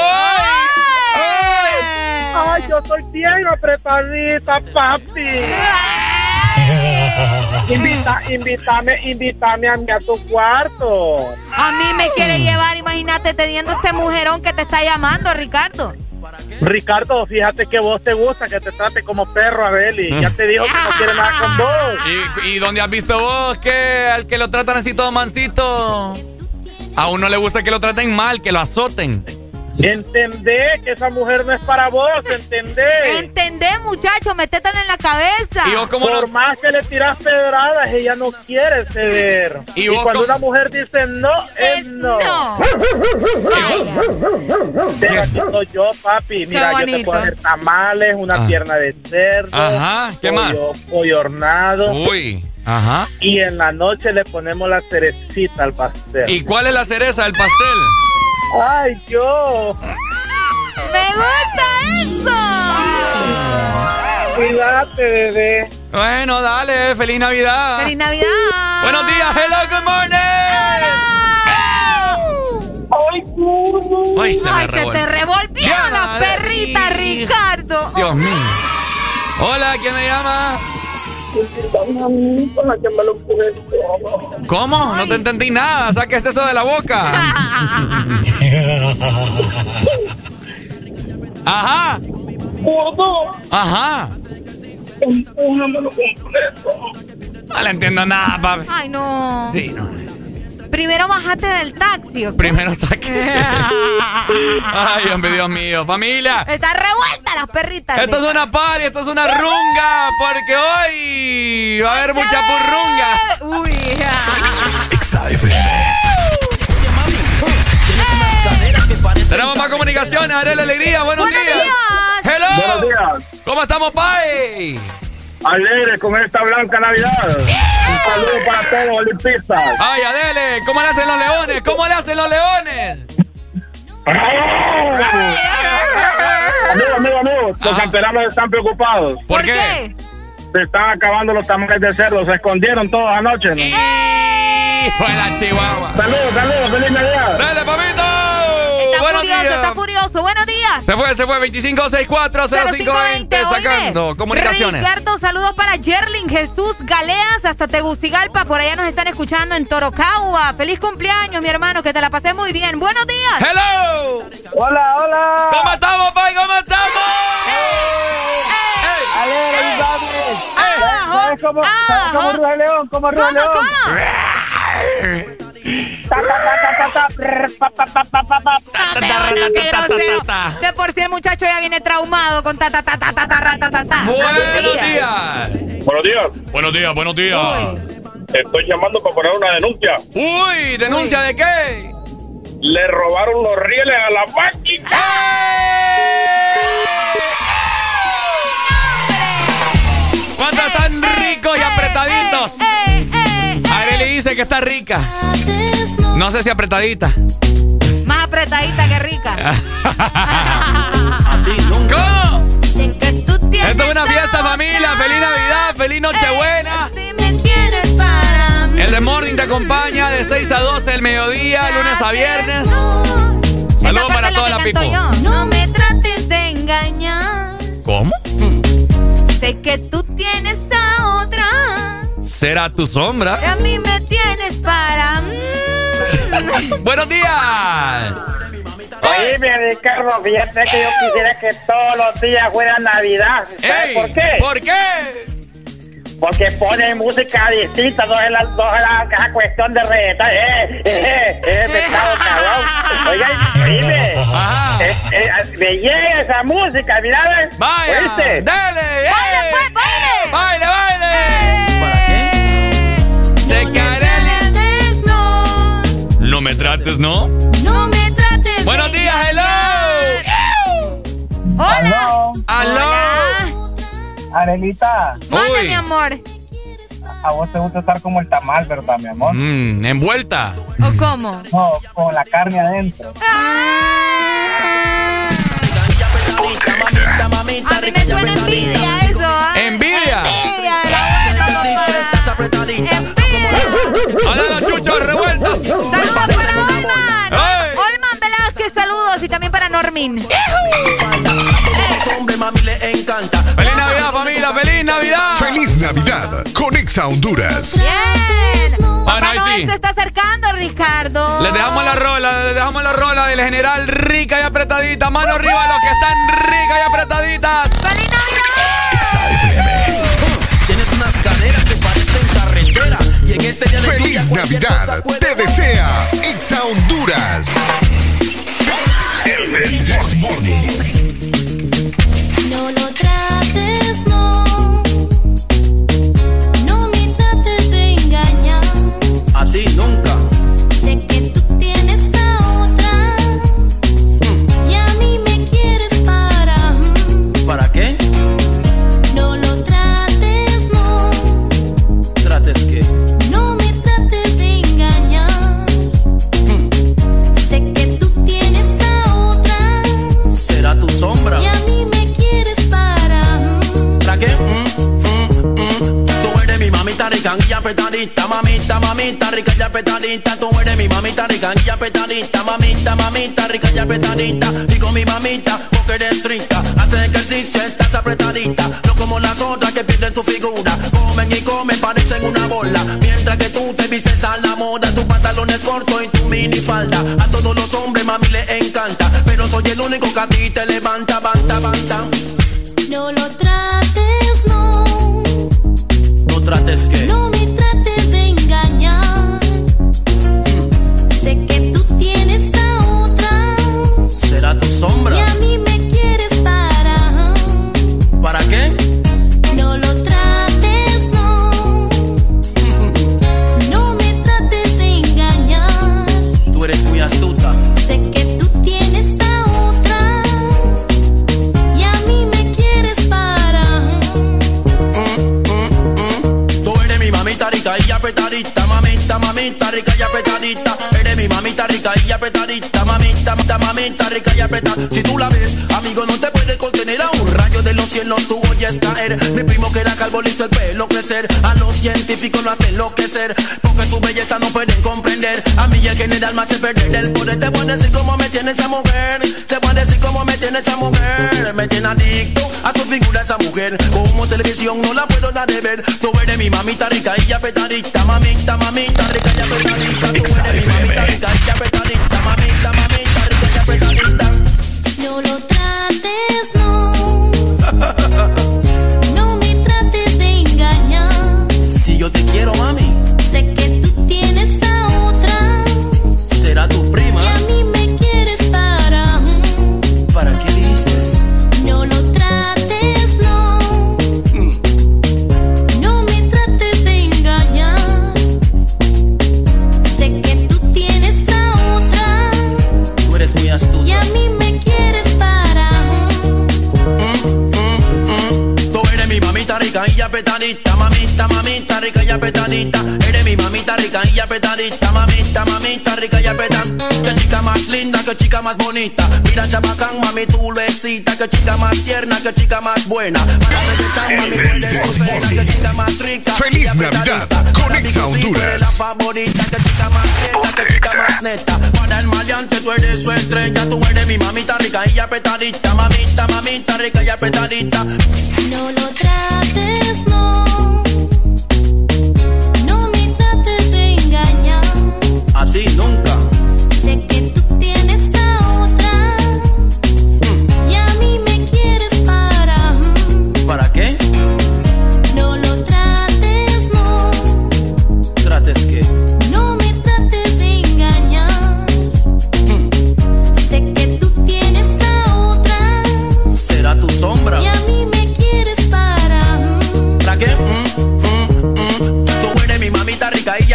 Ay, yo soy bien apretadita, papi. [LAUGHS] Invita, invítame, invítame a mí a tu cuarto.
A mí me quiere llevar, imagínate, teniendo este mujerón que te está llamando, Ricardo.
Ricardo, fíjate que vos te gusta que te trate como perro, Abeli. Ya te dijo que no quiere nada con vos. [LAUGHS]
¿Y, y dónde has visto vos que al que lo tratan así todo mansito? A uno le gusta que lo traten mal, que lo azoten.
Entendé que esa mujer no es para vos, entendé.
Entendé, muchacho, metételo en la cabeza.
¿Y vos cómo
Por más que le tiras pedradas, ella no quiere ceder.
¿Y
Y,
vos
cuando
cómo-
una mujer dice no, es no. Pero aquí soy yo, papi. Mira, yo te puedo hacer tamales, una
Ah.
pierna de cerdo.
Ajá, ¿qué
pollo-
más?
Pollo hornado.
Uy, ajá.
Y en la noche le ponemos la cerecita al pastel.
¿Y cuál es la cereza del pastel?
Ay, yo.
¡Me gusta eso!
Cuídate, bebé.
Bueno, dale, feliz Navidad.
¡Feliz Navidad!
Buenos días, hello, good morning. Ay, se me
Ay, se te
revolvió.
revolvieron las perritas, Ricardo.
Dios mío. Hola, ¿quién me llama? ¿Cómo? No te entendí nada. Saques eso de la boca. Ajá. Ajá. No le entiendo nada, papi.
Ay, no.
Sí, no.
Primero bajate del taxi. ¿ok?
Primero [LAUGHS] saque. Ay, hombre, Dios mío. Familia.
Está revuelta las perritas.
Esto es una party, esto es una runga, porque hoy va a haber mucha purrunga.
Uy.
Tenemos más comunicaciones, Arela Alegría, buenos, días. Hello.
Buenos días.
¿Cómo estamos, Pai?
Alegre con esta blanca Navidad. Un saludo para todos los olimpistas.
Ay, Adele, ¿cómo le hacen los leones? ¿Cómo le hacen los leones?
Amigo, amigo, amigo, los canteranos están preocupados.
¿Por qué?
Se están acabando los tamales de cerdo, se escondieron todos anoche. ¿no?
Hijo de la chihuahua.
Saludos, saludos, feliz Navidad.
¡Dale, papito!
Está
buenos
furioso,
días.
está furioso. Buenos días.
Se fue, se fue. 25640520. Sacando comunicaciones.
Ricardo, saludos para Yerling Jesús Galeas hasta Tegucigalpa. Por allá nos están escuchando en Torocagua. Feliz cumpleaños, mi hermano. Que te la pasé muy bien. Buenos días.
¡Hello!
Hola, hola.
¿Cómo estamos, Pai? ¿Cómo estamos?
Alegre, papi.
Ah,
¿Sabes cómo, sabes cómo León? ¿Cómo ruge
¿Cómo,
León?
cómo? De por sí el muchacho ya viene traumado con ta ta ta ta ta ta ta ta ta ta.
Buenos días.
Buenos días.
Buenos días, buenos días.
Estoy llamando para poner una denuncia.
Uy, ¿denuncia de qué?
Le robaron los rieles a la máquina.
¿Cuántos están ricos y apretaditos? Dice que está rica. No sé si apretadita.
Más apretadita que rica. [LAUGHS]
¿Cómo? Esto es una fiesta, familia. Feliz Navidad, feliz Nochebuena.
Mí.
El de Morning te acompaña de 6 a 12 del mediodía, lunes a viernes. Saludos para toda la
yo. No me trates de engañar.
¿Cómo?
Sé que tú tienes.
Será tu sombra.
Y a mí me tienes para. mm. [LAUGHS]
Buenos días.
Oye, mi Ricardo, fíjate que yo quisiera que todos los días fuera Navidad. ¿Sabes
Ey,
por qué?
¿Por qué?
Porque ponen música distinta, no es la, no es la, la cuestión de reggaetón. Eh, eh, eh, pescado cabrón. Oiga, dime. Eh, eh, me llega esa música, mira, ¿ves?
Vaya,
¿Oíste?
dale, eh.
¡Baile, pues, baile!
baile, baile. Me trates, ¿no?
No me trates.
Buenos días, hello.
Hola.
Aló. Uy.
mi amor.
a vos te gusta estar como el tamal, ¿verdad, mi amor?
Mm, envuelta.
¿O cómo?
No, con la carne adentro.
Ah. A mí me suena envidia eso, ¿ah?
Envidia.
Envidia la buena. Envidia.
Hola, los chuchos revueltos.
También para Normin.
Feliz Navidad, familia. Feliz Navidad.
Feliz Navidad con Exa Honduras.
Bien. Papá
Bueno,
Noel
sí.
se está acercando, Ricardo.
Les dejamos la rola, les dejamos la rola del general rica y apretadita. Mano arriba a los que están ricas y apretaditas.
¡Feliz Navidad!
Exa FM.
Tienes unas caderas que parecen carretera. Y en este día de
Feliz Navidad te desea Exa Honduras.
No lo trates,
mi mamita rica y apretadita, mamita, mamita rica y apretadita. Tú eres mi mamita rica y apretadita, mamita, mamita rica y apretadita. Digo mi mamita porque eres rica, haces ejercicio, estás apretadita. No como las otras que pierden su figura, comen y comen, parecen una bola. Mientras que tú te vistes a la moda, tu pantalón es corto y tu mini falda. A todos los hombres mami les encanta, pero soy el único que a ti te levanta, banta, banta.
No lo trates, no.
No trates apretadita. Eres mi mamita rica y apretadita, mamita, mamita, mamita rica y apretadita. Si tú la ves, amigo, no te puedes contener a un rayo de los cielos tú oyes caer. Mi primo que era calvo hizo el pelo crecer. A los científicos lo hace enloquecer. Porque su belleza no pueden comprender. A mí el general me hace perder el poder. Te voy a decir cómo me tiene esa mujer. Te voy a decir cómo me tiene esa mujer. Me tiene adicto a su figura esa mujer. Como televisión no la puedo dar de ver. Tú eres mi mamita rica y ya petadita. Mamita, mamita rica y ya petadita. Rica y ya petadita. Eres mi mamita rica y ya petadita, mamita, mamita rica y ya petadita. Qué chica más linda, qué chica más bonita. Mira chabacán, mami, tú lo excita. Qué chica más tierna, qué chica más buena. Para regresar, mami, tú eres. Qué chica más rica.
Feliz Navidad
apretadita.
con
Para mi
Exa
cosita,
Honduras.
la favorita, qué chica más neta, qué chica más neta. Para el maleante, tú eres su estrella. Tú eres mi mamita rica y ya petadita, mamita, mamita rica y apretadita.
No lo trates, no.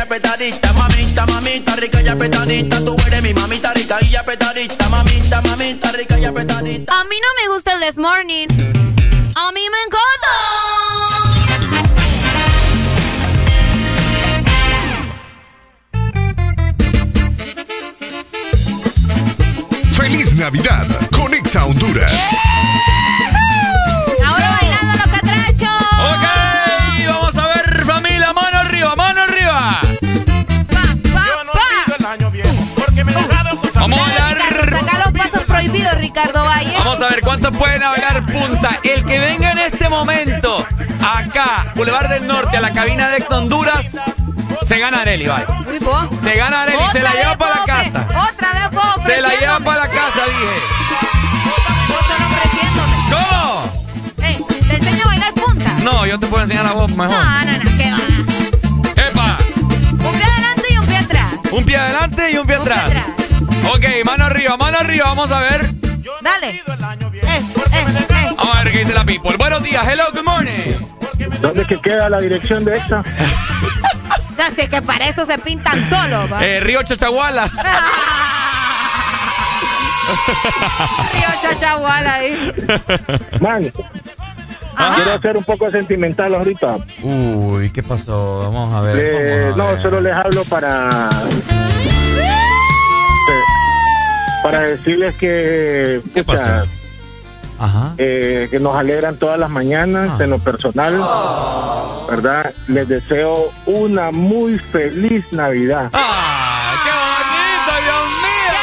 Apretadita, mamita, mamita rica y apretadita. Tú eres mi mamita rica y apretadita, mamita, mamita rica y apretadita.
A mí no me gusta el This Morning. A mí me encanta.
Feliz Navidad con Exa Honduras.
Vamos a bailar.
Ricardo, saca los pasos prohibidos, Ricardo Valle.
Vamos a ver cuántos pueden bailar punta. El que venga en este momento acá, Boulevard del Norte, a la cabina de Ex Honduras, se gana Areli, vaya.
Uy, vos.
Se gana Areli, se la lleva para la casa.
Otra vez vos
Se la lleva para la casa, dije. ¿Cómo?
¿te enseño a bailar punta?
No, yo te puedo enseñar a vos mejor.
No, no, no, ¿qué va?
¡Epa!
Un pie adelante y un pie atrás.
Un pie adelante y un pie
Un pie
atrás. Ok, mano arriba, mano arriba, vamos a ver.
Dale. Eh, eh, eh.
Vamos a ver qué dice la people. Buenos días, hello, good morning.
¿Dónde que queda la dirección de esta?
Ya sé que para eso se pintan solos.
Eh, Río Chachaguala. [LAUGHS]
Río Chachaguala ahí.
Man, quiero ser un poco sentimental ahorita.
Uy, ¿qué pasó? Vamos a ver.
Eh,
vamos a
no,
ver.
solo les hablo para... Para decirles que...
¿Qué
pucha,
pasó? Ajá.
eh, que nos alegran todas las mañanas
Ah.
en lo personal, ¿verdad? Les deseo una muy feliz Navidad.
¡Ah, qué bonito, Dios mío!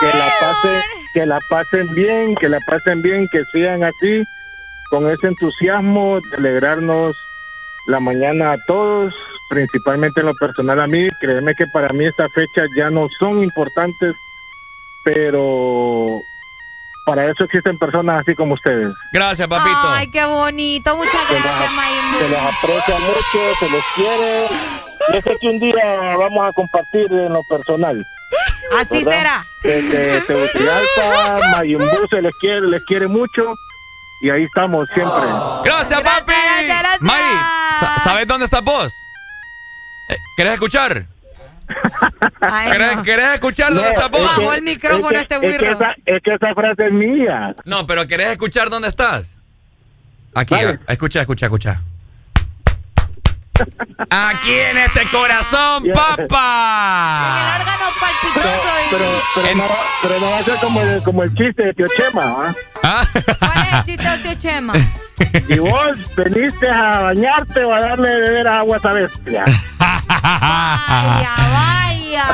Que la pasen, que la pasen bien, que la pasen bien, que sigan así, con ese entusiasmo de alegrarnos la mañana a todos, principalmente en lo personal a mí. Créeme que para mí estas fechas ya no son importantes, pero para eso existen personas así como ustedes.
Gracias, papito.
Ay, qué bonito. Muchas
Se
gracias,
los,
Mayimbu.
se los aprecia mucho, se les quiere. Yo sé que un día vamos a compartir en lo personal. [LAUGHS]
Así
¿verdad?
será.
Desde Tegucigalpa, [LAUGHS] Mayumbú se les quiere, les quiere mucho. Y ahí estamos siempre.
Gracias, papi.
gracias, gracias.
May, sa- ¿sabes dónde estás vos? Eh, ¿Querés escuchar? [LAUGHS]
Ay,
¿Querés,
no.
querés escuchar dónde
No,
estás vos?
es que-
Bajó el micrófono
es que-
este
es que
güirro.
esa- Es que esa frase es mía.
No, pero ¿querés escuchar dónde estás? Aquí,
Vale.
a- escucha, escucha, escucha. Aquí en este corazón.
El
papá.
órgano palpitoso.
Pero, pero,
En-
no, pero no va a ser como el, como el chiste de Tío Chema, ¿va?
Ah,
¿Cuál es? chiste del tío Chema. [LAUGHS]
Y vos veniste a bañarte o a darle de beber agua a esa bestia.
Vaya, vaya.